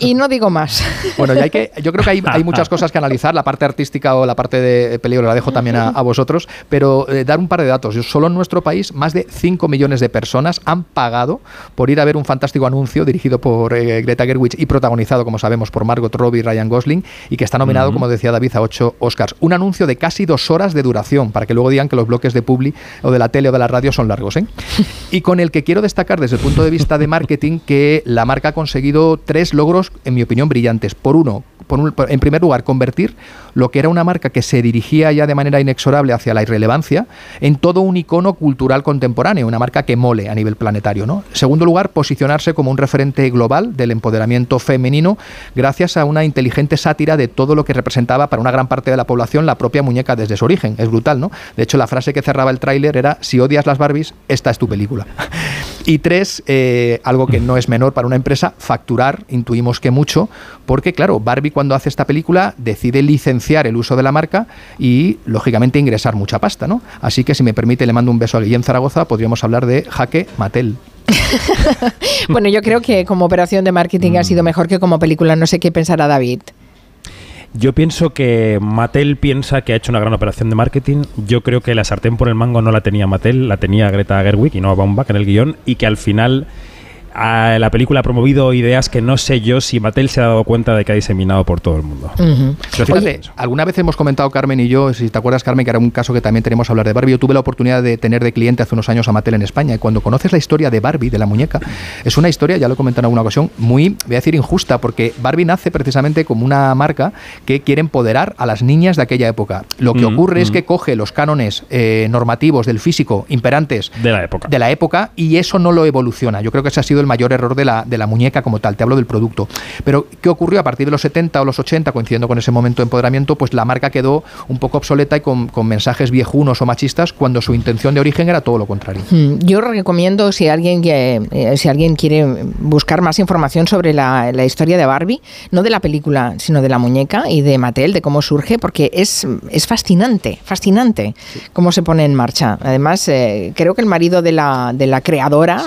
y no digo más. Bueno, ya hay que, yo creo que hay, hay, muchas cosas que analizar, la parte artística o la parte de peligro la dejo también a, a vosotros, pero eh, dar un par de datos. Solo en nuestro país más de 5 millones de personas han pagado por ir a ver un fantástico anuncio dirigido por eh, Greta Gerwig y protagonizado, como sabemos, por Margot Robbie y Ryan Gosling y que está nominado, uh -huh. como decía David, a 8 Oscars. Un anuncio de casi dos horas de duración, para que luego digan que los bloques de Publi o de la tele o de la radio son largos. ¿Eh? (laughs) y con el que quiero destacar desde el punto de vista de marketing que la marca ha conseguido tres logros, en mi opinión, brillantes. Por uno, por un, en primer lugar, convertir lo que era una marca que se dirigía ya de manera inexorable hacia la irrelevancia en todo un icono cultural contemporáneo, una marca que mole a nivel planetario. ¿no? Segundo lugar, posicionarse como un referente global del empoderamiento femenino gracias a una inteligente sátira de todo lo que representaba para una gran parte de la población la propia muñeca desde su origen. Es brutal, ¿no? De hecho, la frase que cerraba el tráiler era, si odias las Barbies, esta es tu película. y tres, eh, algo que no es menor para una empresa, facturar, intuimos que mucho, porque claro, Barbie cuando hace esta película decide licenciar el uso de la marca y, lógicamente, ingresar mucha pasta, ¿no? Así que, si me permite, le mando un beso a Guillén Zaragoza, podríamos hablar de jaque Mattel. (laughs) bueno, yo creo que como operación de marketing ha sido mejor que como película. No sé qué pensará David. Yo pienso que Mattel piensa que ha hecho una gran operación de marketing. Yo creo que la sartén por el mango no la tenía Mattel, la tenía Greta Gerwig y no Baumbach en el guion, y que al final a la película ha promovido ideas que no sé yo si Mattel se ha dado cuenta de que ha diseminado por todo el mundo. Uh -huh. Oye, alguna vez hemos comentado, Carmen y yo, si te acuerdas, Carmen, que era un caso que también tenemos a hablar de Barbie. Yo tuve la oportunidad de tener de cliente hace unos años a Mattel en España y cuando conoces la historia de Barbie, de la muñeca, es una historia, ya lo he comentado en alguna ocasión, muy, voy a decir, injusta, porque Barbie nace precisamente como una marca que quiere empoderar a las niñas de aquella época. Lo que uh -huh. ocurre uh -huh. es que coge los cánones eh, normativos del físico imperantes de la época. de la época y eso no lo evoluciona. Yo creo que ese ha sido el mayor error de la, de la muñeca como tal, te hablo del producto. Pero, ¿qué ocurrió a partir de los 70 o los 80, coincidiendo con ese momento de empoderamiento? Pues la marca quedó un poco obsoleta y con, con mensajes viejunos o machistas, cuando su intención de origen era todo lo contrario. Yo recomiendo, si alguien, eh, si alguien quiere buscar más información sobre la, la, historia de Barbie, no de la película, sino de la muñeca y de Mattel, de cómo surge, porque es, es fascinante, fascinante sí. cómo se pone en marcha. Además, eh, creo que el marido de la, de la creadora,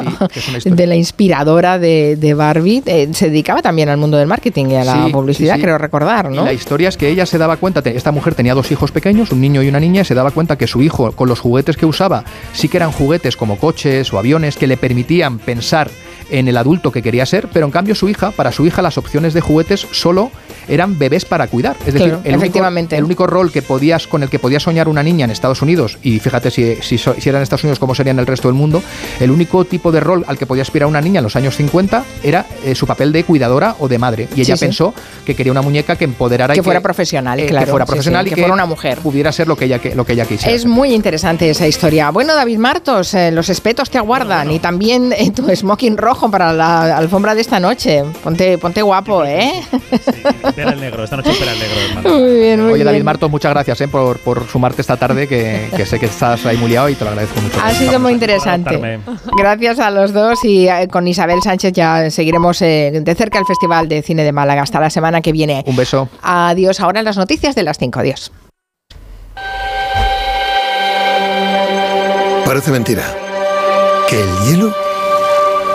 sí, (laughs) de la inspiradora de, de Barbie, eh, se dedicaba también al mundo del marketing y a la sí, publicidad, sí, creo recordar, ¿no? Y la historia es que ella se daba cuenta, esta mujer tenía dos hijos pequeños, un niño y una niña, y se daba cuenta que su hijo, con los juguetes que usaba, sí que eran juguetes como coches o aviones que le permitían pensar en el adulto que quería ser, pero en cambio su hija, para su hija las opciones de juguetes solo eran bebés para cuidar. Es decir, claro, el, efectivamente. Único, el único rol que podías, con el que podía soñar una niña en Estados Unidos, y fíjate si, si, si era en Estados Unidos como sería en el resto del mundo, el único tipo de rol al que podía aspirar una niña en los años 50 era eh, su papel de cuidadora o de madre. Y ella sí, pensó sí. que quería una muñeca que empoderara que y fuera que, profesional, eh, claro. Que fuera profesional sí, y que, fuera una mujer. Pudiera ser lo que ella, que, lo que ella quisiera. Es muy interesante esa historia. Bueno, David Martos, eh, los espetos te aguardan no, no. y también tu smoking rojo para la alfombra de esta noche. Ponte, ponte guapo, ¿eh? espera el negro, esta noche espera el negro. Hermano. Muy bien, muy Oye, David. Martos, muchas gracias eh, por, por, sumarte esta tarde, que, que, sé que estás ahí muy liado y te lo agradezco mucho. Ha sido muy interesante. Gracias a los dos y eh, con Isabel Sánchez ya seguiremos eh, de cerca el Festival de Cine de Málaga. Hasta la semana que viene. Un beso. Adiós. Ahora las noticias de las 5. Adiós. Parece mentira. Que el hielo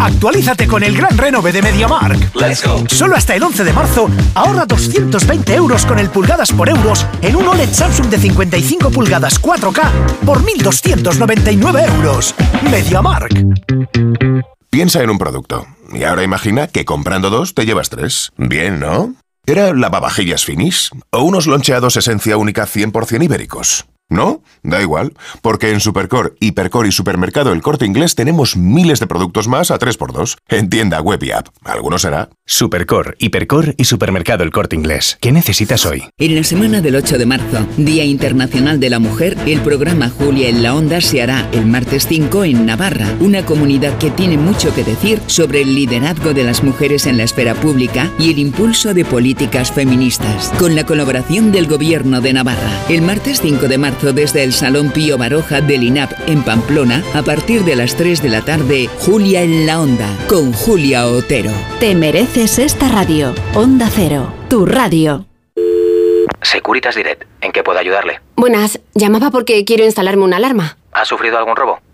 Actualízate con el gran renove de MediaMark. Let's go. Solo hasta el 11 de marzo ahorra 220 euros con el pulgadas por euros en un OLED Samsung de 55 pulgadas 4K por 1.299 euros. MediaMark. Piensa en un producto y ahora imagina que comprando dos te llevas tres. Bien, ¿no? ¿Era lavavajillas finis o unos loncheados esencia única 100% ibéricos? ¿No? Da igual, porque en Supercor, Hipercor y Supermercado El Corte Inglés tenemos miles de productos más a 3x2. En tienda web y app. ¿Alguno será? Supercor, Hipercor y Supermercado El Corte Inglés. ¿Qué necesitas hoy? En la semana del 8 de marzo, Día Internacional de la Mujer, el programa Julia en la Onda se hará el martes 5 en Navarra, una comunidad que tiene mucho que decir sobre el liderazgo de las mujeres en la esfera pública y el impulso de políticas feministas. Con la colaboración del Gobierno de Navarra, el martes 5 de marzo desde el Salón Pío Baroja del INAP en Pamplona, a partir de las 3 de la tarde, Julia en la Onda, con Julia Otero. Te mereces esta radio. Onda Cero, tu radio. Securitas Direct, ¿en qué puedo ayudarle? Buenas, llamaba porque quiero instalarme una alarma. ¿Ha sufrido algún robo?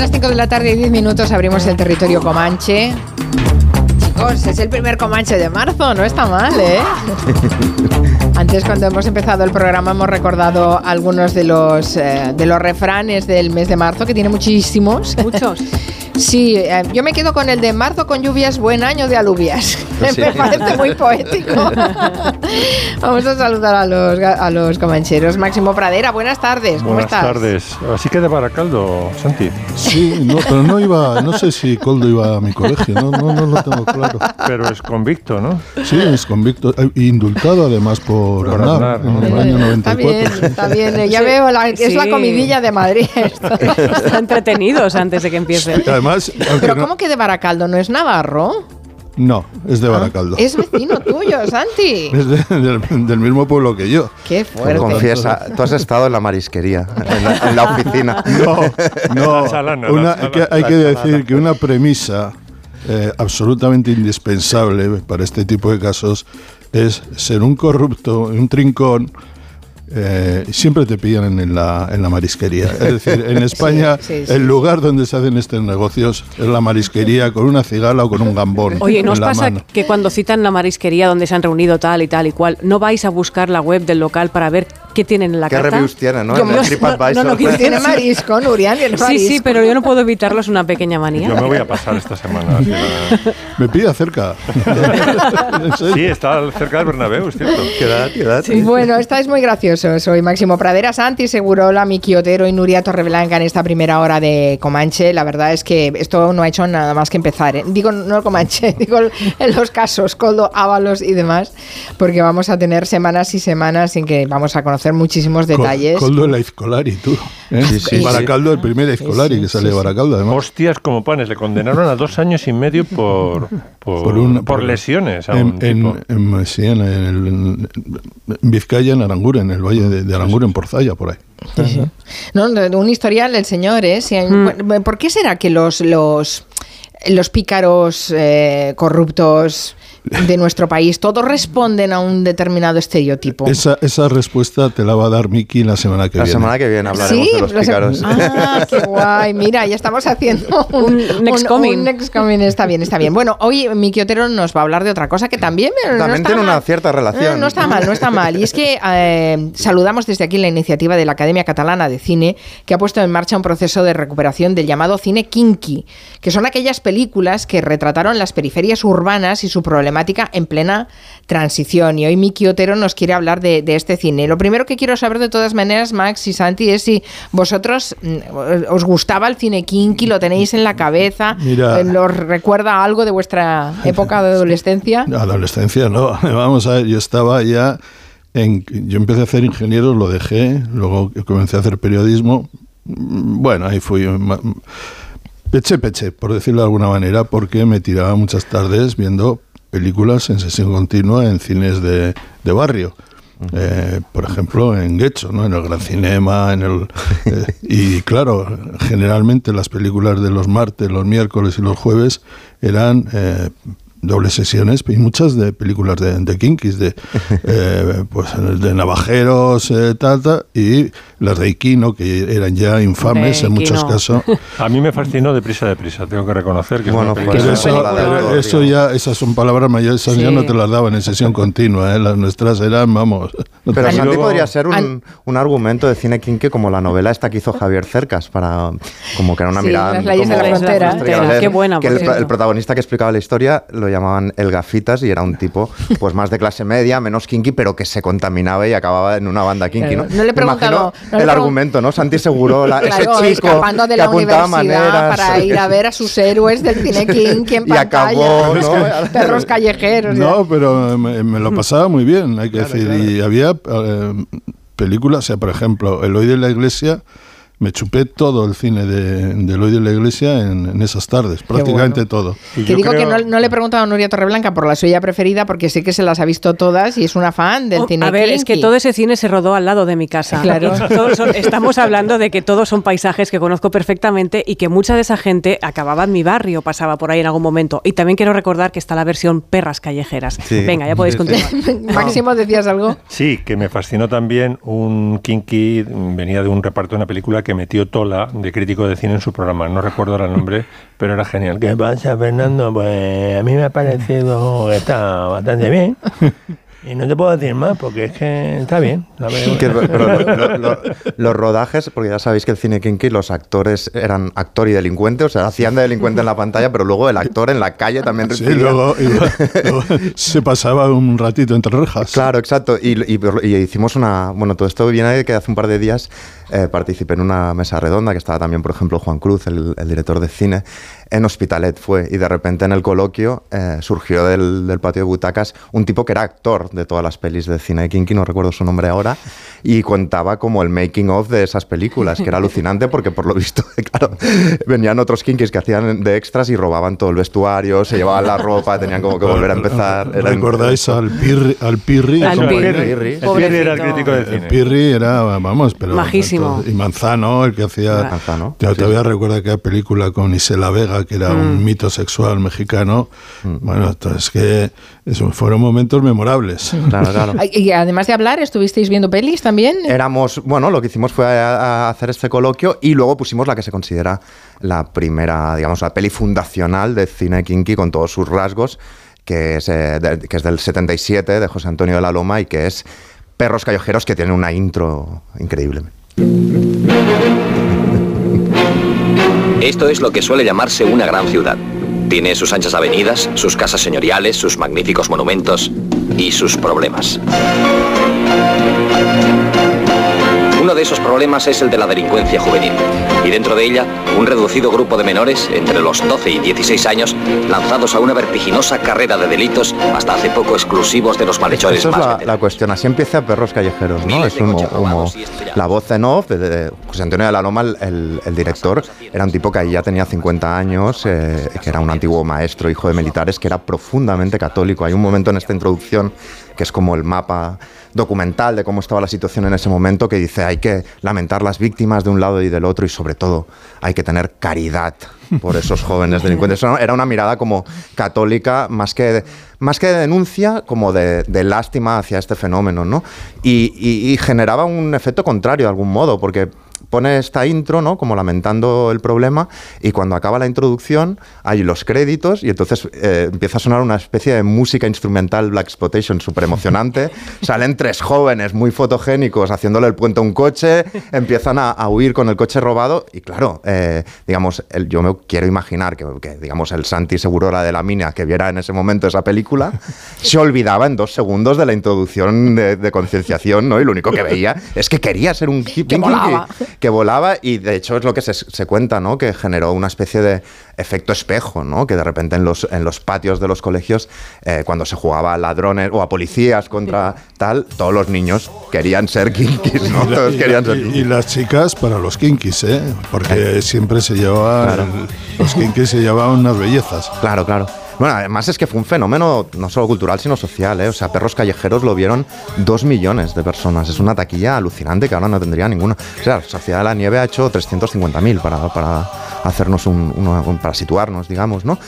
Las 5 de la tarde y 10 minutos, abrimos el territorio Comanche. Chicos, es el primer Comanche de marzo, no está mal, ¿eh? (laughs) Antes, cuando hemos empezado el programa, hemos recordado algunos de los, eh, de los refranes del mes de marzo, que tiene muchísimos. Muchos. (laughs) Sí, eh, yo me quedo con el de marzo con lluvias, buen año de alubias. Sí. (laughs) me parece muy poético. (laughs) Vamos a saludar a los, a los comancheros. Máximo Pradera, buenas tardes. ¿Cómo Buenas estás? tardes. Así que de Baracaldo, Santi. Sí, no, pero no iba, no sé si Coldo iba a mi colegio, no, no, no lo tengo claro. Pero es convicto, ¿no? Sí, es convicto, eh, indultado además por, Por ¿no? en el año Está 94. bien, está bien. Ya Sí. veo, la- es la comidilla de Madrid. (laughs) esto. Están entretenidos antes de que empiece. Además, Pero no, ¿cómo que de Baracaldo? ¿No es Navarro? no, es de Baracaldo. Es vecino (laughs) tuyo, Santi. Es de- del, del mismo pueblo que yo. Qué fuerte. Confiesa, tú has estado en la marisquería, en la, en la oficina. No, no. (laughs) Salana, una- que hay que decir que una premisa eh, absolutamente indispensable para este tipo de casos es ser un corrupto, un trincón. Eh, siempre te pillan en la, en la marisquería. Es decir, en (laughs) España sí, sí. el lugar donde se hacen estos negocios es la marisquería con una cigala o con un gambón. Oye, ¿no en os la pasa mano. que cuando citan la marisquería donde se han reunido tal y tal y cual, no vais a buscar la web del local para ver qué tienen en la ¿Qué carta? reviews tienen, no? Yo En no- el no- no, no, que Tiene marisco, Nurian, tiene Sí, marisco. sí, pero yo no puedo (laughs) evitarlo, es una pequeña manía. Yo me voy a pasar esta semana. (laughs) la- Me pilla cerca. Sí, está cerca del Bernabéu, es cierto. ¿Qué edad? Bueno, estáis muy graciosos. Soy Máximo Pradera, Santi Segurola, Miki Otero y Nuria Torreblanca en esta primera hora de Comanche. La verdad es que esto no ha hecho nada más que empezar. ¿eh? Digo, no el Comanche, (laughs) digo en los casos, Coldo, Ábalos y demás, porque vamos a tener semanas y semanas en que vamos a conocer muchísimos detalles. Coldo el Aizcolari, tú. ¿eh? Sí, sí, Baracaldo, el primer Aizcolari que sale de Baracaldo, además. Hostias como panes. Le condenaron a dos años y medio por, por, Por un- por por- lesiones a en, un tipo. en, en- sí, en, el- en Vizcaya, en Aranguren, en el valle de, de Aranguren, por Zaya, por ahí. Sí, sí. No, un historial del señor, ¿eh? Si hay- Mm. bueno, ¿Por qué será que los, los, los pícaros eh, corruptos de nuestro país todos responden a un determinado estereotipo? Esa, esa respuesta te la va a dar Miki la semana que La viene. semana que viene hablaremos Sí, de los la pícaros. Ah, qué (laughs) guay. Mira, ya estamos haciendo (laughs) un, Un next coming. un next coming. Está bien, está bien. Bueno, hoy Miki Otero nos va a hablar de otra cosa que también, no También está tiene una mal. cierta relación. No está mal, no está mal. Y es que (laughs) eh, saludamos desde aquí la iniciativa de la Academia Catalana de Cine, que ha puesto en marcha un proceso de recuperación del llamado cine kinky, que son aquellas películas que retrataron las periferias urbanas y su problemática en plena transición. Y hoy Miki Otero nos quiere hablar de, de este cine. Lo primero que quiero saber de todas maneras, Max y Santi, es si vosotros mm, os gustaba el cine kinky, lo tenéis en la cabeza, Mira. eh, ¿os recuerda algo de vuestra época de adolescencia? (laughs) Adolescencia, no. (laughs) Vamos a ver, yo estaba ya en. Yo empecé a hacer ingenieros, lo dejé, luego comencé a hacer periodismo. Mm, Bueno, ahí fui. Peché, peché, por decirlo de alguna manera, porque me tiraba muchas tardes viendo películas en sesión continua en cines de, de barrio. Eh, por ejemplo, en Guecho, ¿no? en el Gran Cinema, en el eh, (laughs) y claro, generalmente las películas de los martes, los miércoles y los jueves eran eh, dobles sesiones y muchas de películas de, de Kinkis, de, (laughs) eh, pues, de navajeros, eh, tal, tal, y las de Iquino, que eran ya infames De en muchos casos. A mí me fascinó Deprisa, Deprisa, tengo que reconocer que Bueno, es una pero película... eso, pero eso ya, esas son palabras mayores, esas ya Sí. no te las daban en sesión continua, ¿eh? las nuestras eran, vamos. no Pero Santi podría ser un, un argumento de cine kinky como la novela esta que hizo Javier Cercas para como que era una Sí, mirada Las leyes de la frontera. Qué buena, que el, el protagonista que explicaba la historia lo llamaban el gafitas y era un tipo pues más de clase media menos kinky pero que se contaminaba y acababa en una banda kinky Claro. ¿no? No le he Me preguntado- imagino no le el pregun- argumento no Santi Seguro la- Claro, ese chico escapando de que la apuntaba universidad maneras para ir a ver a sus héroes del cine King en Y acabó, pantalla. ¿no? Perros callejeros. ya. No, pero me, me lo pasaba muy bien, hay que decir. Y había eh, películas, o sea, por ejemplo, Eloy de la Iglesia, me chupé todo el cine de, de Eloy de la Iglesia en, en esas tardes, prácticamente todo. Que digo que no, no le he preguntado a Nuria Torreblanca por la suya preferida porque sé que se las ha visto todas y es una fan del Oh, cine a ver, es que todo ese cine se rodó al lado de mi casa. Claro. Y todos son- estamos hablando de que todos son paisajes que conozco perfectamente y que mucha de esa gente acababa en mi barrio, pasaba por ahí en algún momento. Y también quiero recordar que está la versión perras callejeras. Sí. Venga, ya podéis continuar. (laughs) Máximo, decías algo. Sí, que me fascinó también un kinky, venía de un reparto de una película que metió Tola, de crítico de cine, en su programa. No recuerdo ahora el nombre, (laughs) pero era genial. ¿Qué pasa, Fernando? Pues a mí me ha parecido que está bastante bien. Y no te puedo decir más porque es que está bien. La Que- pero lo- lo- lo- los rodajes, porque ya sabéis que el cine kinky, los actores eran actor y delincuente, o sea, hacían de delincuente en la pantalla, pero luego el actor en la calle también Sí, recibía. luego, iba- (laughs) luego se pasaba un ratito entre rejas. Claro, exacto. Y, y- y hicimos una. Bueno, todo esto viene de que hace un par de días eh, participé en una mesa redonda que estaba también, por ejemplo, Juan Cruz, el, el director de cine, en Hospitalet fue. Y de repente en el coloquio eh, surgió del, del patio de butacas un tipo que era actor de todas las pelis de cine kinky, no recuerdo su nombre ahora, y contaba como el making of de esas películas, que era alucinante porque por lo visto, (laughs) claro, venían otros kinkis que hacían de extras y robaban todo el vestuario, se llevaban la ropa, tenían como que volver a empezar. Era ¿Recordáis al Pirri? Al Pirri, Al ¿Cómo Pirri. era? Pirri. El Pirri era el crítico de El cine. Pirri era, vamos, pero. Majísimo. Y Manzano, el que hacía. Manzano. Yo todavía recuerdo aquella película con Isela Vega, que era un Mm. mito sexual mexicano. Mm. Bueno, entonces que eso, fueron momentos memorables. Claro, claro. (laughs) Y además de hablar, ¿estuvisteis viendo pelis también? Éramos, bueno, lo que hicimos fue a- a hacer este coloquio y luego pusimos la que se considera la primera, digamos, la peli fundacional de cine kinky con todos sus rasgos, que es, eh, de- que es del 77 de José Antonio de la Loma y que es Perros Callejeros, que tiene una intro increíble. (laughs) Esto es lo que suele llamarse una gran ciudad. Tiene sus anchas avenidas, sus casas señoriales, sus magníficos monumentos y sus problemas. Uno de esos problemas es el de la delincuencia juvenil. Y dentro de ella, un reducido grupo de menores, entre los 12 y 16 años, lanzados a una vertiginosa carrera de delitos, hasta hace poco exclusivos de los malhechores Esa es más la, la cuestión. Así empieza Perros Callejeros, ¿no? Es un- como la voz en off de, de José Antonio de la Loma, el, el- el director, era un tipo que ahí ya tenía 50 años, eh, que era un antiguo maestro, hijo de militares, que era profundamente católico. Hay un momento en esta introducción que es como el mapa documental de cómo estaba la situación en ese momento, que dice hay que lamentar las víctimas de un lado y del otro y sobre todo hay que tener caridad por esos jóvenes delincuentes. Era una mirada como católica más que más que de denuncia, como de, lástima hacia este fenómeno, ¿no? Y- y generaba un efecto contrario de algún modo, porque pone esta intro, ¿no? Como lamentando el problema, y cuando acaba la introducción hay los créditos y entonces eh, empieza a sonar una especie de música instrumental Black Exploitation súper emocionante. (laughs) Salen tres jóvenes muy fotogénicos haciéndole el puente a un coche, empiezan a, a huir con el coche robado y claro, eh, digamos, el- yo me quiero imaginar que, que, digamos, el Santi Segurora de la Mina que viera en ese momento esa película, (laughs) se olvidaba en dos segundos de la introducción de, de concienciación, ¿no? Y lo único que veía es que quería ser un (laughs) hip- Que volaba. y de hecho es lo que se, se cuenta, ¿no? Que generó una especie de efecto espejo, ¿no? Que de repente en los, en los patios de los colegios, eh, cuando se jugaba a ladrones o a policías contra tal, todos los niños querían ser kinkis, ¿no? Y la- Todos y la- querían ser kinkis. y las chicas para los kinkis, ¿eh? Porque siempre se llevaban. Los kinkis se llevaban unas bellezas. Claro, claro. Bueno, además es que fue un fenómeno no solo cultural, sino social, ¿eh? O sea, Perros Callejeros lo vieron dos millones de personas. Es una taquilla alucinante que ahora no tendría ninguna. O sea, Sociedad de la Nieve ha hecho 350.000 para, para hacernos un- para situarnos, digamos, ¿no?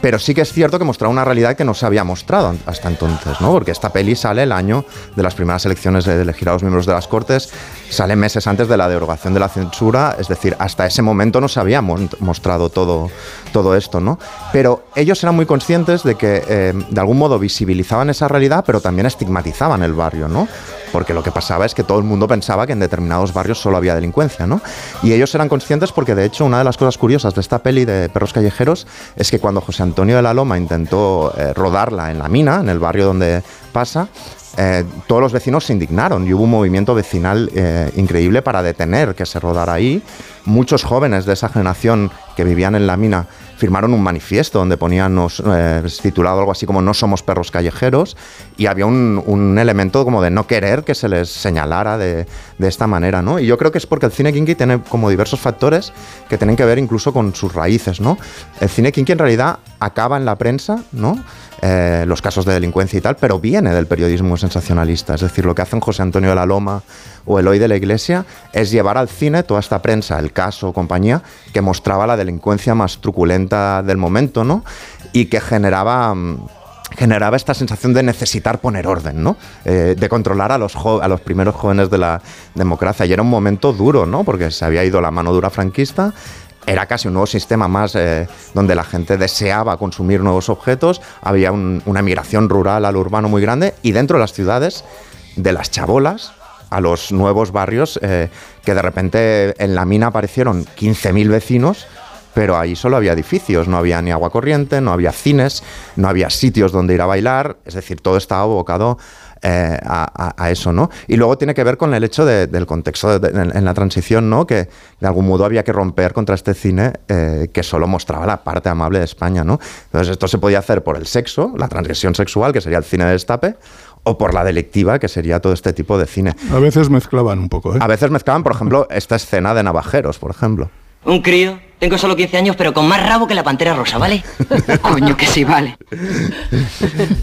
Pero sí que es cierto que mostraba una realidad que no se había mostrado hasta entonces, ¿no? Porque esta peli sale el año de las primeras elecciones de elegir a los miembros de las Cortes, sale meses antes de la derogación de la censura, es decir, hasta ese momento no se había mostrado todo, todo esto, ¿no? Pero ellos eran muy conscientes de que eh, de algún modo visibilizaban esa realidad, pero también estigmatizaban el barrio, ¿no? Porque lo que pasaba es que todo el mundo pensaba que en determinados barrios solo había delincuencia, ¿no? Y ellos eran conscientes porque, de hecho, una de las cosas curiosas de esta peli de Perros Callejeros es que cuando José Antonio de la Loma intentó eh, rodarla en la mina, en el barrio donde pasa, eh, todos los vecinos se indignaron y hubo un movimiento vecinal eh, increíble para detener que se rodara ahí. Muchos jóvenes de esa generación que vivían en la mina firmaron un manifiesto donde ponían nos- eh, titulado algo así como No somos perros callejeros y había un, un elemento como de no querer que se les señalara de, de esta manera, ¿no? Y yo creo que es porque el cine kinky tiene como diversos factores que tienen que ver incluso con sus raíces, ¿no? El cine kinky en realidad acaba en la prensa, ¿no? Eh, los casos de delincuencia y tal, pero viene del periodismo sensacionalista. Es decir, lo que hacen José Antonio de la Loma o Eloy de la Iglesia es llevar al cine toda esta prensa, el caso, compañía, que mostraba la delincuencia más truculenta del momento, ¿no? Y que generaba. mm, generaba esta sensación de necesitar poner orden, ¿no? Eh, de controlar a los, a los primeros jóvenes de la democracia. Y era un momento duro, ¿no? Porque se había ido la mano dura franquista, era casi un nuevo sistema más eh, donde la gente deseaba consumir nuevos objetos, había un- una migración rural al urbano muy grande y dentro de las ciudades, de las chabolas a los nuevos barrios, eh, que de repente en la mina aparecieron 15.000 vecinos, pero ahí solo había edificios, no había ni agua corriente, no había cines, no había sitios donde ir a bailar, es decir, todo estaba abocado eh, a, a- a eso, ¿no? Y luego tiene que ver con el hecho de- del contexto de- en, en la transición, ¿no? Que de algún modo había que romper contra este cine eh, que solo mostraba la parte amable de España, ¿no? Entonces esto se podía hacer por el sexo, la transgresión sexual, que sería el cine de destape, o por la delictiva, que sería todo este tipo de cine. A veces mezclaban un poco, ¿eh? A veces mezclaban, por ejemplo, esta escena de navajeros, por ejemplo. Un crío. Tengo solo 15 años, pero con más rabo que la pantera rosa, ¿vale? (laughs) Coño, que sí, vale.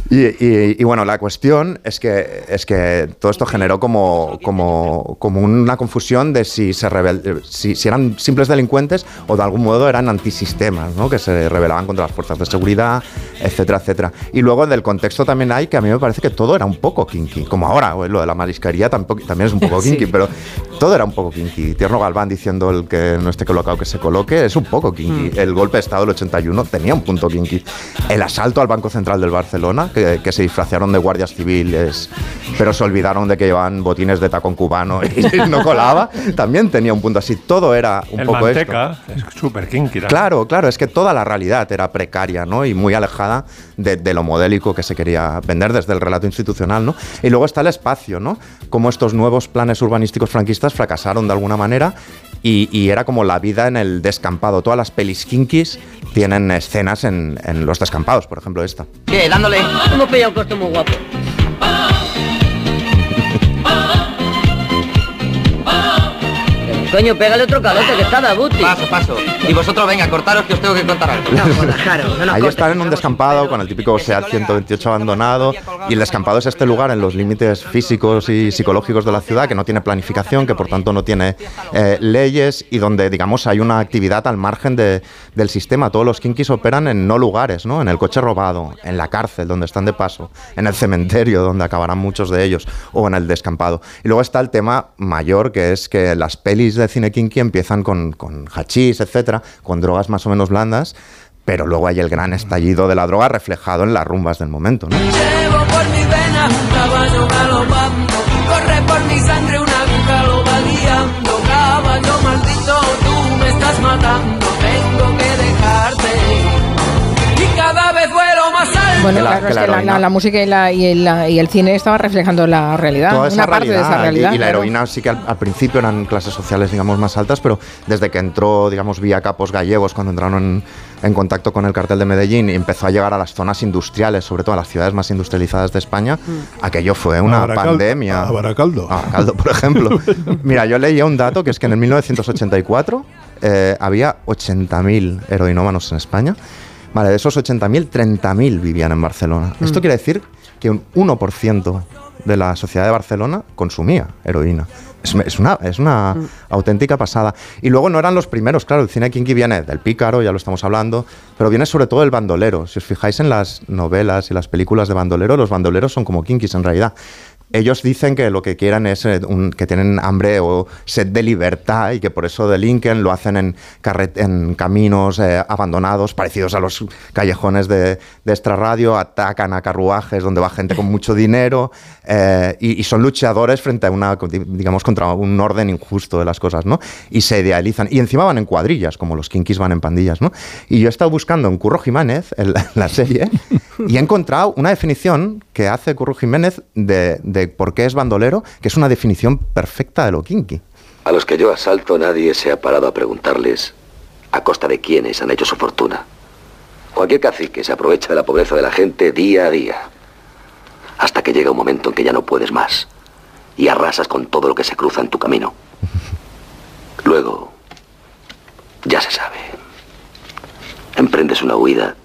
Y, y- y bueno, la cuestión es que, es que todo esto generó como, como, como una confusión de si, se rebel- si, si eran simples delincuentes o de algún modo eran antisistemas, ¿no? que se rebelaban contra las fuerzas de seguridad, etcétera, etcétera. Y luego del contexto también hay que a mí me parece que todo era un poco kinky, como ahora, lo de la mariscaría tampoco, también es un poco (laughs) Sí. kinky, pero todo era un poco kinky. Tierno Galván diciendo el que no esté colocado que se coloque, es un poco kinky. El golpe de Estado del 81 tenía un punto kinky. El asalto al Banco Central del Barcelona, que, que se disfrazaron de guardias civiles, pero se olvidaron de que llevaban botines de tacón cubano y (laughs) no colaba, también tenía un punto así. Todo era un el poco esto. manteca es súper kinky. también. Claro, claro, es que toda la realidad era precaria, ¿no? Y muy alejada de, de lo modélico que se quería vender desde el relato institucional, ¿no? Y luego está el espacio, ¿no? Cómo estos nuevos planes urbanísticos franquistas fracasaron de alguna manera y, y era como la vida en el descampado. Todas las pelis kinkis tienen escenas en, en los descampados, por ejemplo esta. ¿Qué? Dándole. Hemos pillado un costo muy guapo. Coño, pégale otro calote que está de Guti. Paso, paso. Y vosotros venga, cortaros que os tengo que contar algo. Ahí están en un descampado con el típico SEAT 128 abandonado y el descampado es este lugar en los límites físicos y psicológicos de la ciudad que no tiene planificación, que por tanto no tiene eh, leyes y donde digamos hay una actividad al margen de- del sistema. Todos los kinkis operan en no lugares, ¿no? En el coche robado, en la cárcel donde están de paso, en el cementerio donde acabarán muchos de ellos o en el descampado. Y luego está el tema mayor que es que las pelis de cine kinky empiezan con, con hachís, etcétera, con drogas más o menos blandas, pero luego hay el gran estallido de la droga reflejado en las rumbas del momento. Llevo por mi vena caballo galopando, corre por mi sangre Bueno, Que la- claro, que es que la, heroína- la- la música y, la- y el, y el cine estaba reflejando la realidad, Toda una esa parte de esa realidad, y- realidad. Y, la claro. heroína sí que al, al principio eran clases sociales, digamos, más altas, pero desde que entró, digamos, vía capos gallegos, cuando entraron en, en contacto con el cartel de Medellín y empezó a llegar a las zonas industriales, sobre todo a las ciudades más industrializadas de España, aquello fue una A pandemia. a Baracaldo. A Baracaldo, por ejemplo. (laughs) Mira, yo leía un dato que es que en el 1984 eh, había 80.000 heroinómanos en España. Vale, de esos 80.000, 30.000 vivían en Barcelona. Esto Mm. quiere decir que un 1% de la sociedad de Barcelona consumía heroína. Es, es una, es una auténtica pasada. Y luego no eran los primeros, claro, el cine kinky viene del pícaro, ya lo estamos hablando, pero viene sobre todo del bandolero. Si os fijáis en las novelas y las películas de bandolero, los bandoleros son como kinkis en realidad. Ellos dicen que lo que quieren es eh, que tienen hambre o sed de libertad y que por eso delinquen, lo hacen en, caminos eh, abandonados, parecidos a los callejones de, de extrarradio, atacan a carruajes donde va gente con mucho dinero eh, y, son luchadores frente a una, digamos, contra un orden injusto de las cosas, ¿no? Y se idealizan. Y encima van en cuadrillas, como los kinkis van en pandillas, ¿no? Y yo he estado buscando en Curro Jiménez, en la, serie, y he encontrado una definición que hace Curro Jiménez de por qué es bandolero, que es una definición perfecta de lo kinky. A los que yo asalto nadie se ha parado a preguntarles a costa de quiénes han hecho su fortuna. Cualquier cacique se aprovecha de la pobreza de la gente día a día. Hasta que llega un momento en que ya no puedes más. Y arrasas con todo lo que se cruza en tu camino. Luego, ya se sabe. Emprendes una huida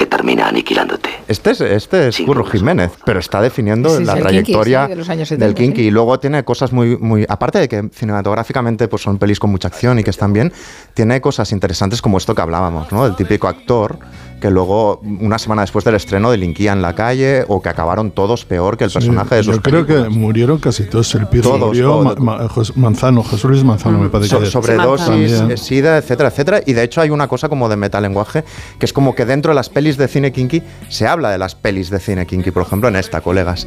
que termina aniquilándote. Este es, este es Curro Jiménez, pero está definiendo Sí, la sí, trayectoria kinky, sí, de los años del 70, kinky. sí. Y luego tiene cosas muy, muy. Aparte de que cinematográficamente pues son pelis con mucha acción y que están bien, tiene cosas interesantes como esto que hablábamos, ¿no? El típico actor que luego, una semana después del estreno, delinquía en la calle o que acabaron todos peor que el personaje de sus Yo creo que murieron casi todos. El Pirro Todos, murió, todos. Ma- Ma- Jos- Manzano, Jesús Luis Manzano, me parece So- que sobredosis, eh, sida, etcétera, etcétera. Y de hecho hay una cosa como de metalenguaje, que es como que dentro de las pelis de cine kinky se habla de las pelis de cine kinky, por ejemplo, en esta, colegas.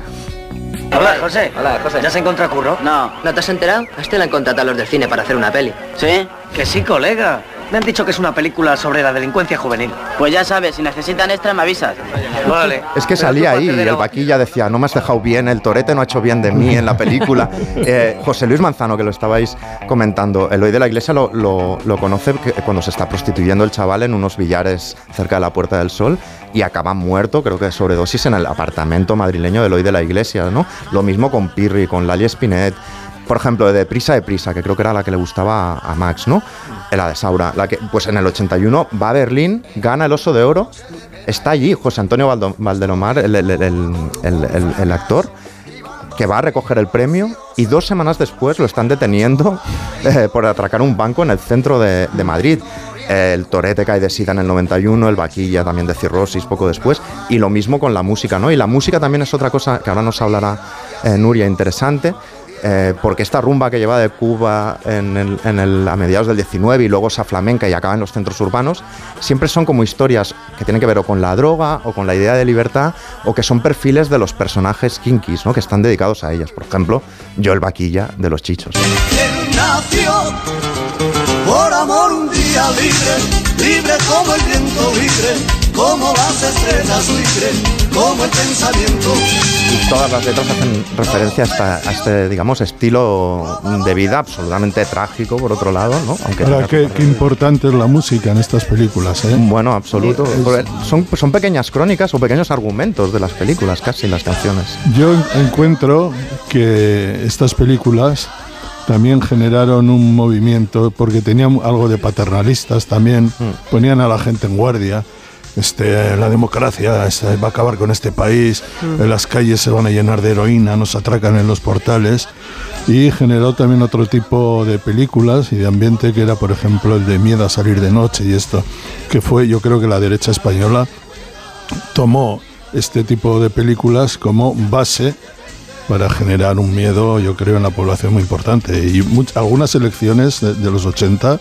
Hola, José. Hola, José. ¿Ya se encuentra Curro? No. ¿No te has enterado? A este le han contratado a los del cine para hacer una peli. ¿Sí? Que sí, colega. Me han dicho que es una película sobre la delincuencia juvenil. Pues ya sabes, si necesitan extra me avisas. Vale. Es que salía ahí y el vaquilla decía, no me has dejado bien, el torete no ha hecho bien de mí en la película. (laughs) Eh, José Luis Manzano, que lo estabais comentando, el hoy de la iglesia lo, lo- lo conoce que- cuando se está prostituyendo el chaval en unos billares cerca de la Puerta del Sol y acaba muerto, creo que de sobredosis, en el apartamento madrileño del hoy de la iglesia, ¿no? Lo mismo con Pirri, con Lali Spinet. Por ejemplo, de Prisa de Prisa, que creo que era la que le gustaba a, Max, ¿no? La de Saura. La que, pues en el 81 va a Berlín, gana el Oso de Oro, está allí José Antonio Valdo- Valdelomar, el, actor, que va a recoger el premio y dos semanas después lo están deteniendo (laughs) eh, por atracar un banco en el centro de, de Madrid. El Torete cae de sida en el 91, el Vaquilla también de cirrosis poco después, y lo mismo con la música, ¿no? Y la música también es otra cosa que ahora nos hablará eh, Nuria interesante, eh, porque esta rumba que lleva de Cuba a mediados del 19 y luego esa flamenca y acaba en los centros urbanos, siempre son como historias que tienen que ver o con la droga o con la idea de libertad o que son perfiles de los personajes kinkis, ¿no? que están dedicados a ellas. Por ejemplo, yo el vaquilla de los chichos. Por amor un día libre, como el viento, como las estrellas, como el pensamiento. Y todas las letras hacen referencia a, esta- a este, digamos, estilo de vida absolutamente trágico, por otro lado, ¿no? Aunque Ahora, qué, qué importante es la música en estas películas, ¿eh? Bueno, absoluto. Porque Son, son pequeñas crónicas o pequeños argumentos de las películas, casi las canciones. Yo en- encuentro que estas películas también generaron un movimiento porque tenían algo de paternalistas también, ponían a la gente en guardia. Este, la democracia este, va a acabar con este país, Mm. las calles se van a llenar de heroína, nos atracan en los portales y generó también otro tipo de películas y de ambiente que era por ejemplo el de miedo a salir de noche y esto, que fue yo creo que la derecha española tomó este tipo de películas como base para generar un miedo, yo creo, en la población muy importante. Y much- algunas elecciones de, de los 80,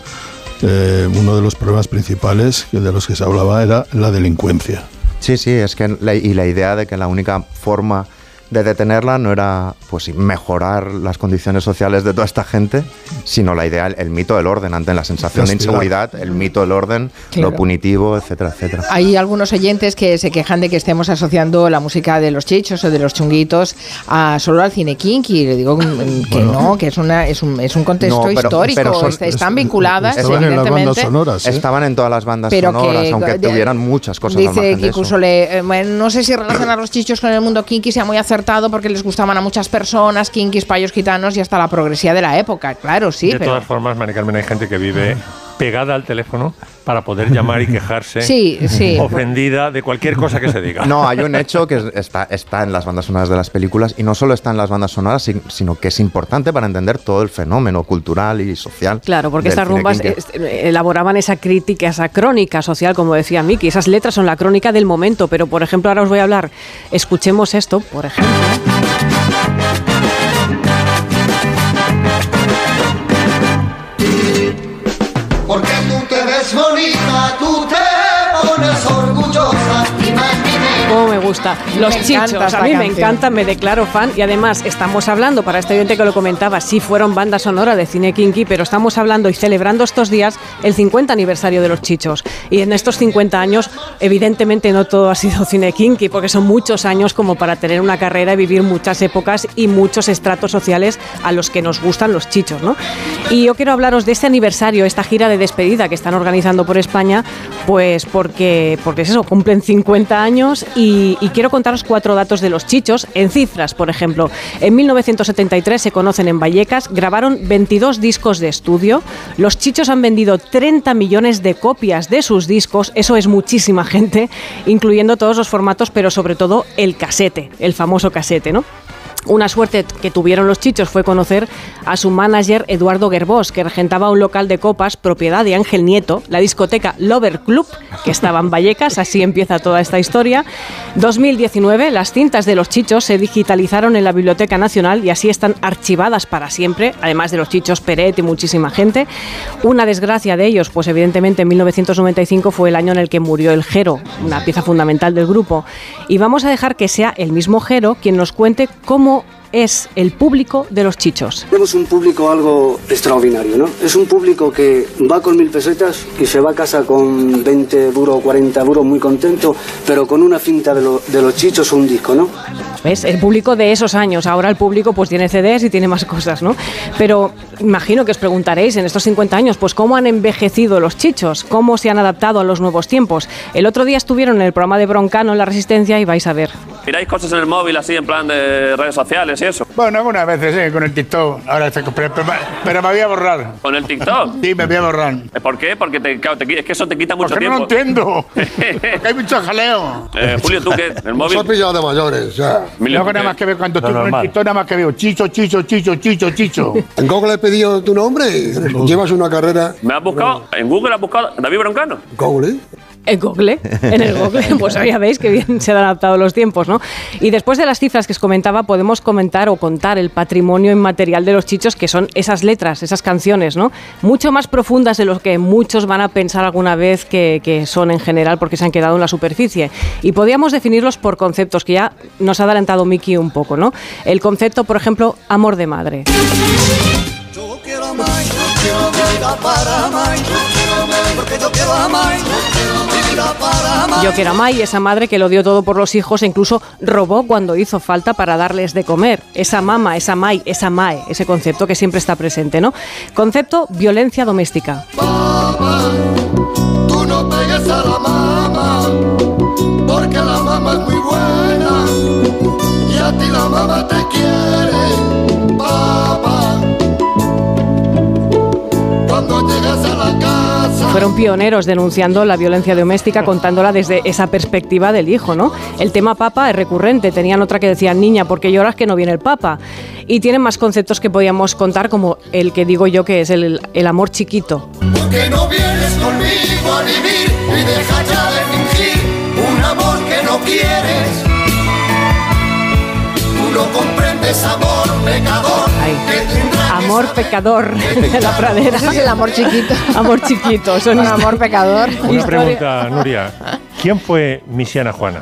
eh, uno de los problemas principales de los que se hablaba era la delincuencia. Sí, sí, es que la, y la idea de que la única forma de detenerla no era pues mejorar las condiciones sociales de toda esta gente, sino la idea, el, mito del orden ante la sensación de inseguridad, el mito del orden, Claro. lo punitivo, etcétera, etcétera. Hay algunos oyentes que se quejan de que estemos asociando la música de los chichos o de los chunguitos a solo al cine kinky. Le digo mm, que Bueno. no, que es, una, es, un, es un contexto No, pero- histórico. pero son- est- están vinculadas, evidentemente. ¿eh? Estaban en todas las bandas Pero sonoras, que- aunque de- tuvieran muchas cosas al Dice de Kiko eso. Sole, eh, bueno, no sé si relacionar los chichos con el mundo kinky sea muy acertado porque les gustaban a muchas personas, kinkis, payos, gitanos y hasta la progresía de la época. Claro, sí, de pero... todas formas, Mari Carmen, hay gente que vive pegada al teléfono para poder llamar y quejarse Sí, sí. ofendida de cualquier cosa que se diga. No, hay un hecho que es- está, está en las bandas sonoras de las películas y no solo está en las bandas sonoras, sin- sino que es importante para entender todo el fenómeno cultural y social. Claro, porque estas rumbas eh, elaboraban esa crítica, esa crónica social, como decía Miki. Esas letras son la crónica del momento, pero por ejemplo, ahora os voy a hablar. Escuchemos esto, por ejemplo. Bonita, gusta. Los Me chichos, a mí me encanta, me declaro fan y además estamos hablando, para este oyente que lo comentaba, sí fueron banda sonora de cine kinky, pero estamos hablando y celebrando estos días el 50 aniversario de los chichos. Y en estos 50 años, evidentemente no todo ha sido cine kinky, porque son muchos años como para tener una carrera y vivir muchas épocas y muchos estratos sociales a los que nos gustan los chichos, ¿no? Y yo quiero hablaros de este aniversario, esta gira de despedida que están organizando por España, pues porque, porque es eso, cumplen 50 años y, y quiero contaros cuatro datos de los chichos en cifras, por ejemplo. En 1973 se conocen en Vallecas, grabaron 22 discos de estudio, los chichos han vendido 30 millones de copias de sus discos, eso es muchísima (laughs) gente, incluyendo todos los formatos, pero sobre todo el casete, el famoso casete, ¿no? Una suerte que tuvieron los chichos fue conocer a su manager Eduardo Gerbós, que regentaba un local de copas propiedad de Ángel Nieto, la discoteca Lover Club, que estaba en Vallecas, así empieza toda esta historia. 2019, las cintas de los chichos se digitalizaron en la Biblioteca Nacional y así están archivadas para siempre, además de los chichos Peret y muchísima gente. Una desgracia de ellos, pues evidentemente en 1995 fue el año en el que murió el Jero, una pieza fundamental del grupo. Y vamos a dejar que sea el mismo Jero quien nos cuente cómo es el público de los chichos. Tenemos un público algo extraordinario, ¿no? Es un público que va con mil pesetas y se va a casa con 20 duros o 40 duros muy contento, pero con una cinta de, lo- de los chichos o un disco, ¿no? ¿Ves? El público de esos años. Ahora el público pues tiene CDs y tiene más cosas, ¿no? Pero imagino que os preguntaréis en estos 50 años, pues cómo han envejecido los chichos, cómo se han adaptado a los nuevos tiempos. El otro día estuvieron en el programa de Broncano en La Resistencia y vais a ver. ¿Miráis cosas en el móvil así en plan de redes sociales y eso? Bueno, algunas veces sí, con el TikTok. Ahora, pero, pero- pero me voy a borrar. ¿Con el TikTok? Sí, me voy a borrar. ¿Por qué? Porque te, claro, te es que eso te quita mucho Porque no lo tiempo. entiendo. (laughs) Porque hay mucho jaleo. Eh, Julio, ¿tú qué? ¿El móvil? Nos ha pillado de mayores, ya. ¿por nada más que veo cuando estoy con el. TikTok, nada más que veo chicho, chicho, chicho, chicho, chicho. En Google pedido tu nombre y llevas una carrera. ¿Me has buscado? ¿En Google has buscado David Broncano? Google. En Google, en el Google, (laughs) pues ya veis que bien se han adaptado los tiempos, ¿no? Y después de las cifras que os comentaba, podemos comentar o contar el patrimonio inmaterial de los chichos, que son esas letras, esas canciones, ¿no? Mucho más profundas de lo que muchos van a pensar alguna vez que, que son en general, porque se han quedado en la superficie. Y podríamos definirlos por conceptos, que ya nos ha adelantado Miki un poco, ¿no? El concepto, por ejemplo, amor de madre. Quiero vida para yo quiero amar, porque yo quiero amar, yo quiero vida para amar. Yo que era Mai, esa madre que lo dio todo por los hijos e incluso robó cuando hizo falta para darles de comer. Esa mama, esa Mai, esa Mae, ese concepto que siempre está presente, ¿no? Concepto violencia doméstica. Tú no pegues a la mamá, porque la mamá es muy buena y a ti la mamá te quiere, papá. Fueron pioneros denunciando la violencia doméstica, contándola desde esa perspectiva del hijo, ¿no? El tema papa es recurrente. Tenían otra que decía, niña, ¿por qué lloras que no viene el papa? Y tienen más conceptos que podíamos contar, como el que digo yo que es el, el amor chiquito. ¿Por qué no vienes conmigo a vivir y deja ya de fingir un amor que no quieres? No comprendes amor pecador Amor pecador de la pradera. Ese es el amor chiquito. (laughs) Amor chiquito. Son Un amor pecador. Una pregunta, Nuria. ¿Quién fue Misiana Juana?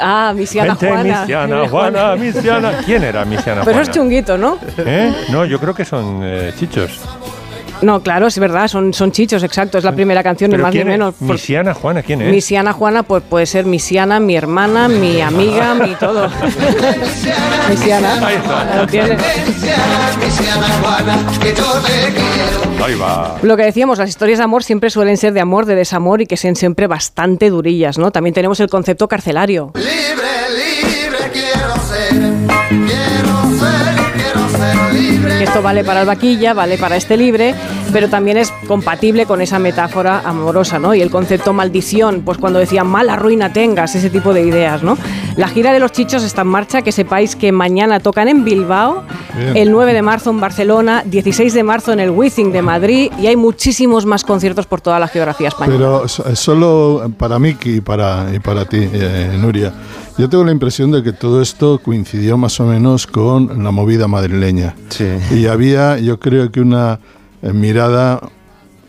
Ah, misiana Vente, Juana. Misiana Juana, Misiana. ¿Quién era Misiana Pero Juana? es chunguito, ¿no? ¿Eh? No, yo creo que son eh, chichos. No, claro, es verdad, son, son chichos, exacto, es la primera canción, ni ¿Pero más ni menos. Por- Misiana Juana, ¿quién es? Misiana Juana, pues puede ser Misiana, mi hermana, mi amiga, mi todo. (laughs) Misiana. Ahí está. Ahí va. Lo que decíamos, las historias de amor siempre suelen ser de amor, de desamor y que sean siempre bastante durillas, ¿no? También tenemos el concepto carcelario. Libre, libre Que esto vale para el vaquilla, vale para este libre. pero también es compatible con esa metáfora amorosa, ¿no? Y el concepto maldición, pues cuando decían mala ruina tengas, ese tipo de ideas, ¿no? La gira de los chichos está en marcha, que sepáis que mañana tocan en Bilbao, Bien. el 9 de marzo en Barcelona, 16 de marzo en el Wizzing de Madrid y hay muchísimos más conciertos por toda la geografía española. Pero es solo para Miki y para, y para ti, eh, Nuria. Yo tengo la impresión de que todo esto coincidió más o menos con la movida madrileña. Y había, yo creo que una eh, mirada,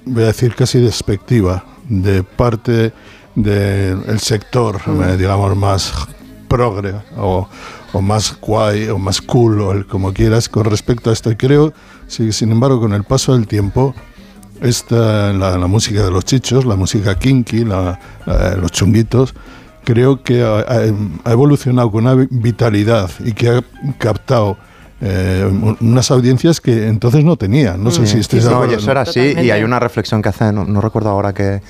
voy a decir casi despectiva, de parte del sector, eh, digamos, más progre o, o más guay o más cool o el como quieras con respecto a esto. Y creo, sí, sin embargo, con el paso del tiempo, esta, la, la música de los chichos, la música kinky, la- la- los chunguitos, creo que ha, evolucionado con una vi- vitalidad y que ha captado eh, un- unas audiencias que entonces no tenía. No sé si estáis de no, eso era así, y hay una reflexión que hace, no, no recuerdo ahora que,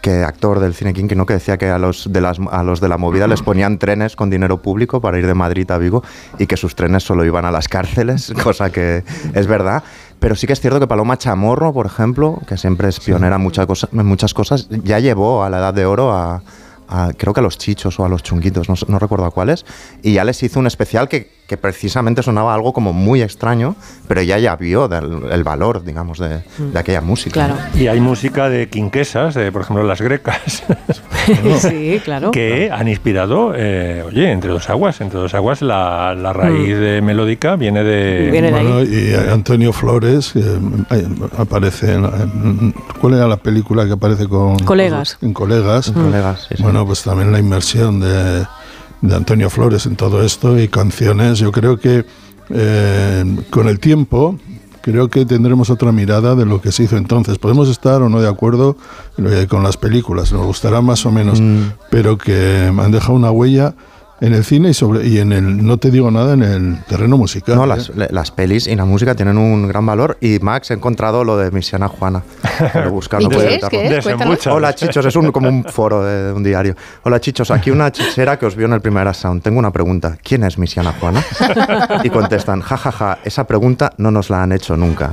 que actor del cine King, que no que decía que a los de las a los de la movida les ponían trenes con dinero público para ir de Madrid a Vigo y que sus trenes solo iban a las cárceles, (laughs) cosa que es verdad. Pero sí que es cierto que Paloma Chamorro, por ejemplo, que siempre es pionera en muchas cosas, en muchas cosas, ya llevó a la Edad de Oro a, a- creo que a los chichos o a los chunguitos, no, no recuerdo a cuáles, y ya les hizo un especial que, que precisamente sonaba algo como muy extraño, pero ya ya vio del- el valor, digamos, de, de aquella música. Y hay música de quinquesas, de, por ejemplo, las grecas, (laughs) sí, claro. que han inspirado, eh, oye, entre dos aguas, entre dos aguas la, la raíz de melódica viene de... Bueno, y Antonio Flores que, eh, aparece en, en- ¿cuál era la película que aparece con Colegas. en colegas En Colegas, sí, sí. bueno pues también la inmersión de, de Antonio Flores en todo esto y canciones yo creo que eh, con el tiempo creo que tendremos otra mirada de lo que se hizo entonces podemos estar o no de acuerdo eh, con las películas nos gustará más o menos Mm. pero que han dejado una huella en el cine y sobre y en el no te digo nada en el terreno musical No, ¿eh? las, las pelis y la música tienen un gran valor y Max he encontrado lo de Misiana Juana. Pero buscar, ¿Y no qué es? ¿Qué es? Hola chichos, es un, como un foro de, de un diario. Hola chichos, aquí una chichera que os vio en el primer sound. Tengo una pregunta. ¿Quién es Misiana Juana? Y contestan, jajaja, esa pregunta no nos la han hecho nunca.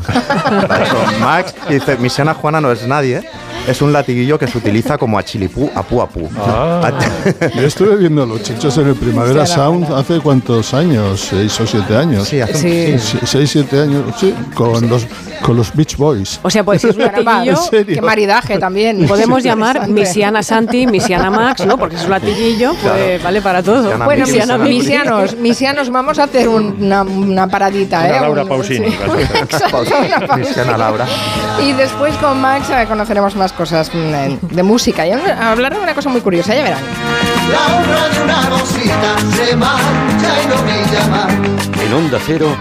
Max dice, Misiana Juana no es nadie, es un latiguillo que se utiliza como a chilipú, a pu a pu. (laughs) Yo estuve viendo a los chichos en el Primavera Sí, Sound hace cuántos años, seis o siete años. Sí, hace un- Sí. Sí, seis, siete años, sí, con los, con los Beach Boys. O sea, pues (laughs) es un Caramba, latiguillo, ¿En serio? Qué maridaje también. podemos llamar. Misiana Santi, Misiana Max, ¿no? Porque es un latiguillo, pues vale para todo. Misiana Bueno, Misiana misianos, misianos, vamos a hacer una, una paradita, Una ¿eh? Laura Un- Pausini, sí. (laughs) Exacto. Misiana Laura. Y después con Max eh, conoceremos más cosas mm, de música y hablar de una cosa muy curiosa, ya verán. La honra de una rosita se marcha y no brilla más. En Onda Cero,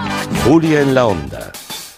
Julia en la Onda,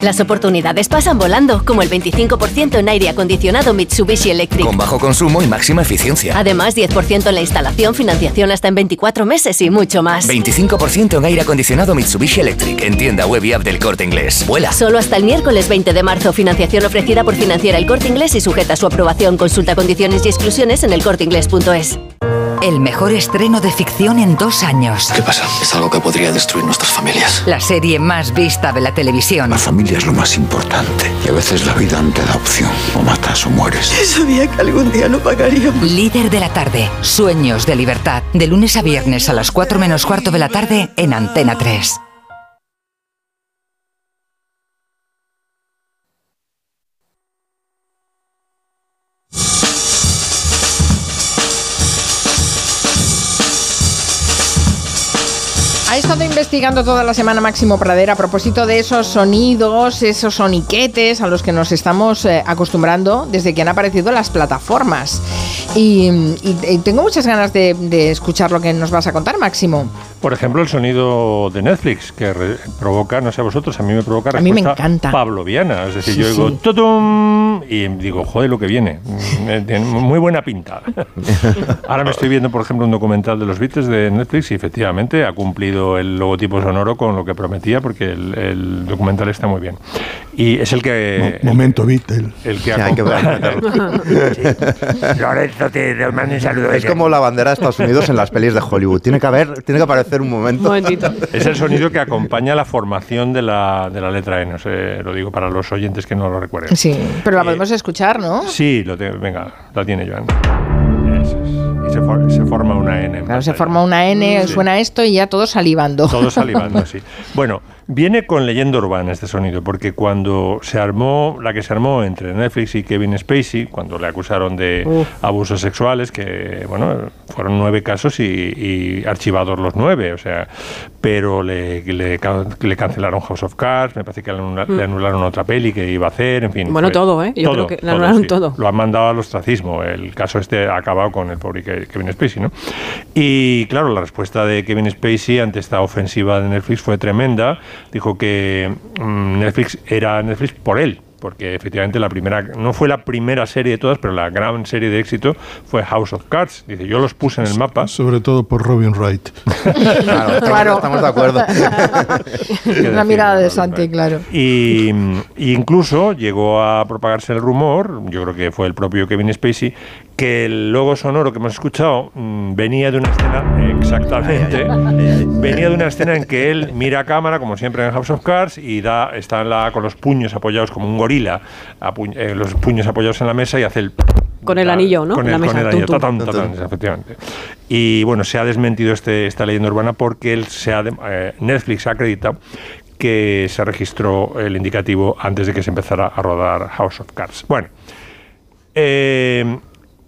Las oportunidades pasan volando, como el 25% en aire acondicionado Mitsubishi Electric. Con bajo consumo y máxima eficiencia. Además, 10% en la instalación, financiación hasta en 24 meses y mucho más. 25% en aire acondicionado Mitsubishi Electric en tienda web y app del corte inglés. Vuela. Solo hasta el miércoles 20 de marzo. Financiación ofrecida por Financiera El Corte Inglés y sujeta a su aprobación. Consulta condiciones y exclusiones en elcorteinglés.es. El mejor estreno de ficción en dos años. ¿Qué pasa? Es algo que podría destruir nuestras familias. La serie más vista de la televisión. La familia es lo más importante. Y a veces la vida no te da opción. O matas o mueres. Sabía que algún día no pagaríamos. Líder de la tarde. Sueños de libertad. De lunes a viernes a las 4 menos cuarto de la tarde en Antena 3. Estado investigando toda la semana Máximo Pradera a propósito de esos sonidos, esos soniquetes a los que nos estamos eh, acostumbrando desde que han aparecido las plataformas. Y, tengo muchas ganas de escuchar lo que nos vas a contar, Máximo. Por ejemplo, el sonido de Netflix, que re- provoca, no sé a vosotros, a mí me provoca A mí me respuesta encanta. pavloviana. Es decir, Sí, yo digo, sí. "Tutum", y digo, joder, lo que viene. Mm, eh, Tiene muy buena pinta. (laughs) Ahora me estoy viendo, por ejemplo, un documental de los Beatles de Netflix y efectivamente ha cumplido el logotipo sonoro con lo que prometía porque el, el documental está muy bien. Y es el que... Mo- momento Beatle. El que (laughs) Sí, que acompaña- (laughs) Lorenzo, te mando un saludo. Es como la bandera de Estados Unidos en las pelis de Hollywood. Tiene que haber, tiene que aparecer un momento. Es el sonido que acompaña la formación de la, de la letra E. No sé, lo digo para los oyentes que no lo recuerden. Sí, pero la podemos escuchar, ¿no? Sí, lo te- venga, la tiene Joan. Y se, for- se forma una N. Claro, se forma una N, Sí. suena esto y ya todos salivando. Todos salivando, (laughs) sí. Bueno, viene con leyenda urbana este sonido, porque cuando se armó, la que se armó entre Netflix y Kevin Spacey, cuando le acusaron de Uf. abusos sexuales, que, bueno, fueron nueve casos y, y archivados los nueve, o sea, pero le, le, le cancelaron House of Cards, me parece que le, anula- Mm. le anularon otra peli que iba a hacer, en fin. Bueno, fue- todo, ¿eh? Yo creo que le anularon todo. Lo han mandado al ostracismo. El caso este ha acabado con el pobre Ke- Kevin Spacey, ¿no? Y claro, la respuesta de Kevin Spacey ante esta ofensiva de Netflix fue tremenda. Dijo que mm, Netflix era Netflix por él. Porque efectivamente la primera, no fue la primera serie de todas, pero la gran serie de éxito fue House of Cards. Dice, yo los puse en el mapa. Sobre todo por Robin Wright. (laughs) Claro, estamos, Claro. estamos de acuerdo. (laughs) Una mirada de Santi, claro. Y y incluso llegó a propagarse el rumor, yo creo que fue el propio Kevin Spacey, que el logo sonoro que hemos escuchado mm, venía de una escena, exactamente, (laughs) venía de una escena en que él mira a cámara, como siempre en House of Cards, y da, está en la- con los puños apoyados como un gorila, apu- eh, los puños apoyados en la mesa y hace el Con el anillo, ¿no? con el, la con mesa. el anillo, tum, tum. tatán, tatán, efectivamente. Y bueno, se ha desmentido este, esta leyenda urbana porque él se ha de- eh, Netflix ha acreditado que se registró el indicativo antes de que se empezara a rodar House of Cards. Bueno, eh,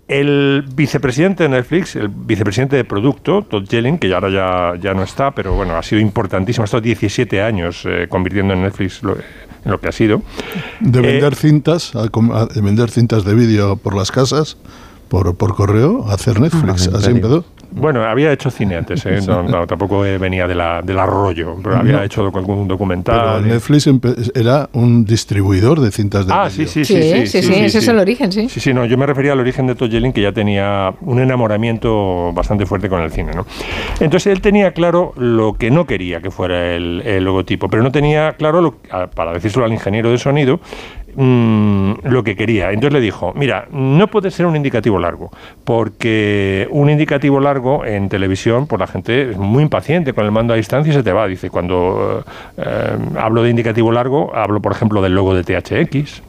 el vicepresidente de Netflix, el vicepresidente de producto, Todd Yelling, que ya ahora ya, ya no está, pero bueno, ha sido importantísimo, ha estado 17 años eh, convirtiendo en Netflix lo, en lo que ha sido. De Eh, vender cintas, a, a- de vender cintas de vídeo por las casas, por, por correo, a hacer Netflix. ¿en Así empezó. Bueno, había hecho cine antes, ¿eh? No, no, tampoco eh, venía de la, del arroyo, pero había No. hecho algún Pero documental. Netflix empe- era un distribuidor de cintas de Ah, sí, sí, sí. Sí, sí, sí, ese es el origen, sí. Sí, sí, no, yo me refería al origen de Todd Yelling, que ya tenía un enamoramiento bastante fuerte con el cine, ¿no? Entonces él tenía claro lo que no quería que fuera el, el logotipo, pero no tenía claro, lo- para decírselo al ingeniero de sonido, mm, lo que quería. Entonces le dijo, mira, no puede ser un indicativo largo, porque un indicativo largo en televisión, pues la gente es muy impaciente con el mando a distancia y se te va. Dice, cuando eh, eh, hablo de indicativo largo, hablo, por ejemplo, del logo de THX.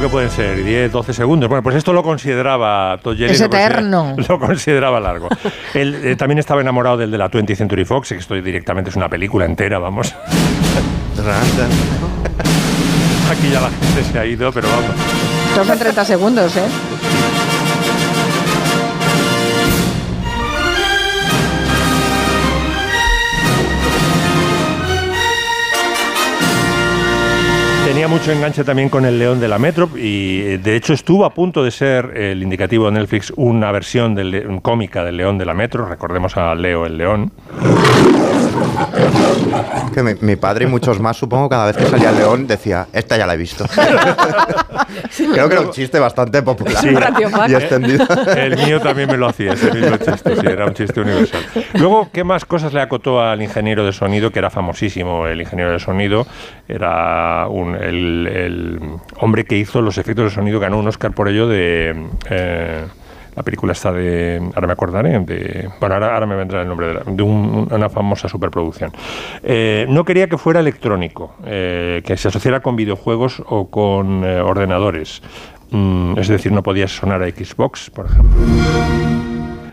Que pueden ser? ¿10, 12 segundos? Bueno, pues esto lo consideraba Yelling, Es eterno. (laughs) Lo consideraba largo. Él eh, también estaba enamorado del de la 20th Century Fox, que esto directamente es una película entera, vamos. (laughs) Aquí ya la gente se ha ido, pero vamos. En 30 segundos, ¿eh? Mucho enganche también con el León de la Metro y eh, de hecho estuvo a punto de ser el indicativo de Netflix una versión del, cómica del León de la Metro. Recordemos a Leo el León. Que mi, mi padre y muchos más, supongo, cada vez que salía el león decía, esta ya la he visto. (laughs) Creo que era un chiste bastante popular Sí. y extendido. (laughs) El mío también me lo hacía, ese mismo chiste, sí, era un chiste universal. Luego, ¿qué más cosas le acotó al ingeniero de sonido, que era famosísimo el ingeniero de sonido? Era un- el, el hombre que hizo los efectos de sonido, ganó un Oscar por ello de... eh, la película está de. Ahora me acordaré. De, bueno, ahora, ahora me vendrá el nombre de, un- una famosa superproducción. Eh, no quería que fuera electrónico, eh, que se asociara con videojuegos o con ordenadores. Mm, es decir, no podía sonar a Xbox, por ejemplo.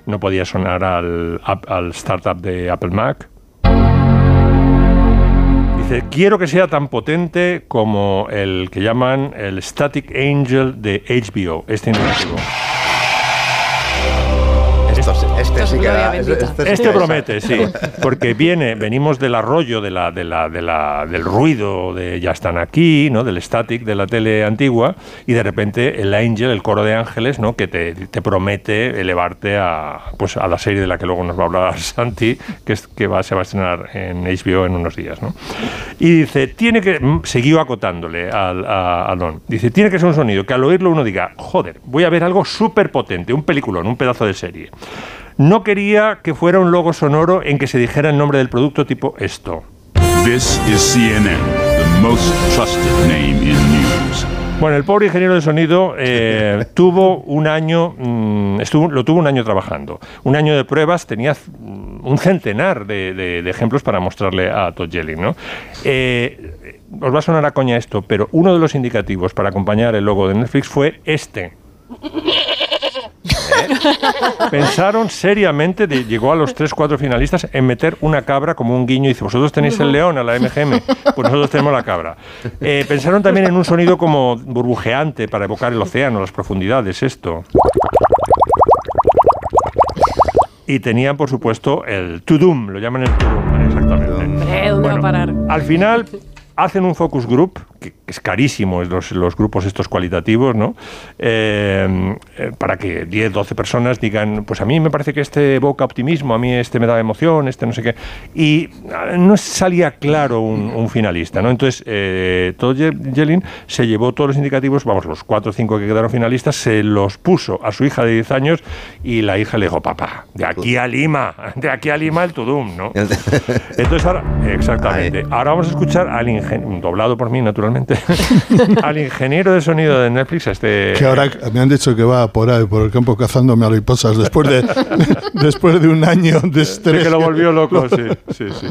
No podía sonar al startup de Apple Mac. Quiero que sea tan potente como el que llaman el Static Angel de HBO, este indicativo. Esto, Este sí que da. Este, sí Este que- promete, sí, porque viene, venimos del arroyo de la, de la, de la, del ruido de ya están aquí, ¿no? del static de la tele antigua, y de repente el Angel, el coro de ángeles, ¿no? que te, te promete elevarte a, pues, a la serie de la que luego nos va a hablar (laughs) Santi, que, es, que va, se va a estrenar en HBO en unos días. ¿no? Y dice, tiene que, mm, siguió acotándole al, a, a Don, dice, tiene que ser un sonido que al oírlo uno diga, joder, voy a ver algo súper potente, un peliculón, un pedazo de serie. No quería que fuera un logo sonoro en que se dijera el nombre del producto tipo esto. This is CNN, the most trusted name in news. Bueno, el pobre ingeniero de sonido eh, (laughs) tuvo un año, mm, estuvo, lo tuvo un año trabajando. Un año de pruebas, tenía mm, un centenar de, de- de ejemplos para mostrarle a Todd Jelling, ¿no? Eh, os va a sonar a coña esto, pero uno de los indicativos para acompañar el logo de Netflix fue este. Pensaron seriamente, de- llegó a los 3-4 finalistas, en meter una cabra como un guiño. Y dice, vosotros tenéis el león a la MGM, pues nosotros tenemos la cabra. Eh, pensaron también en un sonido como burbujeante para evocar el océano, las profundidades, esto. Y tenían, por supuesto, el to-doom, lo llaman el to-doom, exactamente. Eh. Al final hacen un focus group, que es carísimo los, los grupos estos cualitativos, ¿no? Eh, eh, para que 10, 12 personas digan, pues a mí me parece que este evoca optimismo, a mí este me da emoción, este no sé qué. Y ah, no salía claro un, un finalista, ¿no? Entonces, eh, Todd Ye- Yellin se llevó todos los indicativos, vamos, los 4 o 5 que quedaron finalistas, se los puso a su hija de 10 años y la hija le dijo, papá, de aquí a Lima, de aquí a Lima el Tudum, ¿no? (laughs) Entonces ahora, exactamente. Ahora vamos a escuchar al ingeniero, doblado por mí, naturalmente, (laughs) al ingeniero de sonido de Netflix, este. Que ahora me han dicho que va por ahí, por el campo cazando mariposas después de, (laughs) después de un año de de estrés. que lo volvió loco, (laughs) sí, sí, sí.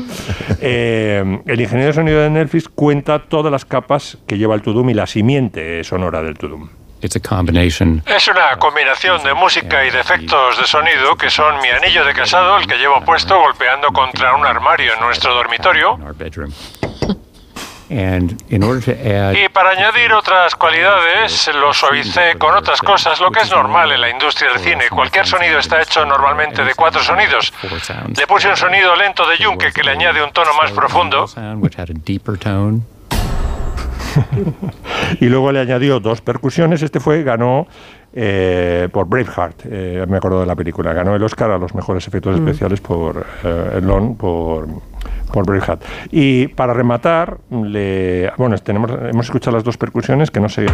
Eh, el ingeniero de sonido de Netflix cuenta todas las capas que lleva el Tudum y la simiente sonora del Tudum. It's a combination. Es una combinación de música y de efectos de sonido que son mi anillo de casado, el que llevo puesto golpeando contra un armario en nuestro dormitorio. Y para añadir otras cualidades, lo suavicé con otras cosas, lo que es normal en la industria del cine. Cualquier sonido está hecho normalmente de cuatro sonidos. four sounds, Le puse un sonido lento de yunque que le añade un tono más profundo. (laughs) y luego le añadió dos percusiones. Este fue, ganó eh, por Braveheart, eh, me acuerdo de la película. Ganó el Oscar a los mejores efectos Mm. especiales por eh, Lon, por, por Braveheart. Y para rematar, le, bueno, tenemos, hemos escuchado las dos percusiones que no sé.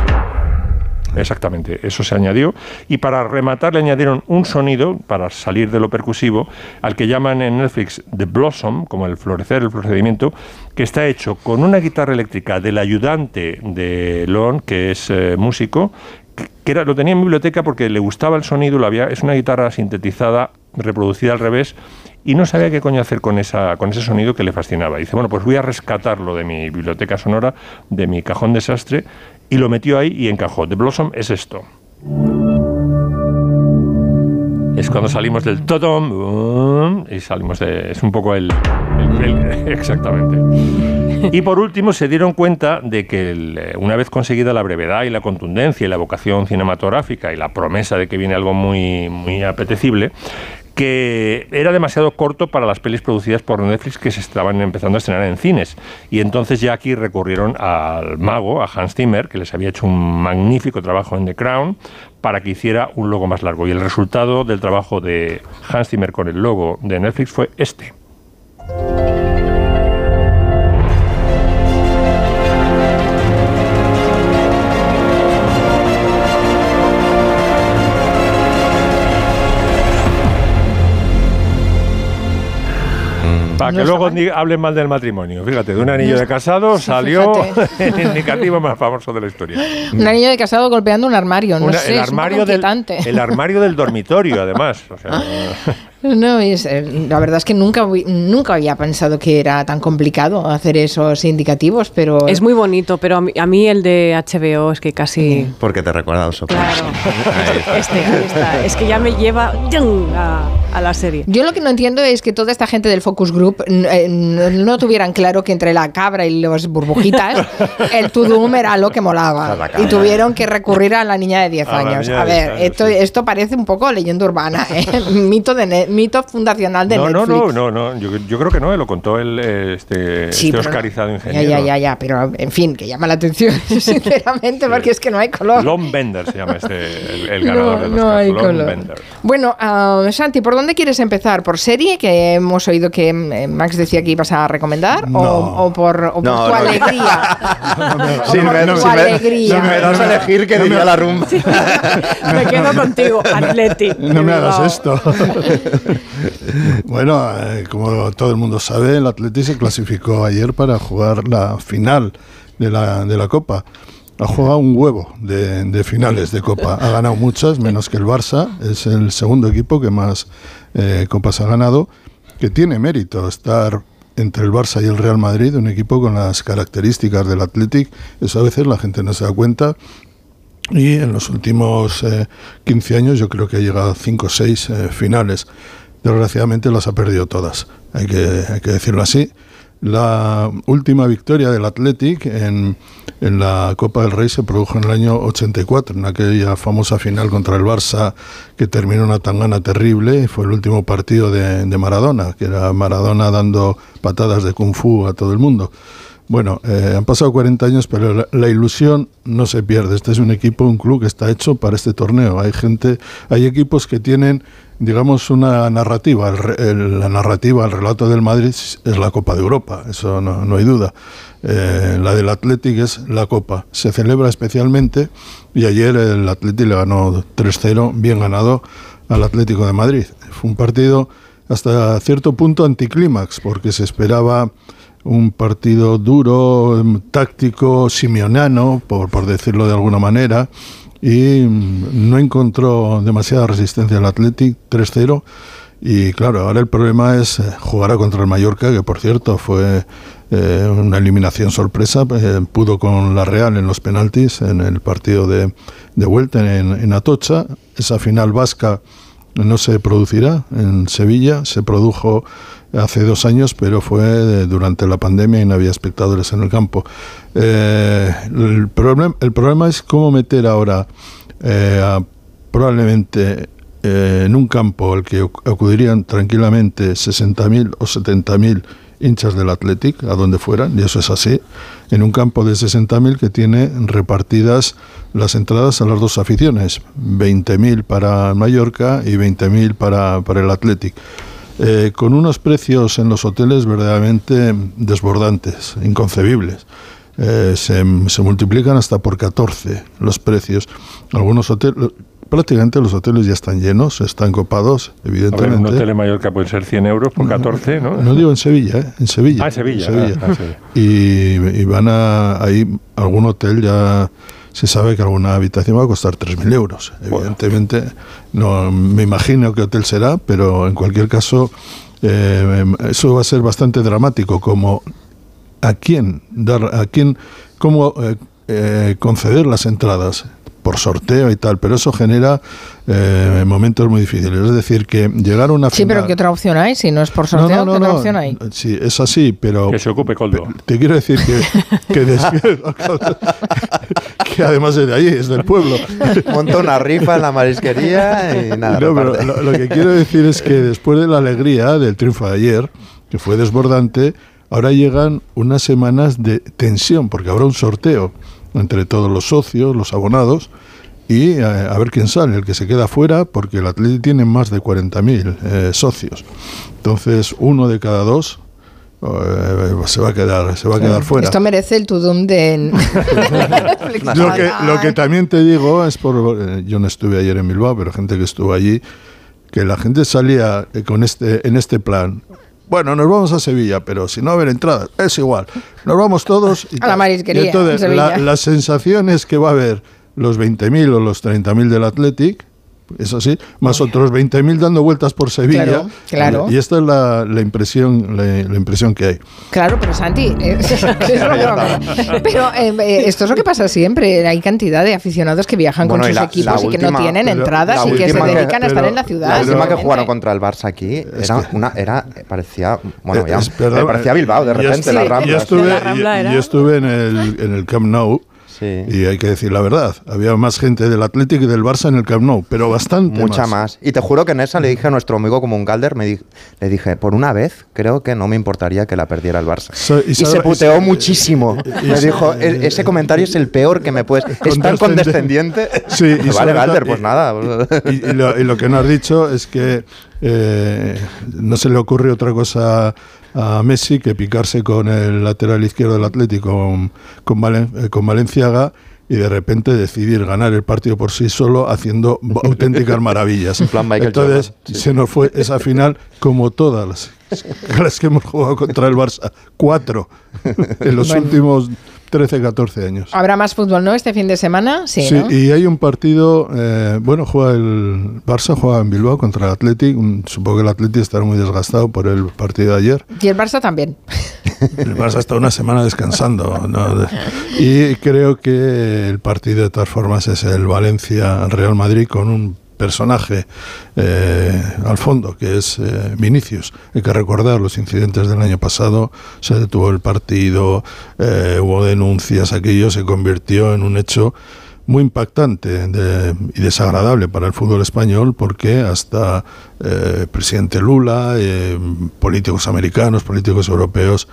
Exactamente, eso se añadió. Y para rematar le añadieron un sonido, para salir de lo percusivo, al que llaman en Netflix The Blossom, como el florecer, el procedimiento, que está hecho con una guitarra eléctrica del ayudante de Lon, que es eh, músico, que- era, lo tenía en mi biblioteca porque le gustaba el sonido, lo había, es una guitarra sintetizada, reproducida al revés, y no sabía qué coño hacer con, esa, con ese sonido que le fascinaba. Dice, bueno, pues voy a rescatarlo de mi biblioteca sonora, de mi cajón desastre, y lo metió ahí y encajó. The Blossom es esto. Es cuando salimos del totom y salimos de... Es un poco el- (laughs) exactamente. Y por último se dieron cuenta de que eh, una vez conseguida la brevedad y la contundencia y la vocación cinematográfica y la promesa de que viene algo muy, muy apetecible, que era demasiado corto para las pelis producidas por Netflix que se estaban empezando a estrenar en cines. Y entonces ya aquí recurrieron al mago, a Hans Zimmer, que les había hecho un magnífico trabajo en The Crown, para que hiciera un logo más largo. Y el resultado del trabajo de Hans Zimmer con el logo de Netflix fue este. Para que luego hablen mal del matrimonio. Fíjate, de un anillo de casado salió (laughs) el indicativo más famoso de la historia. Un anillo de casado golpeando un armario, no Una- sé, el, es un poco armario del, el armario del dormitorio, además. O sea, No, es, eh, la verdad es que nunca, nunca había pensado que era tan complicado hacer esos indicativos, pero... Es muy bonito, pero a mí, a mí el de HBO es que casi... Porque te recuerda a los Sopranos. (laughs) Este, ahí está. Es que ya me lleva a, a la serie. Yo lo que no entiendo es que toda esta gente del Focus Group eh, no, no tuvieran claro que entre la cabra y los burbujitas (laughs) el Tudum era lo que molaba. La Y tuvieron que recurrir a la niña de 10 A la años. A de 10 ver, esto, esto parece un poco leyenda urbana, ¿eh? (laughs) mito, de mito fundacional de No, no, Netflix. no, no, no. Yo, yo creo que no, eh, lo contó el, este, Sí, este oscarizado Ya, ingeniero. ya, ya, ya, pero en fin, que llama la atención, (laughs) sinceramente, porque es que no hay color. Lon Bender se llama este, el, el (laughs) ganador No, del no Oscar. hay Lon color. Bender. Bueno, ah, Santi, ¿por dónde quieres empezar? ¿Por serie que hemos oído que eh, Max decía que ibas a recomendar? ¿O, o por, o por No, tu no. alegría? (laughs) Si me, das a elegir, que diría la rumba. Me quedo contigo, Atleti. No me de hagas esto. (laughs) bueno, eh, como todo el mundo sabe, el Atleti se clasificó ayer para jugar la final de la, de la Copa. Ha jugado un huevo de, finales de Copa. Ha ganado muchas, menos que el Barça. Es el segundo equipo que más eh, Copas ha ganado, que tiene mérito estar entre el Barça y el Real Madrid, un equipo con las características del Athletic. Eso a veces la gente no se da cuenta. Y en los últimos eh, 15 años yo creo que ha llegado a 5 o 6 finales. Desgraciadamente las ha perdido todas, hay que, hay que decirlo así. La última victoria del Athletic en, en la Copa del Rey se produjo en el año 84, en aquella famosa final contra el Barça que terminó una tangana terrible. Fue el último partido de, de Maradona, que era Maradona dando patadas de kung fu a todo el mundo. Bueno, eh, han pasado 40 años, pero la, ilusión no se pierde. Este es un equipo, un club que está hecho para este torneo. Hay gente, hay equipos que tienen, digamos, una narrativa. La narrativa, el relato del Madrid es la Copa de Europa, eso no, no hay duda. Eh, la del Athletic es la Copa. Se celebra especialmente y ayer el Athletic le ganó 3-0, bien ganado al Atlético de Madrid. Fue un partido hasta cierto punto anticlímax, porque se esperaba un partido duro, em, táctico, simionano, por, por decirlo de alguna manera, y mm, no encontró demasiada resistencia al Athletic, 3-0. Y claro, ahora el problema es eh, jugar contra el Mallorca, que por cierto fue eh, una eliminación sorpresa, eh, pudo con la Real en los penaltis en el partido de, de vuelta en, en Atocha. Esa final vasca no se producirá en Sevilla, se produjo hace dos años, pero fue eh, durante la pandemia y no había espectadores en el campo. Eh, el, problem- el problema es cómo meter ahora eh, probablemente eh, en un campo al que ac- acudirían tranquilamente 60.000 o 70.000 hinchas del Athletic, a donde fueran, y eso es así, en un campo de 60.000 que tiene repartidas las entradas a las dos aficiones, 20.000 para Mallorca y 20.000 para, para el Athletic. Eh, con unos precios en los hoteles verdaderamente desbordantes, inconcebibles. Eh, se, se multiplican hasta por 14 los precios. Algunos hoteles, prácticamente los hoteles ya están llenos, están copados, A ver, evidentemente. un hotel en Mallorca puede ser 100 euros por 14, ¿no? No digo en Sevilla, ¿eh? en Sevilla. Ah, en Sevilla, en Sevilla. ah, ah, sí. Y, y van a ahí algún hotel ya se sabe que alguna habitación va a costar 3.000 euros. Evidentemente, no me imagino qué hotel será, pero en cualquier caso eh, eso va a ser bastante dramático. Como a quién dar, a quién, cómo eh, eh, conceder las entradas por sorteo y tal, pero eso genera eh, momentos muy difíciles. Es decir, que llegar a una Sí, pero ¿qué otra opción hay? Si no es por sorteo, ¿qué otra opción hay? Sí, es así, pero... Que se ocupe Coldo. Te quiero decir que, que, (laughs) des- (laughs) que además es de ahí, es del pueblo. (laughs) Monta una rifa en la marisquería y nada. No, pero lo que quiero decir es que después de la alegría del triunfo de ayer, que fue desbordante, ahora llegan unas semanas de tensión, porque habrá un sorteo entre todos los socios, los abonados, y eh, a ver quién sale, el que se queda fuera, porque el Atleti tiene más de 40.000 eh, socios. Entonces, uno de cada dos eh, se va a quedar, se va a quedar fuera. Esto merece el tudum de... (laughs) Lo que, lo que también te digo es por. eh, Yo no estuve ayer en Bilbao, pero gente que estuvo allí, que la gente salía con este, en este plan. Bueno, nos vamos a Sevilla, pero si no haber entradas, es igual. Nos vamos todos. Y (laughs) A la marisquería, Y entonces, en la, la sensación es que va a haber los 20.000 o los 30.000 del Athletic, eso sí, más otros 20.000 dando vueltas por Sevilla. Claro, claro. Y esta es la, la impresión, la, la impresión que hay. Claro, pero Santi, eh, (laughs) es lo broma. pero eh, eh, esto es lo que pasa siempre. Hay cantidad de aficionados que viajan Bueno, con sus la- equipos la y que no tienen pero entradas y que se que- dedican a estar pero en la ciudad. La última que jugaron contra el Barça aquí era una, era, parecía, bueno, ya, Es- perdón, me parecía Bilbao de repente, estuve- la Yo Rambla. estuve, La Rambla yo- era- yo estuve en, el, en el Camp Nou. Y hay que decir la verdad, había más gente del Atlético y del Barça en el Camp Nou, pero bastante Mucha más. Y te juro que en esa le dije a nuestro amigo como un Galder, me di- le dije, por una vez creo que no me importaría que la perdiera el Barça. So- y se puteó muchísimo. y me dijo, "E- ese comentario es el peor que me puedes... Es tan condescendiente. (laughs) Sí, y sobre vale, pues nada. Lo, y lo que no has dicho es que eh, no se le ocurre otra cosa a Messi que picarse con el lateral izquierdo del Atlético, con, con, Valen- eh, con Valenciaga, y de repente decidir ganar el partido por sí solo haciendo (laughs) auténticas maravillas. Entonces Jordan, sí. se nos fue esa final como todas las, (laughs) las que hemos jugado contra el Barça. Cuatro en los Bueno. últimos 13, 14 años. ¿Habrá más fútbol, no? Este fin de semana, sí, Sí, ¿no? y hay un partido, eh, bueno, juega el Barça, juega en Bilbao contra el Athletic. un- Supongo que el Athletic estará muy desgastado por el partido de ayer. Y el Barça también. (laughs) El Barça está una semana descansando. ¿no? Y creo que el partido de todas formas es el Valencia-Real Madrid con un personaje eh, al fondo, que es eh, Vinicius. Hay que recordar los incidentes del año pasado, se detuvo el partido, eh, hubo denuncias, aquello se convirtió en un hecho muy impactante y desagradable para el fútbol español porque hasta presidente Lula, políticos americanos, políticos europeos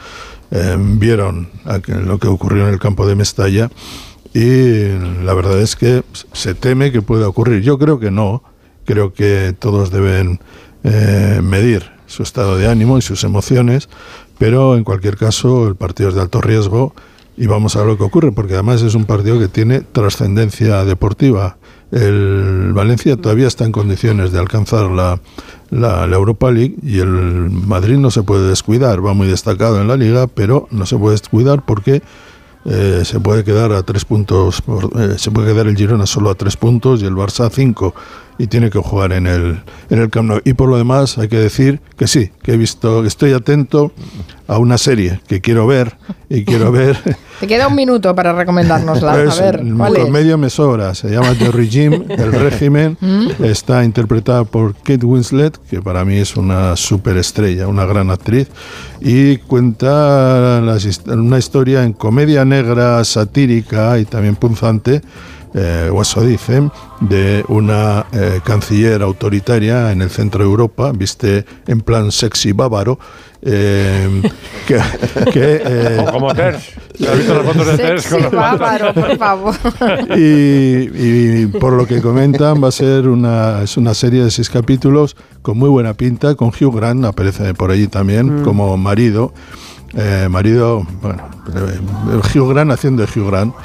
vieron lo que ocurrió en el campo de Mestalla y la verdad es que se teme que pueda ocurrir. Yo creo que no, creo que todos deben eh, medir su estado de ánimo y sus emociones, pero en cualquier caso el partido es de alto riesgo y vamos a ver lo que ocurre, porque además es un partido que tiene trascendencia deportiva. El Valencia todavía está en condiciones de alcanzar la, la, la Europa League y el Madrid no se puede descuidar, va muy destacado en la liga, pero no se puede descuidar porque eh, se puede quedar a tres puntos, eh, se puede quedar el Girona solo a tres puntos y el Barça a cinco y tiene que jugar en el, en el Camp Nou. Y por lo demás hay que decir que sí, que he visto, estoy atento a una serie que quiero ver y quiero (laughs) ver Te queda un minuto para recomendárnosla. es, A ver, ¿cuál es? medio me sobra, se llama The Regime, el (laughs) régimen, Mm. está interpretada por Kate Winslet, que para mí es una superestrella, una gran actriz, y cuenta las una historia en comedia negra, satírica y también punzante, eh, o eso dicen, de una eh, canciller autoritaria en el centro de Europa, viste en plan sexy bávaro, eh, (laughs) que, que, eh, O como Terz. ¿Has visto las fotos de Terz con los bárbaro, por favor. (laughs) y, y por lo que comentan va a ser una es una serie de seis capítulos con muy buena pinta con Hugh Grant aparece por allí también Mm. como marido Eh, marido bueno eh, Hugh Grant haciendo de Hugh Grant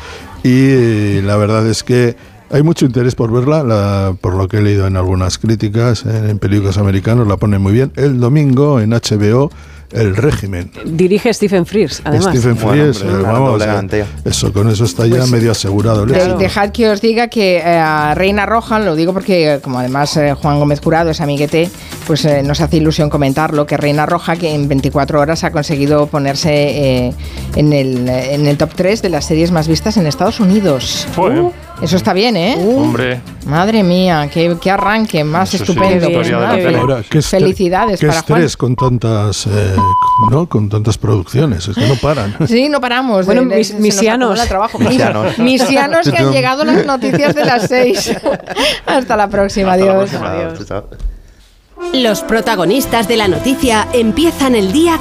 y la verdad es que hay mucho interés por verla, la- por lo que he leído en algunas críticas en, en películas americanos, la ponen muy bien. El domingo en HBO, El régimen. Dirige Stephen Frears, además. Stephen Frears, eh, vamos, eh, eso, con eso está ya Pues, medio asegurado. el De- dejad que os diga que eh, a Reina Roja, lo digo porque como además eh, Juan Gómez Curado es amiguete, pues eh, nos hace ilusión comentarlo, que Reina Roja que en 24 horas ha conseguido ponerse eh, en, el, en el top 3 de las series más vistas en Estados Unidos. Joder. Eso está bien, ¿eh? Hombre. Madre mía, qué, qué arranque más Eso sí, estupendo. pues, la. Ahora, qué Felicidades qué para Juan. estrés con tantas, eh, ¿no? con tantas producciones, es que no paran. (laughs) Sí, no paramos. Bueno, mis- se misianos. trabajo. Misianos. Misianos que han (laughs) llegado las noticias de las seis. (laughs) Hasta la próxima. Adiós. Los protagonistas de la noticia empiezan el día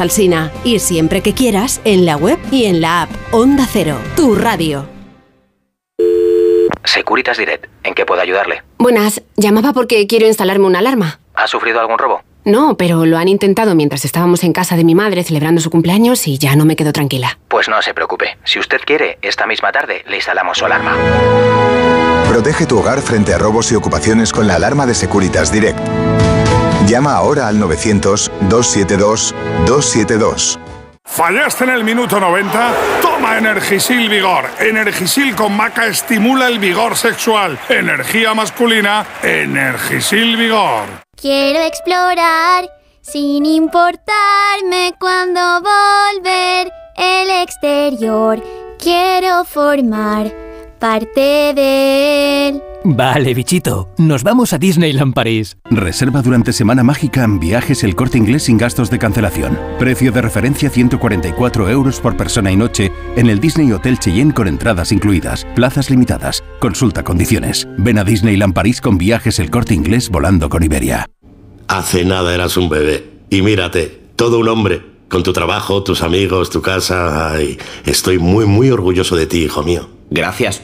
Alsina. Y siempre que quieras, en la web y en la app. Onda Cero, tu radio. Securitas Direct. ¿En qué puedo ayudarle? Buenas, llamaba porque quiero instalarme una alarma. ¿Ha sufrido algún robo? No, pero lo han intentado mientras estábamos en casa de mi madre celebrando su cumpleaños y ya no me quedo tranquila. Pues no se preocupe. Si usted quiere, esta misma tarde le instalamos su alarma. Protege tu hogar frente a robos y ocupaciones con la alarma de Securitas Direct. Llama ahora al 900-272-272. ¿Fallaste en el minuto 90? Toma Energisil Vigor. Energisil con maca estimula el vigor sexual. Energía masculina, Energisil Vigor. Quiero explorar sin importarme cuando volver el exterior. Quiero formar parte de él. Vale, bichito, nos vamos a Disneyland París. Reserva durante Semana Mágica en viajes el corte inglés sin gastos de cancelación. Precio de referencia 144 euros por persona y noche en el Disney Hotel Cheyenne con entradas incluidas. Plazas limitadas. Consulta condiciones. Ven a Disneyland París con viajes el corte inglés volando con Iberia. Hace nada eras un bebé. Y mírate, todo un hombre. Con tu trabajo, tus amigos, tu casa. Ay, estoy muy, muy orgulloso de ti, hijo mío. Gracias.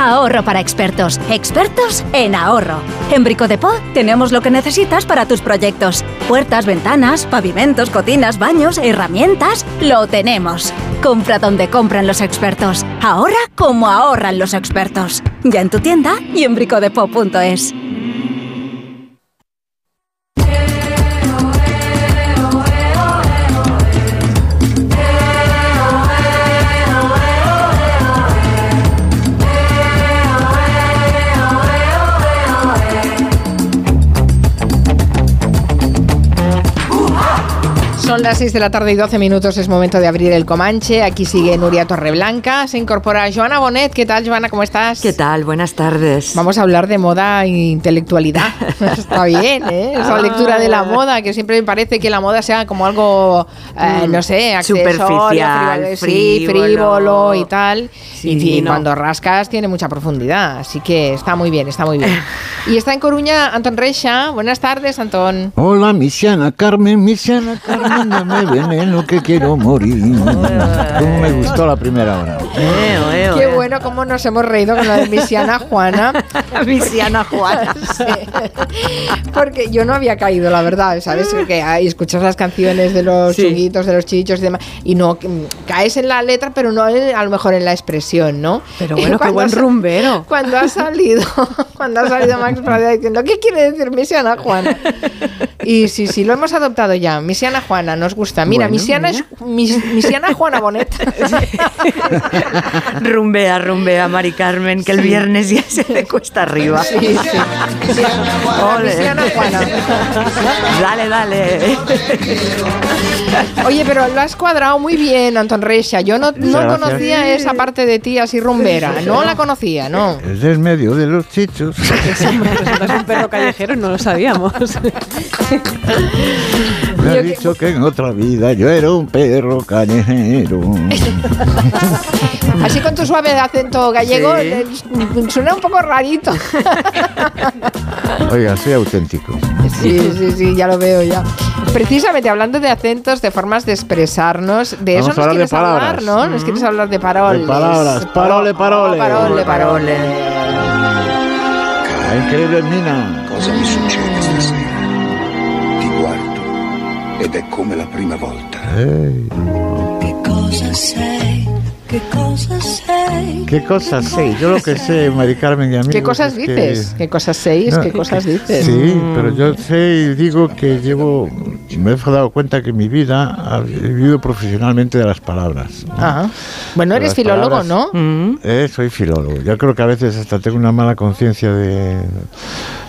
Ahorro para expertos. Expertos en ahorro. En Brico de Po tenemos lo que necesitas para tus proyectos. Puertas, ventanas, pavimentos, cocinas, baños, herramientas. Lo tenemos. Compra donde compran los expertos. Ahorra como ahorran los expertos. Ya en tu tienda y en bricodepo.es. Son las 6 de la tarde y 12 minutos, es momento de abrir el Comanche. Aquí sigue Nuria Torreblanca, se incorpora Joana Bonet. ¿Qué tal, Joana? ¿Cómo estás? ¿Qué tal? Buenas tardes. Vamos a hablar de moda e intelectualidad. (laughs) (laughs) Está bien, ¿eh? Esa lectura de la moda, que siempre me parece que la moda sea como algo, eh, no sé, Superficial, frívolo, sí, frívolo. y tal. Sí, y no. cuando rascas tiene mucha profundidad, así que está muy bien, está muy bien. (laughs) Y está en Coruña Antón Reixa. Buenas tardes, Antón. Hola, misiana Carmen, misiana Carmen, dame veneno que quiero morir. ¿Cómo me gustó la primera hora? Qué bueno cómo nos hemos reído con la de Misiana Juana. (laughs) Misiana Juana. (laughs) Sí. Porque yo no había caído, la verdad, ¿sabes? Que ahí escuchas las canciones de los Sí. chunguitos, de los chichos y demás, y no mm, caes en la letra, pero no en- a lo mejor en la expresión, ¿no? Pero bueno, (laughs) qué buen rumbero. Cuando ha salido, cuando ha salido Max Pradera diciendo, ¿qué quiere decir Misiana Juana? Y sí, sí, lo hemos adoptado ya. Misiana Juana, nos gusta. Mira, Bueno, Misiana mira. es mis- Misiana Juana Bonet. (laughs) rumbea, rumbea, Mari Carmen, que el viernes ya se le cuesta arriba. Sí, sí. Ole. Misiana Juana. Dale, dale. Oye, pero lo has cuadrado muy bien, Anton Reixa. Yo no, no conocía esa parte de ti así rumbera. No la conocía, ¿no. Es del medio de los chichos. Es (laughs) un perro callejero, no lo sabíamos. Me ha dicho que en otra vida yo era un perro callejero. Así con tu suave acento gallego, Sí. suena un poco rarito. Oiga, soy auténtico. Sí, sí, sí, ya lo veo ya. Precisamente hablando de acentos, de formas de expresarres, de eso Vamos a nos quieres hablar. ¿no? Nos quieres hablar de paroles. De palabras. Parole, parole. Parole, parole. Ah, increíble, Mina. Cosa ed è come la prima volta. Cosa sei? Che cosa sei? ¿Qué cosas sé? Yo lo que sé, Mari Carmen y amigos. ¿Qué cosas que- dices? ¿Qué cosas seis? No, ¿Qué cosas dices? Sí, pero yo sé y digo que llevo, me he dado cuenta que mi vida ha vivido profesionalmente de las palabras. Ah. Bueno, De eres filólogo, palabras. ¿no? Eh, soy filólogo. Yo creo que a veces hasta tengo una mala conciencia de,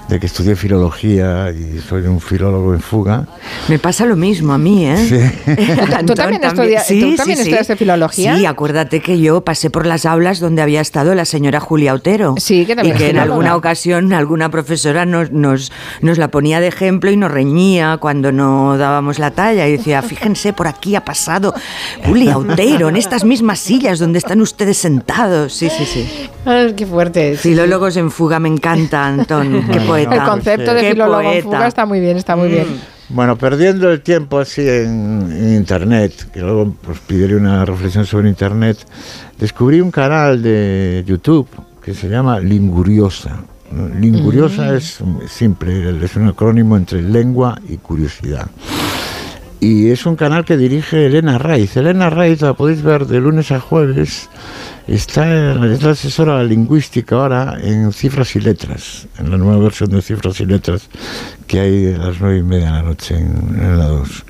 de que estudié filología y soy un filólogo en fuga. Me pasa lo mismo a mí, ¿eh? Sí. (laughs) ¿Tú también, estudia- ¿tú también estudiaste filología? Sí, acuérdate que yo pasé por las aulas donde había estado la señora Julia Otero. Sí, que también Y que en alguna ocasión alguna profesora nos, nos, nos la ponía de ejemplo y nos reñía cuando no dábamos la talla y decía, fíjense, por aquí ha pasado Julia Otero, en estas mismas sillas donde están ustedes sentados. Sí, sí, sí. Ay, qué fuerte. sí, Filólogos en fuga me encanta, Antón. Qué poeta. El concepto de filólogo en fuga está muy bien, está muy bien. Bueno, perdiendo el tiempo así en, en Internet, que luego os pediré una reflexión sobre Internet, descubrí un canal de YouTube que se llama Linguriosa. Linguriosa Mm. es simple, es un acrónimo entre lengua y curiosidad. Y es un canal que dirige Elena Raiz. Elena Raiz la podéis ver de lunes a jueves. Está, es la asesora lingüística ahora en Cifras y Letras, en la nueva versión de Cifras y Letras que hay a las nueve y media de la noche en, en la 2.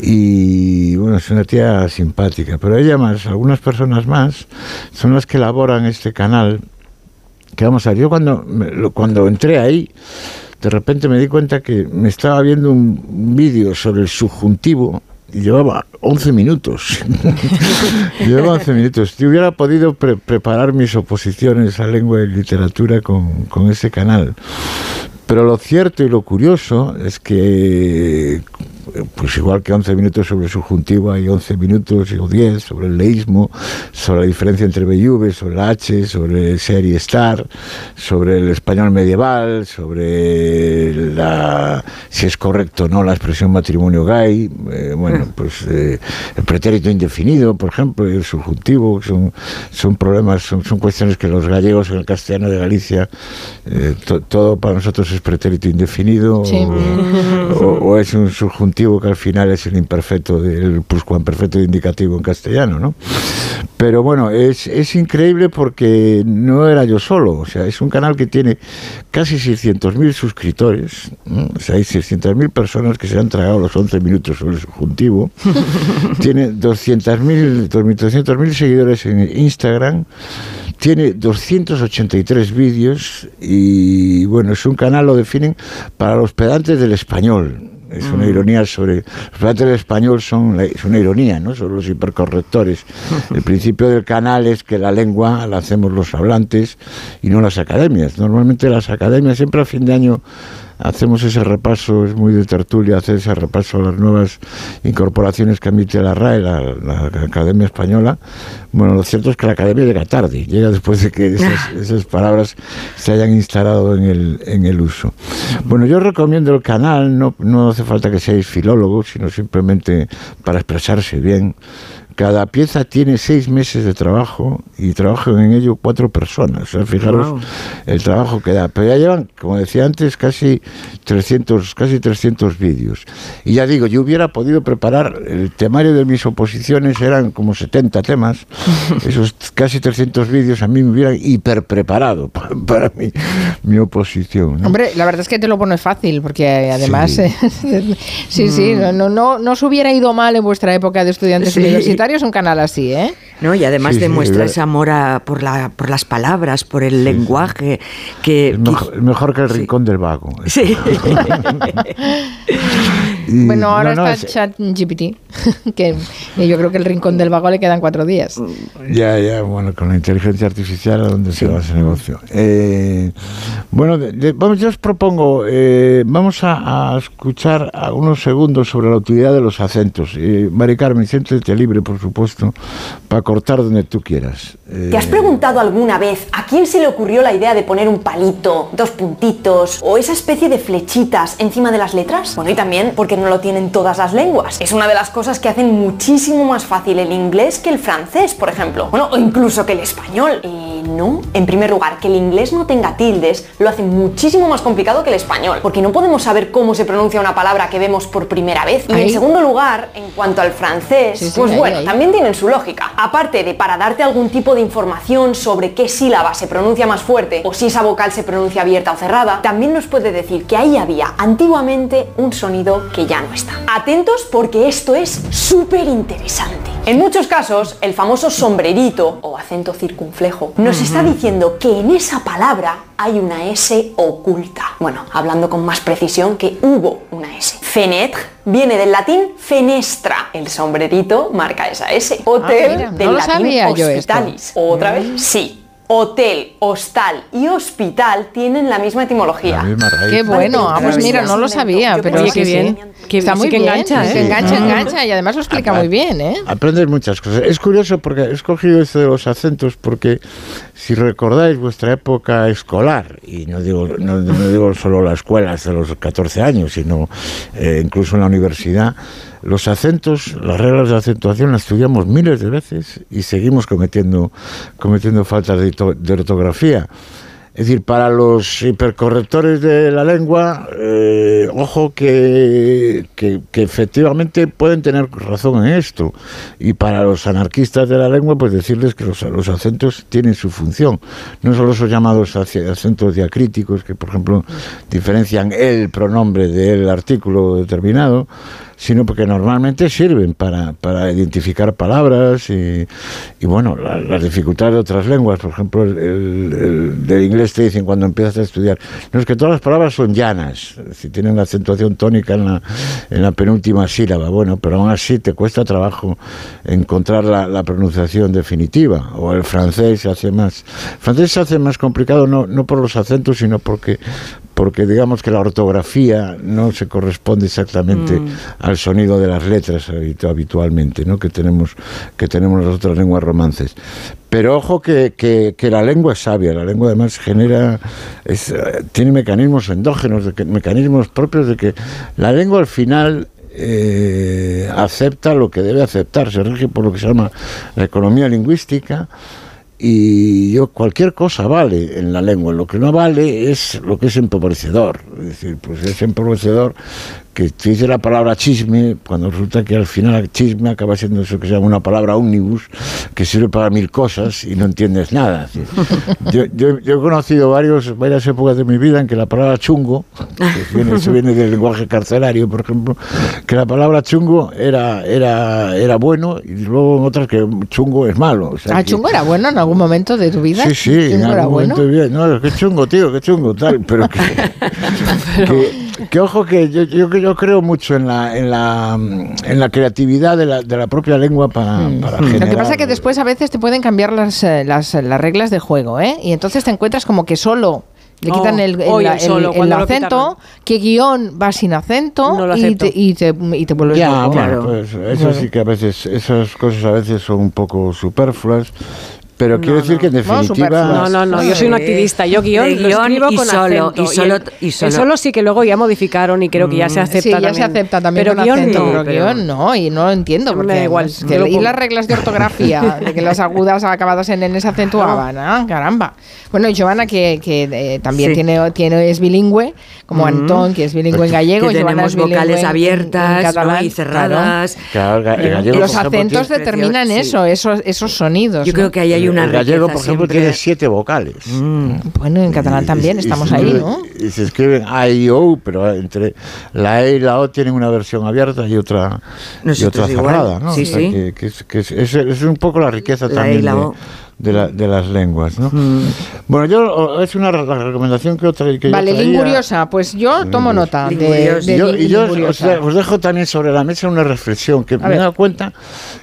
Y bueno, es una tía simpática, pero ella más, algunas personas más, son las que elaboran este canal. Que vamos a ver, yo cuando, cuando entré ahí, de repente me di cuenta que me estaba viendo un vídeo sobre el subjuntivo y llevaba 11 minutos. (laughs) llevaba 11 minutos. Yo hubiera podido pre- preparar mis oposiciones a lengua y literatura con, con ese canal. Pero lo cierto y lo curioso es que, pues igual que 11 minutos sobre el subjuntivo, hay 11 minutos o 10 sobre el leísmo, sobre la diferencia entre B y V, sobre la H, sobre ser y estar, sobre el español medieval, sobre la, si es correcto o no la expresión matrimonio gay, eh, bueno, pues eh, el pretérito indefinido, por ejemplo, y el subjuntivo, son, son problemas, son, son cuestiones que los gallegos en el castellano de Galicia, eh, to- todo para nosotros es pretérito indefinido Sí. o, o- o es un subjuntivo que al final es el imperfecto del pluscuamperfecto indicativo en castellano, ¿no? Pero bueno, es, es increíble porque no era yo solo, o sea, es un canal que tiene casi 600.000 suscriptores, ¿no? o sea, hay 600.000 personas que se han tragado los 11 minutos sobre el subjuntivo, (laughs) tiene 200.000 200.000 seguidores en Instagram, tiene 283 vídeos y bueno, es un canal, lo definen para los pedantes del español. Es una Mm. ironía sobre... Los pedantes del español son la- es una ironía, ¿no? Son los hipercorrectores. (laughs) El principio del canal es que la lengua la hacemos los hablantes y no las academias. Normalmente las academias siempre a fin de año hacemos ese repaso, es muy de tertulia hacer ese repaso a las nuevas incorporaciones que admite la RAE, la, la Academia Española. Bueno, lo cierto es que la Academia llega tarde, llega después de que esas, (laughs) esas palabras se hayan instalado en el, en el uso. Bueno, yo recomiendo el canal, no, no hace falta que seáis filólogos, sino simplemente para expresarse bien. Cada pieza tiene seis meses de trabajo y trabajan en ello cuatro personas. O sea, fijaros Guau. el trabajo que da. Pero ya llevan, como decía antes, casi 300, casi 300 vídeos. Y ya digo, yo hubiera podido preparar, el temario de mis oposiciones eran como 70 temas. (laughs) Esos casi 300 vídeos a mí me hubieran hiper preparado para, para mi, mi oposición. ¿no? Hombre, la verdad es que te lo pones fácil, porque además, Sí. (laughs) sí, sí, sí, no, no, no, no os hubiera ido mal en vuestra época de estudiantes Sí. universitarios un canal así, ¿eh? ¿no? Y además Sí, sí, demuestra es ese amor a- por, la, por las palabras, por el lenguaje, que... Es mejor, es mejor que el rincón del vago. Sí. (laughs) Y, Bueno, ahora no, no, está es- ChatGPT, (laughs) que yo creo que el rincón del vago le quedan cuatro días. Ya, ya, bueno, con la inteligencia artificial a dónde se va ese negocio. Eh, bueno, de- de- vamos, yo os propongo, eh, vamos a, a escuchar a unos segundos sobre la utilidad de los acentos. Eh, Mari Carmen, siéntete libre, por supuesto, para cortar donde tú quieras. Eh, ¿Te has preguntado alguna vez a quién se le ocurrió la idea de poner un palito, dos puntitos o esa especie de flechitas encima de las letras? Bueno, y también porque no lo tienen todas las lenguas. Es una de las cosas que hacen muchísimo más fácil el inglés que el francés, por ejemplo. Bueno, o incluso que el español. Eh, no. En primer lugar, que el inglés no tenga tildes lo hace muchísimo más complicado que el español, porque no podemos saber cómo se pronuncia una palabra que vemos por primera vez. Y Ahí. en segundo lugar, en cuanto al francés, Sí, sí, pues bueno, también tienen su lógica. Aparte de para darte algún tipo de información sobre qué sílaba se pronuncia más fuerte o si esa vocal se pronuncia abierta o cerrada, también nos puede decir que ahí había antiguamente un sonido que ya no está. Atentos porque esto es súper interesante. En muchos casos, el famoso sombrerito o acento circunflejo nos está diciendo que en esa palabra hay una S oculta. Bueno, hablando con más precisión, que hubo una S. Fenetre viene del latín fenestra. El sombrerito marca esa S. Hotel Ah, mira, del no latín sabía yo esto. hospitalis. ¿Otra vez? Sí. Hotel, hostal y hospital tienen la misma etimología. La misma raíz. Qué bueno, ah, pues mira, no lo sabía, pero Oye, sí, qué sí. bien. Qué- Está sí muy que bien, engancha, ¿eh? que engancha, Ah. engancha y además lo explica muy bien, ¿eh? Aprendes muchas cosas. Es curioso porque he escogido esto de los acentos porque si recordáis vuestra época escolar, y no digo, no, digo solo la escuela hasta los 14 años, sino eh, incluso en la universidad, los acentos, las reglas de acentuación las estudiamos miles de veces y seguimos cometiendo, cometiendo faltas de, de ortografía. Es decir, para los hipercorrectores de la lengua, eh, ojo que, que, efectivamente pueden tener razón en esto. Y para los anarquistas de la lengua, pues decirles que los, los acentos tienen su función. No solo esos llamados ace- acentos diacríticos, que por ejemplo diferencian el pronombre del artículo determinado, sino porque normalmente sirven para, para identificar palabras y, y, bueno, la- las dificultades de otras lenguas. Por ejemplo, el, el- el del inglés te dicen cuando empiezas a estudiar, no es que todas las palabras son llanas, si tienen la acentuación tónica en la, en la penúltima sílaba, bueno, pero aún así te cuesta trabajo encontrar la, la pronunciación definitiva. O el francés se hace más. El francés se hace más complicado no, no por los acentos, sino porque porque digamos que la ortografía no se corresponde exactamente Mm. al sonido de las letras habitu- habitualmente, ¿no? que tenemos que tenemos las otras lenguas romances. Pero ojo que, que- que la lengua es sabia, la lengua además genera, es, tiene mecanismos endógenos, de que- mecanismos propios de que la lengua al final eh, acepta lo que debe aceptar, se rige por lo que se llama la economía lingüística y yo cualquier cosa vale en la lengua, lo que no vale es lo que es empobrecedor, es decir, pues es empobrecedor que te dice la palabra chisme, cuando resulta que al final chisme acaba siendo eso que se llama una palabra ómnibus, que sirve para mil cosas y no entiendes nada. Yo, yo- yo he conocido varios, varias épocas de mi vida en que la palabra chungo, que viene, eso viene del lenguaje carcelario, por ejemplo, que la palabra chungo era, era, era bueno y luego en otras que chungo es malo. O sea Ah, que- chungo era bueno en algún momento de tu vida. Sí, sí, en era algún bueno. momento bien. No, qué chungo, tío, qué chungo, tal. Pero que, (laughs) que, que ojo que yo, yo, yo creo mucho en la, en la, en la creatividad de la, de la propia lengua para, para Lo generar... que pasa es que después a veces te pueden cambiar las, eh, las, las reglas de juego, ¿eh? Y entonces te encuentras como que solo le Oh, quitan el, el- solo, lo acento, que guion va sin acento No lo y, te, y, te, y te vuelves Ya, bueno, pues eso Bueno. sí que a veces, esas cosas a veces son un poco superfluas, pero quiero decir que en definitiva... No, no, no, yo soy un activista. Yo guion, De lo guion escribo y con solo, acento. y solo- el- y solo- el solo sí que luego ya modificaron y creo que ya se acepta Sí, ya también. se acepta también pero con guion acento, no, pero guion no, y no lo entiendo. Porque da igual, es que lo pongo. las reglas de ortografía, de que las agudas acabadas en N se acentuaban, ah, caramba. Bueno, y Giovanna, que, que eh, también Sí. tiene, tiene, es bilingüe, como Mm. Antón, que es bilingüe en gallego. Que y Giovanna tenemos es bilingüe vocales en- en abiertas ¿no? catalán, y cerradas. Claro, Pero- gallego, Y los acentos determinan eso, esos, esos sonidos. Yo ¿no? creo que ahí hay una el gallego, por ejemplo, siempre. tiene siete vocales. Bueno, en catalán también estamos ahí, ¿no? Y se escriben A y O, pero entre la E y la O tienen una versión abierta y otra, otra igual, cerrada. ¿no? sí, O sea, sí. Que, que es, que es- es- es un poco la riqueza La E y también la de, O. de la- de las lenguas. ¿no? Bueno, yo es una recomendación que otra que yo Vale, traía. linguriosa, pues yo tomo nota de, de yo, y yo os, dejo también sobre la mesa una reflexión que me he dado cuenta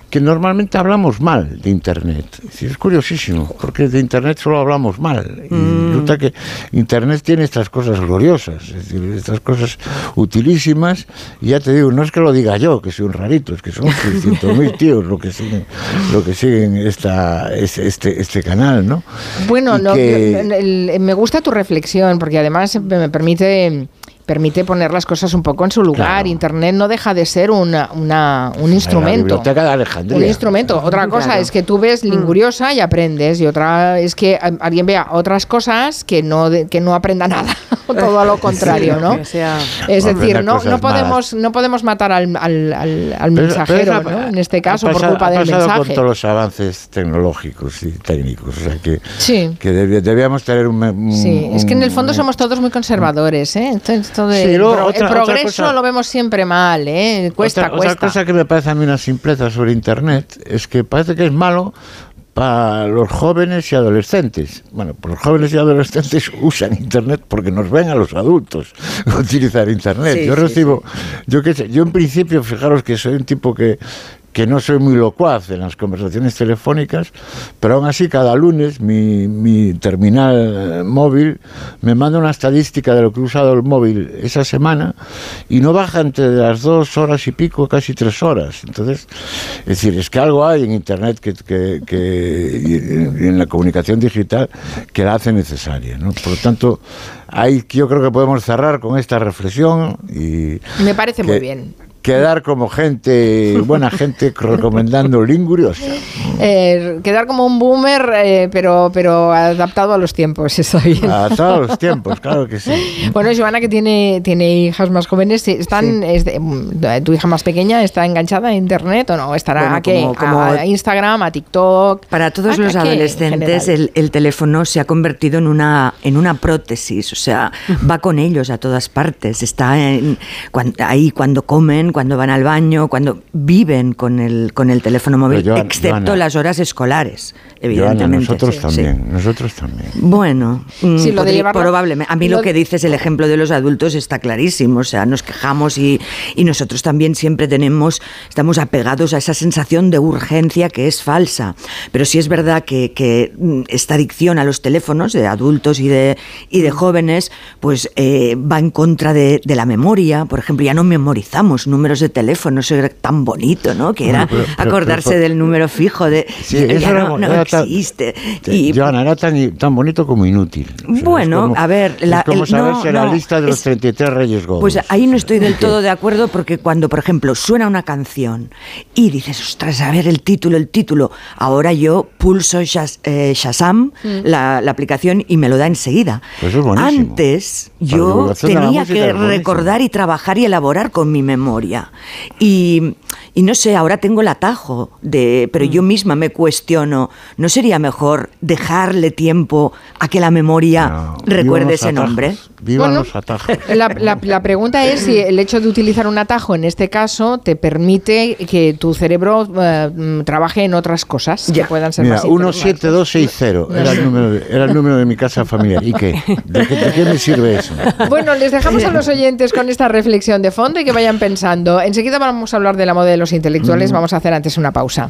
que normalmente hablamos mal de Internet. Es, curiosísimo, porque de Internet solo hablamos mal. Y Mm. resulta que Internet tiene estas cosas gloriosas, es decir, estas cosas utilísimas. Y ya te digo, no es que lo diga yo, que soy un rarito, es que son 600.000 (laughs) tíos lo que siguen, lo que siguen esta, este, este, este canal, ¿no? Bueno, no, que- me gusta tu reflexión porque además me permite permite poner las cosas un poco en su lugar. Claro. Internet no deja de ser una, una- un La instrumento. biblioteca de Alejandría. Un instrumento. Otra cosa Claro. es que tú ves linguriosa y aprendes, y otra es que a- alguien vea otras cosas que no de- que no aprenda nada. (laughs) Todo a lo (laughs) contrario, ¿no? Sea- Es decir, no, no podemos no podemos matar al, al, al- al Pero- mensajero, pero ¿no? En este caso, por culpa ha del pasado mensaje. con todos los avances tecnológicos y técnicos. O sea que, Sí. que debíamos tener un. un- Sí, es que en el fondo un- somos todos muy conservadores, ¿eh? Esto, esto de- Sí, luego el, pro- otra- el otra progreso cosa- lo vemos siempre mal, ¿eh? Cuesta, otra, cuesta. Otra cosa que me parece a mí una simpleza sobre Internet es que parece que es malo para los jóvenes y adolescentes. Bueno, pues los jóvenes y adolescentes (laughs) usan Internet porque nos ven a los adultos (laughs) utilizar Internet. Sí, yo sí, recibo, yo qué sé, yo en principio, fijaros que soy un tipo que que no soy muy locuaz en las conversaciones telefónicas, pero aún así cada lunes mi, mi terminal eh, móvil me manda una estadística de lo que he usado el móvil esa semana y no baja entre las dos horas y pico, casi tres horas. Entonces, es decir, es que algo hay en Internet que, que- que- y en la comunicación digital que la hace necesaria. ¿no? Por lo tanto, ahí yo creo que podemos cerrar con esta reflexión y Me parece muy que- bien. Quedar como gente, buena gente, recomendando Linguriosa. (laughs) Eh, quedar como un boomer, eh, pero, pero adaptado a los tiempos, eso bien. A todos los (laughs) tiempos, claro que sí. Bueno, Joana, que tiene, tiene hijas más jóvenes, sí, están, es de- mm, tu hija más pequeña está enganchada a internet o no? ¿Estará Bueno, a qué? como- como- a Instagram, a TikTok? Para todos ¿A- los a qué, adolescentes el, el teléfono se ha convertido en una, en una prótesis, o sea, va con ellos a todas partes, está en- cuan- ahí cuando comen, cuando van al baño, cuando viven con el, con el teléfono móvil, excepto Joana. las horas escolares, Joana, evidentemente. nosotros Sí, también, sí. nosotros también. Bueno, mm, Sí, lo de podría- llevarlo- probablemente. A mí lo, lo- que dices, el ejemplo de los adultos está clarísimo. O sea, nos quejamos y, y nosotros también siempre tenemos, estamos apegados a esa sensación de urgencia que es falsa. Pero sí es verdad que, que, mm, esta adicción a los teléfonos de adultos y de, y de jóvenes, pues eh, va en contra de, de la memoria. Por ejemplo, ya no memorizamos números de teléfono, eso era tan bonito, ¿no? Que era Bueno, pero- pero- acordarse pero- del número fijo de Sí, eso era- no, no era tan- existe. Te- Y- Joana, era tan, tan bonito como inútil. O sea, Bueno, como- a ver, la- es como el- saberse no, la no, lista de los es- 33 Reyes Godos. Pues ahí no estoy del todo de acuerdo porque cuando, por ejemplo, suena una canción y dices, ostras, a ver el título, el título, ahora yo pulso Shaz- eh, Shazam, la, la aplicación, y me lo da enseguida. Pues eso es buenísimo. Antes Para yo tenía que recordar y trabajar y elaborar con mi memoria. Y, y no sé, ahora tengo el atajo, de, pero Mm. yo misma me cuestiono, ¿no sería mejor dejarle tiempo a que la memoria recuerde ese atajos, nombre? Vivan Bueno, los atajos. (laughs) La, la- la pregunta es si el hecho de utilizar un atajo en este caso te permite que tu cerebro eh, mm, trabaje en otras cosas que puedan ser Mira, más interesantes. 17260 era el, número de, era el número de mi casa familiar. ¿Y qué? ¿De qué, de qué me sirve eso? Bueno, les dejamos a los oyentes con esta reflexión de fondo y que vayan pensando. Enseguida vamos a hablar de la moda de los intelectuales. Vamos a hacer antes una pausa.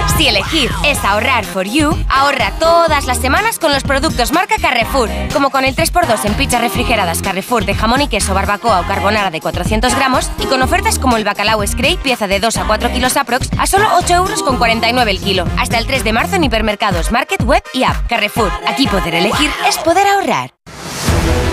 Si elegir es ahorrar for you, ahorra todas las semanas con los productos marca Carrefour, como con el 3x2 en pizzas refrigeradas Carrefour de jamón y queso, barbacoa o carbonara de 400 gramos y con ofertas como el bacalao Scrape, pieza de 2 a 4 kilos aprox, a solo 8 euros con 49 el kilo. Hasta el 3 de marzo en hipermercados, market, web y app. Carrefour, aquí poder elegir es poder ahorrar.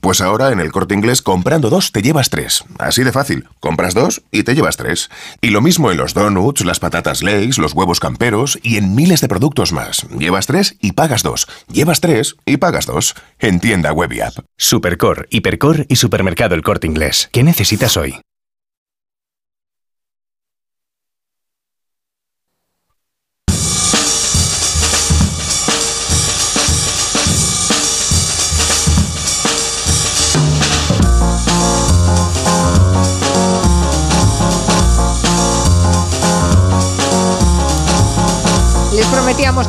Pues ahora en el corte inglés comprando dos te llevas tres. Así de fácil. Compras dos y te llevas tres. Y lo mismo en los donuts, las patatas Lay's, los huevos camperos y en miles de productos más. Llevas tres y pagas dos. Llevas tres y pagas dos. En tienda web y app. Supercor, Hipercor y Supermercado El Corte Inglés. ¿Qué necesitas hoy?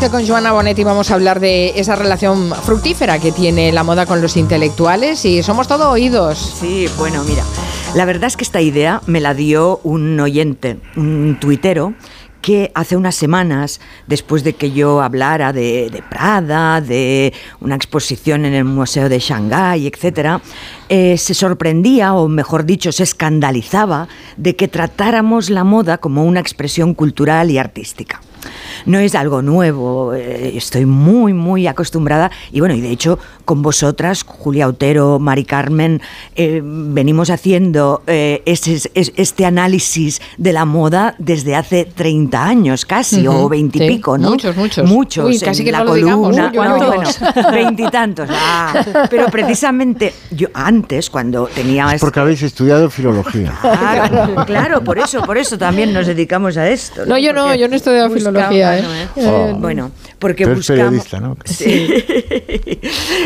Con Joana Bonetti vamos a hablar de esa relación fructífera que tiene la moda con los intelectuales y somos todo oídos. Sí, bueno, mira, la verdad es que esta idea me la dio un oyente, un tuitero, que hace unas semanas, después de que yo hablara de, de Prada, de una exposición en el Museo de Shanghái, etc., eh, se sorprendía, o mejor dicho, se escandalizaba de que tratáramos la moda como una expresión cultural y artística. No es algo nuevo, eh, estoy muy, muy acostumbrada y bueno, y de hecho con vosotras, Julia Otero, Mari Carmen, eh, venimos haciendo eh, ese- es- este análisis de la moda desde hace 30 años casi, Ujú, o 20 y sí, pico, ¿no? muchos, muchos. Muchos. Uy, casi en que la no lo digamos. columna. Uy, uy, No, veintitantos. ah. Pero precisamente yo antes, cuando tenía... Es porque habéis estudiado filología. Claro, claro, por eso, por eso también nos dedicamos a esto. No, yo no, yo no he estudiado buscamos- ¿eh? bueno, Eh, Bueno, porque Tú eres buscamos... periodista, ¿no? (laughs) Sí.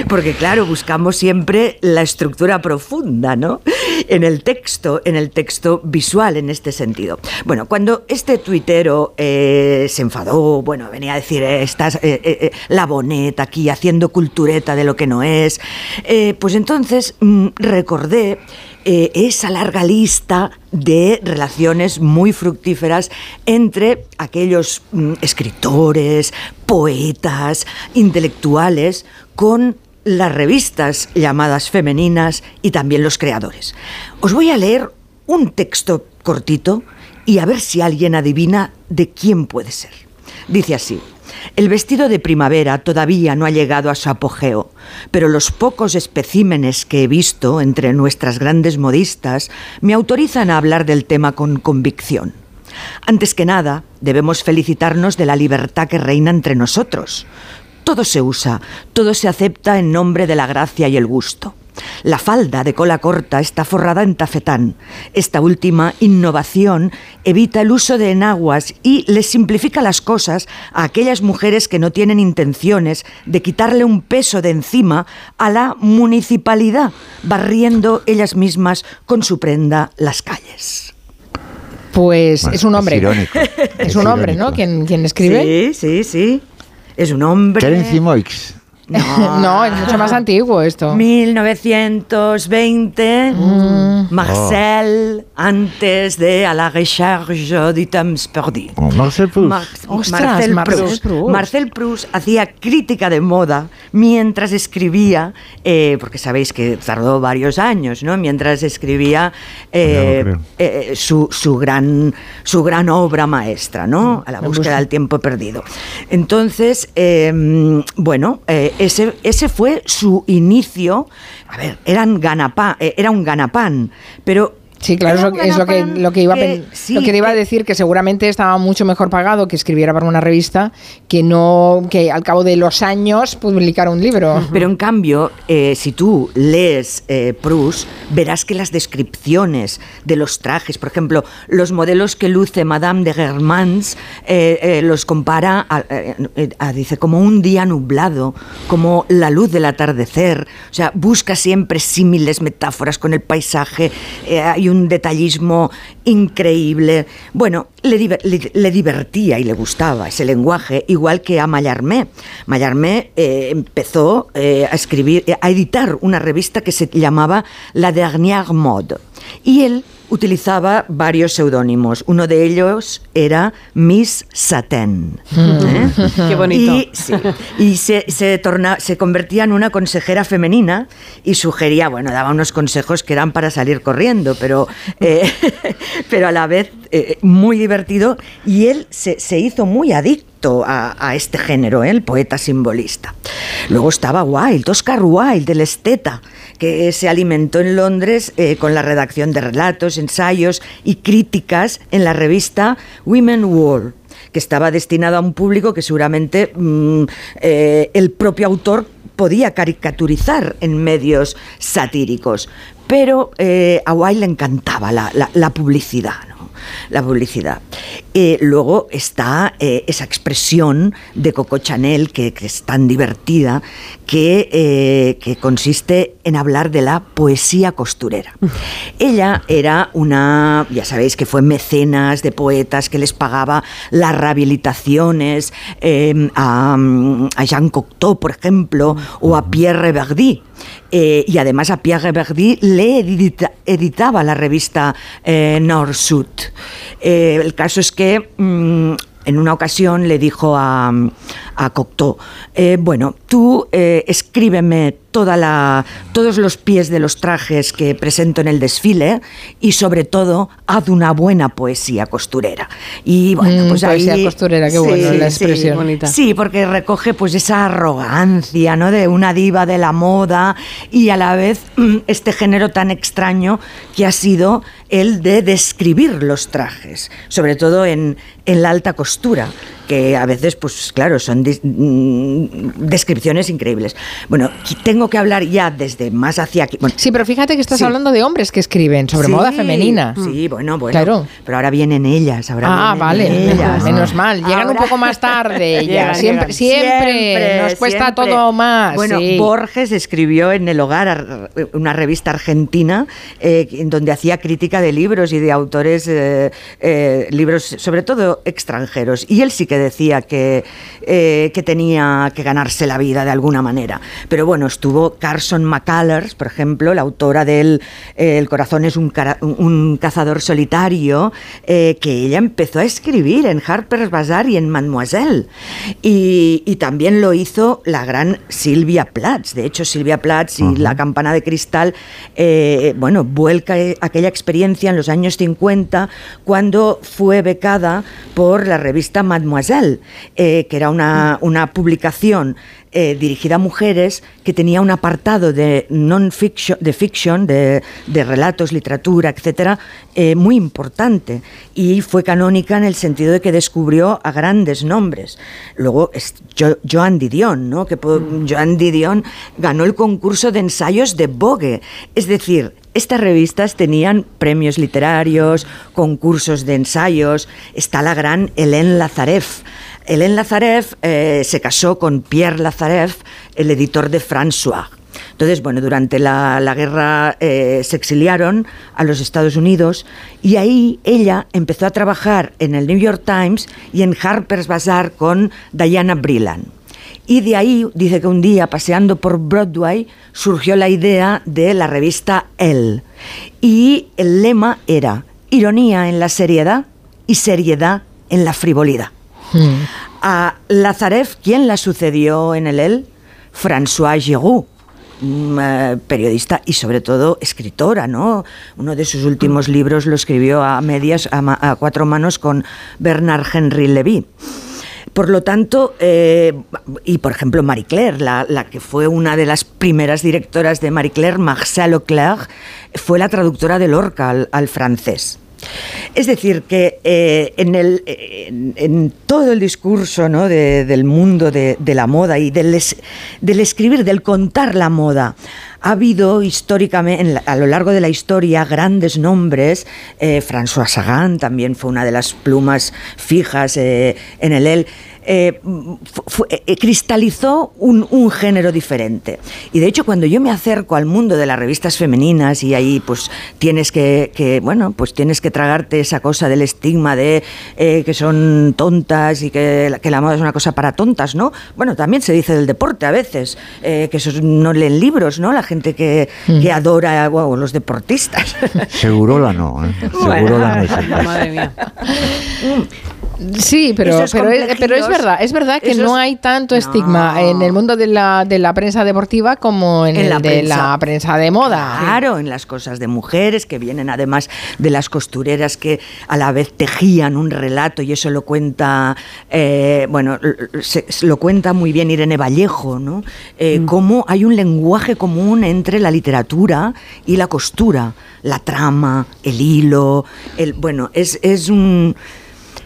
Porque claro, buscamos siempre la estructura profunda, ¿no? En el texto, en el texto visual, en este sentido. Bueno, cuando este tuitero eh, se enfadó, bueno, venía a decir, eh, estás eh, eh, eh, la boneta aquí haciendo cultureta de lo que no es, eh, pues entonces mm, recordé eh, esa larga lista de relaciones muy fructíferas entre aquellos mm, escritores, poetas, intelectuales, con las revistas llamadas femeninas y también los creadores. Os voy a leer un texto cortito y a ver si alguien adivina de quién puede ser. Dice así. El vestido de primavera todavía no ha llegado a su apogeo, pero los pocos especímenes que he visto entre nuestras grandes modistas me autorizan a hablar del tema con convicción. Antes que nada, debemos felicitarnos de la libertad que reina entre nosotros. Todo se usa, todo se acepta en nombre de la gracia y el gusto. La falda de cola corta está forrada en tafetán. Esta última innovación evita el uso de enaguas y les simplifica las cosas a aquellas mujeres que no tienen intenciones de quitarle un peso de encima a la municipalidad, barriendo ellas mismas con su prenda las calles. Pues Bueno, es un hombre. es irónico, (laughs) Es es un hombre. ¿no? Quien, quien escribe. Sí, sí, sí. Es un hombre. Terence Moix. (laughs) No, es mucho más antiguo esto. 1920, Marcel, antes de A la recherche du temps perdu. Oh, Marcel Proust. Mar- Ostras, Marcel, Marcel Proust. Proust. Marcel Proust hacía crítica de moda mientras escribía, eh, porque sabéis que tardó varios años, ¿no? Mientras escribía eh, eh, su, su gran, su gran obra maestra, ¿no? A la búsqueda del tiempo perdido. Entonces, eh, bueno, eh, ese, ese fue su inicio. A ver, eran ganapá, eh, era un ganapán, pero Sí, claro, es lo que, lo que iba a que- sí, lo que te iba a decir, que seguramente estaba mucho mejor pagado que escribiera para una revista que no que al cabo de los años publicara un libro. Pero en cambio, eh, si tú lees eh, Proust, verás que las descripciones de los trajes, por ejemplo, los modelos que luce Madame de Germans, eh, eh, los compara, a, a- dice, como un día nublado, como la luz del atardecer. O sea, busca siempre símiles, metáforas con el paisaje. eh, hay un detallismo increíble. Bueno, le, diver- le- le divertía y le gustaba ese lenguaje, igual que a Mallarmé. Mallarmé eh, empezó eh, a escribir, a editar una revista que se llamaba La Dernière Mode. Y él utilizaba varios seudónimos. Uno de ellos era Miss Satin. ¿eh? (laughs) Qué bonito. Y, sí, y se, se, torna- se convertía en una consejera femenina y sugería, bueno, daba unos consejos que eran para salir corriendo, pero, eh, (laughs) pero a la vez eh, muy divertido y él se, se hizo muy adicto a, a este género, ¿eh? el poeta simbolista. Luego estaba Wilde, Oscar Wilde, el esteta, que se alimentó en Londres eh, con la redacción de relatos, ensayos y críticas en la revista Women World que estaba destinado a un público que seguramente mm, eh, el propio autor podía caricaturizar en medios satíricos. Pero eh, a Wilde le encantaba la, la- la publicidad. ¿no? la publicidad. Eh, luego está eh, esa expresión de Coco Chanel, que, que es tan divertida, que, eh, que consiste en hablar de la poesía costurera. (laughs) Ella era una, ya sabéis que fue mecenas de poetas que les pagaba las rehabilitaciones eh, a, a Jean Cocteau, por ejemplo, o a Pierre Verdi. Eh, y además a Pierre Verdi le edita- editaba la revista eh, Nord-Sud. Eh, el caso es que mm, en una ocasión le dijo a, a Cocteau, eh, bueno, tú eh, escríbeme toda la, todos los pies de los trajes que presento en el desfile y sobre todo haz una buena poesía costurera. Y bueno, Mm, pues poesía ahí... costurera, qué bueno la expresión. Sí, porque recoge pues esa arrogancia, ¿no? De una diva de la moda y a la vez mm, este género tan extraño que ha sido el de describir los trajes, sobre todo en, en la alta costura, que a veces, pues claro, son mm, descripciones increíbles. Bueno, tengo que hablar ya desde más hacia aquí. Bueno, Sí, pero fíjate que estás Sí. hablando de hombres que escriben sobre Sí, moda femenina. Sí, bueno, bueno. Claro. Pero ahora vienen ellas, ahora Ah, vale, ellas. menos mal. Llegan un poco más tarde (laughs) ellas. Llegan, siempre, llegan. siempre, nos cuesta siempre. todo más. Bueno, sí. Borges escribió en El Hogar, ar- una revista argentina, eh, en donde hacía crítica de libros y de autores, eh, eh, libros sobre todo extranjeros. Y él sí que decía que, eh, que tenía que ganarse la vida de alguna manera. Pero bueno, estuvo Carson McCullers, por ejemplo, la autora del eh, El corazón es un, cara- un cazador solitario, eh, que ella empezó a escribir en Harper's Bazaar y en Mademoiselle. Y, y también lo hizo la gran Silvia Plath. De hecho, Silvia Plath y La campana de cristal, eh, bueno, vuelca aquella experiencia en los años 50 cuando fue becada por la revista Mademoiselle, eh, que era una, una publicación eh, dirigida a mujeres que tenía un apartado de non-fiction, de fiction, de, relatos, literatura, etcétera, eh, muy importante. Y fue canónica en el sentido de que descubrió a grandes nombres. Luego, Joan Didion, ¿no? Que Joan Didion ganó el concurso de ensayos de Vogue. Es decir, estas revistas tenían premios literarios, concursos de ensayos. Está la gran Hélène Lazareff. Hélène Lazareff eh, se casó con Pierre Lazareff, el editor de François. Entonces, bueno, durante la, guerra eh, se exiliaron a los Estados Unidos y ahí ella empezó a trabajar en el New York Times y en Harper's Bazaar con Diana Brillan. Y de ahí dice que un día, paseando por Broadway, surgió la idea de la revista Elle. Y el lema era ironía en la seriedad y seriedad en la frivolidad. A Lazareff, ¿quién la sucedió en el Elle? François Giroud, mm, eh, periodista y sobre todo escritora, ¿no? Uno de sus últimos libros lo escribió a medias, a, cuatro manos con Bernard Henry Levy. Por lo tanto, eh, y por ejemplo Marie Claire, la, que fue una de las primeras directoras de Marie Claire, Marcel Auclair, fue la traductora de Lorca al francés. Es decir, que eh, en, el, en, todo el discurso ¿no? de- del mundo de, la moda y del, es- del escribir, del contar la moda, ha habido históricamente, a lo largo de la historia, grandes nombres. Eh, François Sagan también fue una de las plumas fijas eh, en el EL. Eh, fu- eh, cristalizó un, un género diferente. Y de hecho, cuando yo me acerco al mundo de las revistas femeninas y ahí pues tienes que, que, bueno, pues tienes que tragarte esa cosa del estigma de eh, que son tontas y que, la- que la moda es una cosa para tontas, ¿no? Bueno, también se dice del deporte a veces, eh, que esos no leen libros, ¿no? La gente que, que adora, wow, los deportistas. Segurola no, ¿eh? (laughs) Segurola no es el caso. Madre mía. Sí, pero, es, pero es complejillos, verdad, es verdad que esos- no hay tanto estigma en el mundo de la, de la prensa deportiva como en, En el la de prensa. la prensa de moda. Claro, en las cosas de mujeres que vienen además de las costureras que a la vez tejían un relato y eso lo cuenta, eh, bueno, se- lo cuenta muy bien Irene Vallejo, ¿no? Eh, Cómo hay un lenguaje común entre la literatura y la costura, la trama, el hilo, el, bueno, es, es un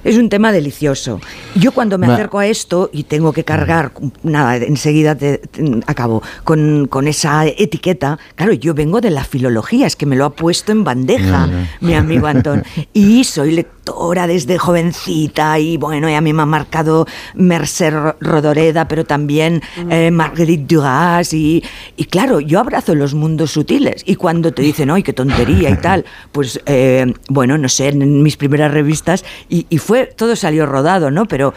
es un tema delicioso. Yo cuando me Ma- acerco a esto y tengo que cargar, nada, enseguida te, te- acabo, con, con esa etiqueta, claro, yo vengo de la filología, es que me lo ha puesto en bandeja mi amigo Antón. Y soy lectora desde jovencita y bueno, y a mí me ha marcado Mercer Ro- Rodoreda, pero también eh, Marguerite Duras y, y claro, yo abrazo los mundos sutiles y cuando te dicen, ¡ay, qué tontería y tal! Pues eh, bueno, no sé, en mis primeras revistas y, y fue, todo salió rodado, ¿no? Pero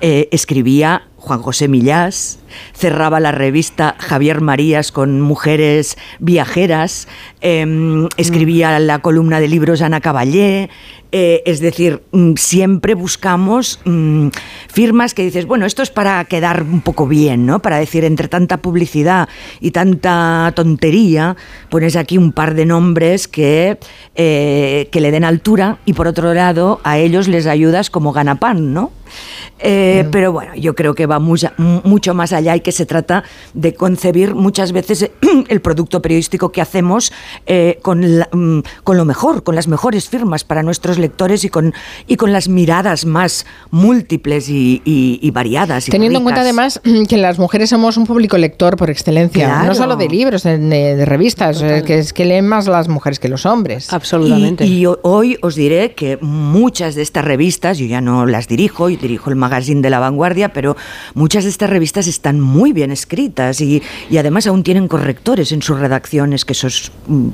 eh, escribía Juan José Millás, cerraba la revista Javier Marías con mujeres viajeras, em, escribía la columna de libros Ana Caballé, eh, es decir, mm, siempre buscamos mm, firmas que dices, bueno, esto es para quedar un poco bien, ¿no? Para decir, entre tanta publicidad y tanta tontería, pones aquí un par de nombres que, eh, que le den altura y por otro lado a ellos les ayudas como ganapan, ¿no? Eh, Pero bueno, yo creo que va mucha- mucho más allá y que se trata de concebir muchas veces (clears throat) el producto periodístico que hacemos eh, con, la- mm, con lo mejor, con las mejores firmas para nuestros lectores y con, y con las miradas más múltiples y, y- y variadas. y Teniendo en cuenta además (clears throat) que las mujeres somos un público lector por excelencia, Claro. no solo de libros, de, de- de revistas, eh, que es que leen más las mujeres que los hombres. Y, y ho- hoy os diré que muchas de estas revistas, yo ya no las dirijo, y dirijo el magazine de la vanguardia, pero muchas de estas revistas están muy bien escritas y, y además aún tienen correctores en sus redacciones, que eso es, mm,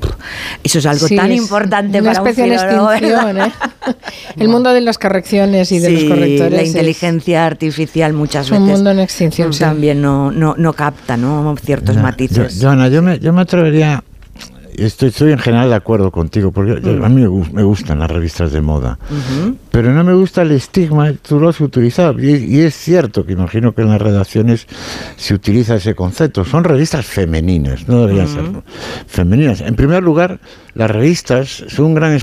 eso es algo Sí, tan es importante una para un especie de filólogo. ¿eh? (laughs) El mundo de las correcciones y de los correctores. la es- inteligencia artificial muchas es un veces mundo en extinción, sí. también no, no, no capta ¿no? ciertos matices. yo- Joana, yo me, yo me atrevería, estoy, estoy en general de acuerdo contigo, porque Mm. a mí me, gus- me gustan las revistas de moda, Ujú. pero no me gusta el estigma, tú lo has utilizado, y, y es cierto que imagino que en las redacciones se utiliza ese concepto, son revistas femeninas, no deberían ser femeninas. En primer lugar, las revistas son un gran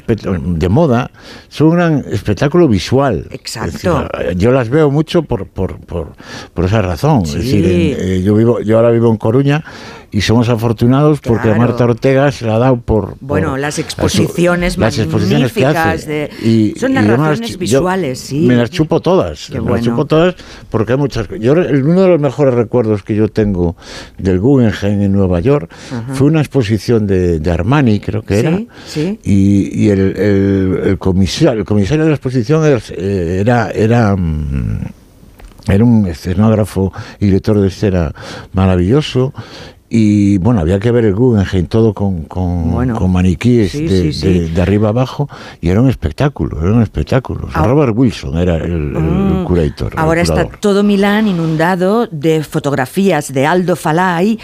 de moda, son un gran espectáculo visual. Exacto. Decir, yo las veo mucho por, por, por, por esa razón. Sí. Es decir, en- eh, yo, vivo, yo ahora vivo en Coruña y somos afortunados porque a. Marta Ortega se la ha dado por... por- Bueno, las a su- exposiciones las exposiciones que magníficas hace. de- Y- son las narraciones chu- visuales, sí. Me las chupo todas. Qué me bueno. las chupo todas porque hay muchas... Yo, uno de los mejores recuerdos que yo tengo del Guggenheim en Nueva York Ajá. fue una exposición de, de Armani, creo que era. Sí, sí. Y, y el, el- el comisario, el comisario de la exposición era, eh, era, era, mm, era un escenógrafo y director de escena maravilloso. Y bueno, había que ver el Guggenheim todo con, con, Bueno. con maniquíes Sí, de, sí, sí. de- de arriba abajo y era un espectáculo, era un espectáculo. O sea. Robert Wilson era el, el- el Mm. curator. el Ahora está curador. todo Milán inundado de fotografías de Aldo Falai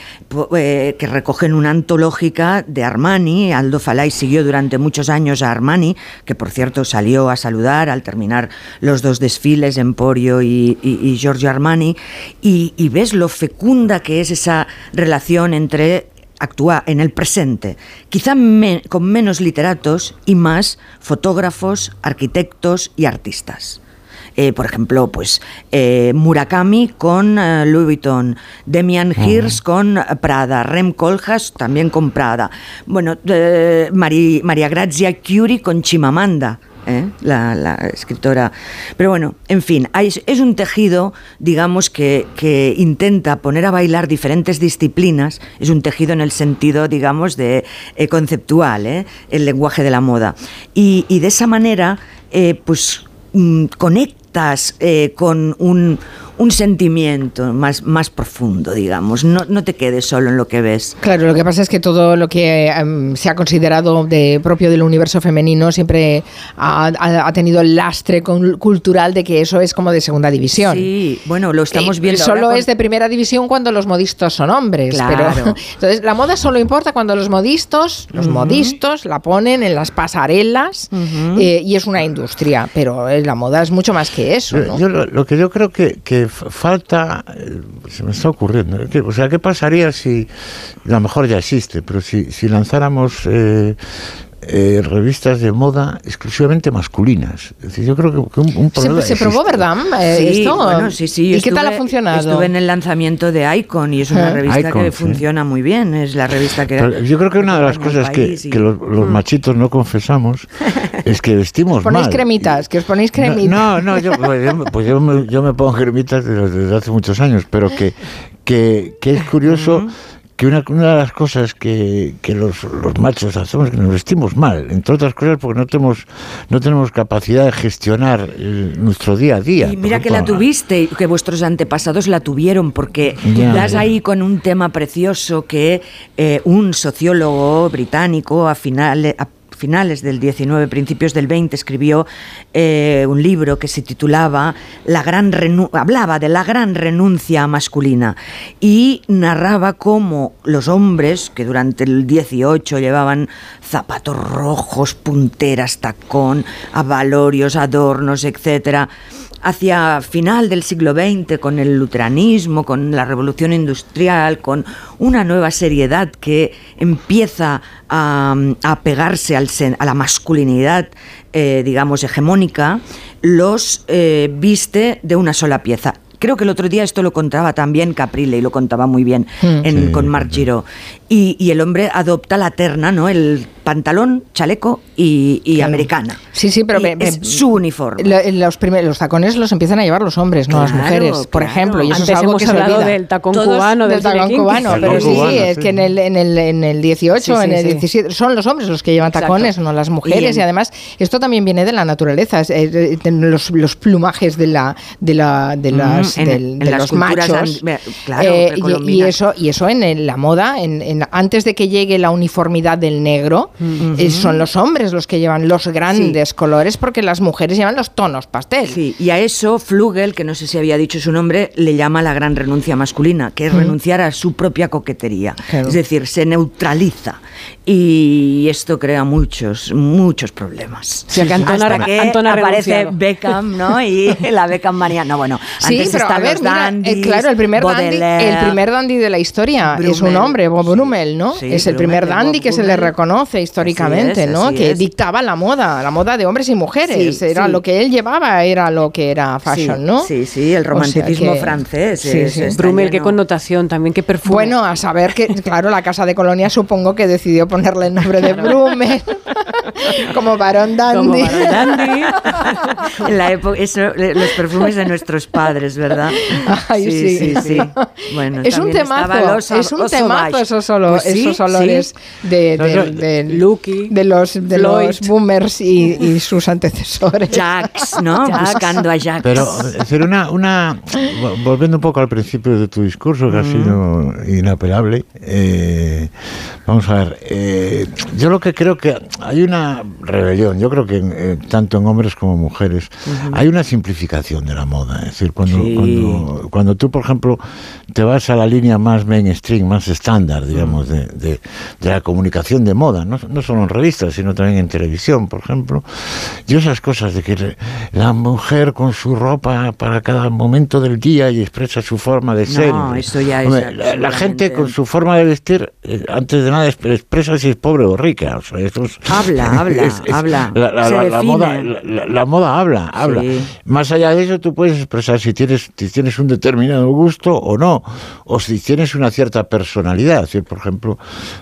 eh, que recogen una antológica de Armani. Aldo Falai siguió durante muchos años a Armani, que por cierto salió a saludar al terminar los dos desfiles, Emporio y, y- y Giorgio Armani. Y, y ves lo fecunda que es esa relación entre actúa en el presente, quizá me- con menos literatos y más fotógrafos, arquitectos y artistas. Eh, por ejemplo, pues eh, Murakami con eh, Louis Vuitton, Demian Hirst con Prada, Rem Koolhaas también con Prada, bueno, María Grazia Curie con Chimamanda. ¿Eh? La, escritora. Pero bueno, en fin, es un tejido, digamos, que, que intenta poner a bailar diferentes disciplinas. Es un tejido en el sentido, digamos, de eh, conceptual, ¿eh? el lenguaje de la moda. Y, de esa manera, pues mm, conectas con un, un sentimiento más, más profundo, digamos. No, no te quedes solo en lo que ves. Claro, lo que pasa es que todo lo que em, se ha considerado de propio del universo femenino siempre ha, ha- ha tenido el lastre con- cultural de que eso es como de segunda división. Sí, bueno, lo estamos Eh, viendo. Solo ahora con- es de primera división cuando los modistos son hombres. Claro. Pero, (laughs) entonces, la moda solo importa cuando los modistos, los Ujú. modistos la ponen en las pasarelas eh, y es una industria. Pero eh, la moda es mucho más que eso. Yo- ¿no? yo lo, lo que yo creo que, que falta, se me está ocurriendo, o sea, ¿qué pasaría si, a lo mejor ya existe, pero si, si lanzáramos eh, eh, revistas de moda exclusivamente masculinas. Es decir, yo creo que, que un, un Se, problema se probó, existe. ¿verdad? Eh, Sí, esto? bueno, sí, sí. ¿Y qué tal ha estuve- funcionado? Estuve en el lanzamiento de Icon y es una Eh. revista Icon, que sí. funciona muy bien. Es la revista que. Pero yo creo que una de las cosas que, y- que los, los machitos no confesamos (laughs) es que vestimos Ponéis mal. cremitas, que os ponéis cremitas. No, no, yo, pues yo, pues yo me, yo me pongo cremitas desde, desde hace muchos años, pero que, que, que es curioso que una, una de las cosas que, que los, los machos hacemos es que nos vestimos mal, entre otras cosas porque no tenemos, no tenemos capacidad de gestionar nuestro día a día. Y mira que la tuviste, que vuestros antepasados la tuvieron, porque Ya, das ya. ahí con un tema precioso que eh, un sociólogo británico a finales... a finales del 19, principios del 20, escribió eh, un libro que se titulaba La gran hablaba de la gran renuncia masculina y narraba cómo los hombres que durante el 18 llevaban zapatos rojos, punteras, tacón, avalorios, adornos, etcétera, hacia final del siglo XX, con el luteranismo, con la revolución industrial, con una nueva seriedad que empieza a, a pegarse al sen- a la masculinidad, eh, digamos, hegemónica, los eh, viste de una sola pieza. Creo que el otro día esto lo contaba también Caprile y lo contaba muy bien en- Sí, con Marc Giró. Y, y el hombre adopta la terna, ¿no? El pantalón, chaleco y, y Claro. americana. Sí, sí, pero me- es su uniforme. Lo- los, primer- los tacones los empiezan a llevar los hombres, no las Claro, mujeres, por claro. ejemplo. Y eso Antes es algo hemos que se hablado olvida. del tacón Todos- cubano, del del tacón cubano, pero sí, cubano, es sí. que en el, en el, en el 18, Sí, sí, en el sí. 17, son los hombres los que llevan Exacto. tacones, no las mujeres. Y en- Y, además, esto también viene de la naturaleza, es- es- es- de los, los plumajes de la de la de, Mm, las, en- del- en de las los machos. Eh, y- y, eso y eso en el- la moda, en, en- antes de que llegue la uniformidad del negro, eh, son los hombres los que llevan los grandes colores porque las mujeres llevan los tonos pastel. Sí, y a eso Flugel, que no sé si había dicho su nombre, le llama la gran renuncia masculina, que es Mm. renunciar a su propia coquetería. Claro. Es decir, se neutraliza. Y esto crea muchos, muchos problemas. Sí, que Antón ha- Hasta que Antón ha aparece renunciado. Beckham, ¿no? (laughs) Y la Beckham manía. No, bueno, Sí, antes pero a ver, los mira, eh, dandies, claro, el primer dandy, el primer dandy de la historia es un hombre, Bob Brummel, ¿no? Sí, es el primer dandy que se le reconoce históricamente, Así es, ¿no? así Que es. dictaba la moda, la moda de hombres y mujeres. Sí, era sí. lo que él llevaba, era lo que era fashion, Sí, ¿no? sí, sí, el O sea romanticismo que- francés Sí, es- sí. está Brummel, qué connotación también, qué perfume. Bueno, a saber que, claro, la Casa de Colonia supongo que decidió ponerle el nombre de Brummel (laughs) como varón dandy. Como varón (laughs) dandy. En la época, eso, eh, los perfumes de nuestros padres, ¿verdad? Ay, sí. Bueno, es un también estaba temazo, el oso- es un temazo esos, Pues sí, esos sí. olores de, de- de- Lucky, de los, de Floyd. los boomers y, y sus antecesores. Jax, ¿no? (laughs) Jax. Buscando a Jax. Pero, es decir, una, una, vo- volviendo un poco al principio de tu discurso, que ha sido inapelable, eh, vamos a ver, eh, yo lo que creo que hay una rebelión, yo creo que eh, tanto en hombres como mujeres, hay una simplificación de la moda, es decir, cuando, Sí. cuando, cuando tú, por ejemplo, te vas a la línea más mainstream, más estándar, digamos, de, de- de la comunicación de moda, no, no solo en revistas, sino también en televisión, por ejemplo, y esas cosas de que la mujer con su ropa para cada momento del día y expresa su forma de ser. No, eso ya es Hombre, la, la gente con su forma de vestir, eh, antes de nada, exp- expresa si es pobre o rica. o sea, eso es- Habla, (laughs) habla, habla, La, la- se la- la define. moda, la, moda habla, habla. Sí. Más allá de eso, tú puedes expresar si tienes, si tienes un determinado gusto o no, o si tienes una cierta personalidad. ¿sí? Por ejemplo,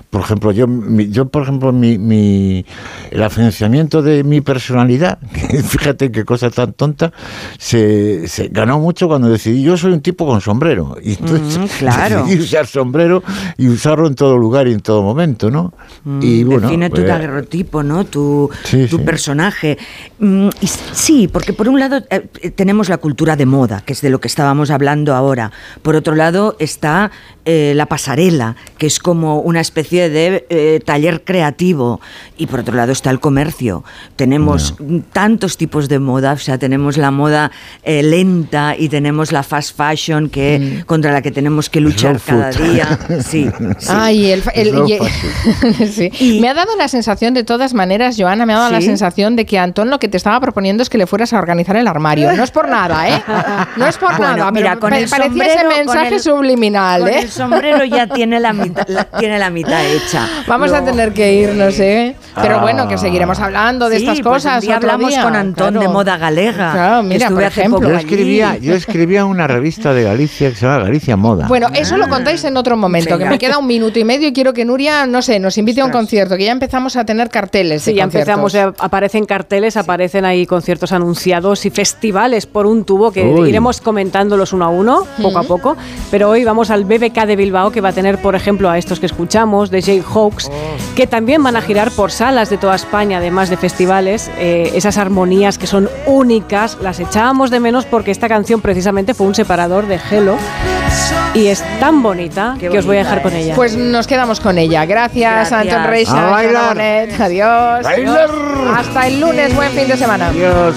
por ejemplo, yo, mi- yo por ejemplo, mi, mi- el financiamiento de mi personalidad, (laughs) fíjate qué cosa tan tonta, se, se ganó mucho cuando decidí, yo soy un tipo con sombrero, y entonces Mm, claro. (laughs) decidí usar sombrero y usarlo en todo lugar y en todo momento, ¿no? y bueno, Define tu pues, daguerrotipo, ¿no? Tu, Sí, tu sí. personaje. Mm, y sí, porque por un lado eh, eh, tenemos la cultura de moda, que es de lo que estábamos hablando ahora. Por otro lado está eh, la pasarela, que es como una especie de eh, taller creativo. Y por otro lado está el comercio. Tenemos tantos tipos de moda, o sea, tenemos la moda eh, lenta y tenemos la fast fashion que contra la que tenemos que luchar cada food. día. (laughs) Sí, sí. Ay, el, el- Fácil. (laughs) sí. me ha dado la sensación, de todas maneras, Joana, me ha dado la sensación de que Antón lo que te estaba proponiendo es que le fueras a organizar el armario. No es por nada, ¿eh? No es por Bueno, nada. mira, con el parecía sombrero, ese con mensaje el- subliminal, Con ¿eh? el sombrero ya tiene la mitad, la- (laughs) tiene la mitad hecha. Vamos a tener que irnos, ¿eh? Pero Ah. bueno, que seguiremos hablando de Sí, estas pues cosas. otro hablamos día, con Antón de moda galega. Claro, mira, Estuve por hace ejemplo. poco Yo escribía, yo escribía una revista de Galicia que se llama Galicia Moda. Bueno, eso lo contáis en otro momento, que me queda un minuto y medio y quiero que Nuria, no sé, nos invite a un concierto, que ya empezamos a tener carteles. Sí, de ya conciertos. empezamos, aparecen carteles, aparecen ahí conciertos anunciados y festivales por un tubo que Uy. iremos comentándolos uno a uno, poco a poco. Pero hoy vamos al BBK de Bilbao, que va a tener, por ejemplo, a estos que escuchamos, de Jay Hawks, que también van a girar por salas de toda España, además de festivales. Eh, esas armonías que son únicas, las echábamos de menos porque esta canción precisamente fue un separador de Hello y es tan bonita que os voy a dejar con ella. Pues nos quedamos con ella. Gracias, Gracias. Anton Reixa. A bailar. Joana Bonet. Adiós. Bailar. Adiós. Hasta el lunes. Buen fin de semana. Adiós.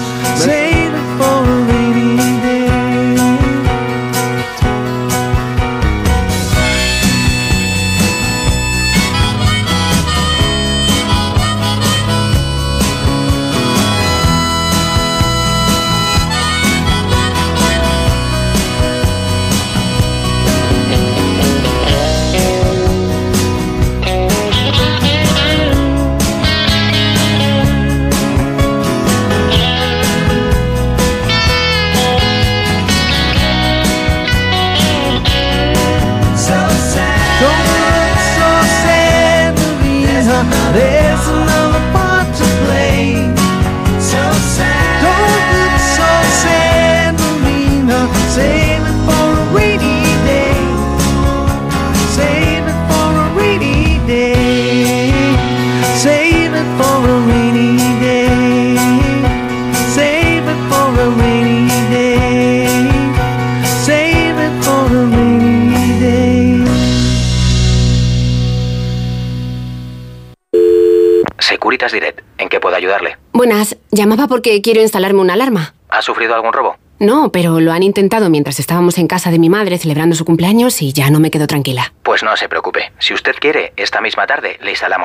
Llamaba porque quiero instalarme una alarma. ¿Ha sufrido algún robo? No, pero lo han intentado mientras estábamos en casa de mi madre celebrando su cumpleaños y ya no me quedo tranquila. Pues no se preocupe. Si usted quiere, esta misma tarde le instalamos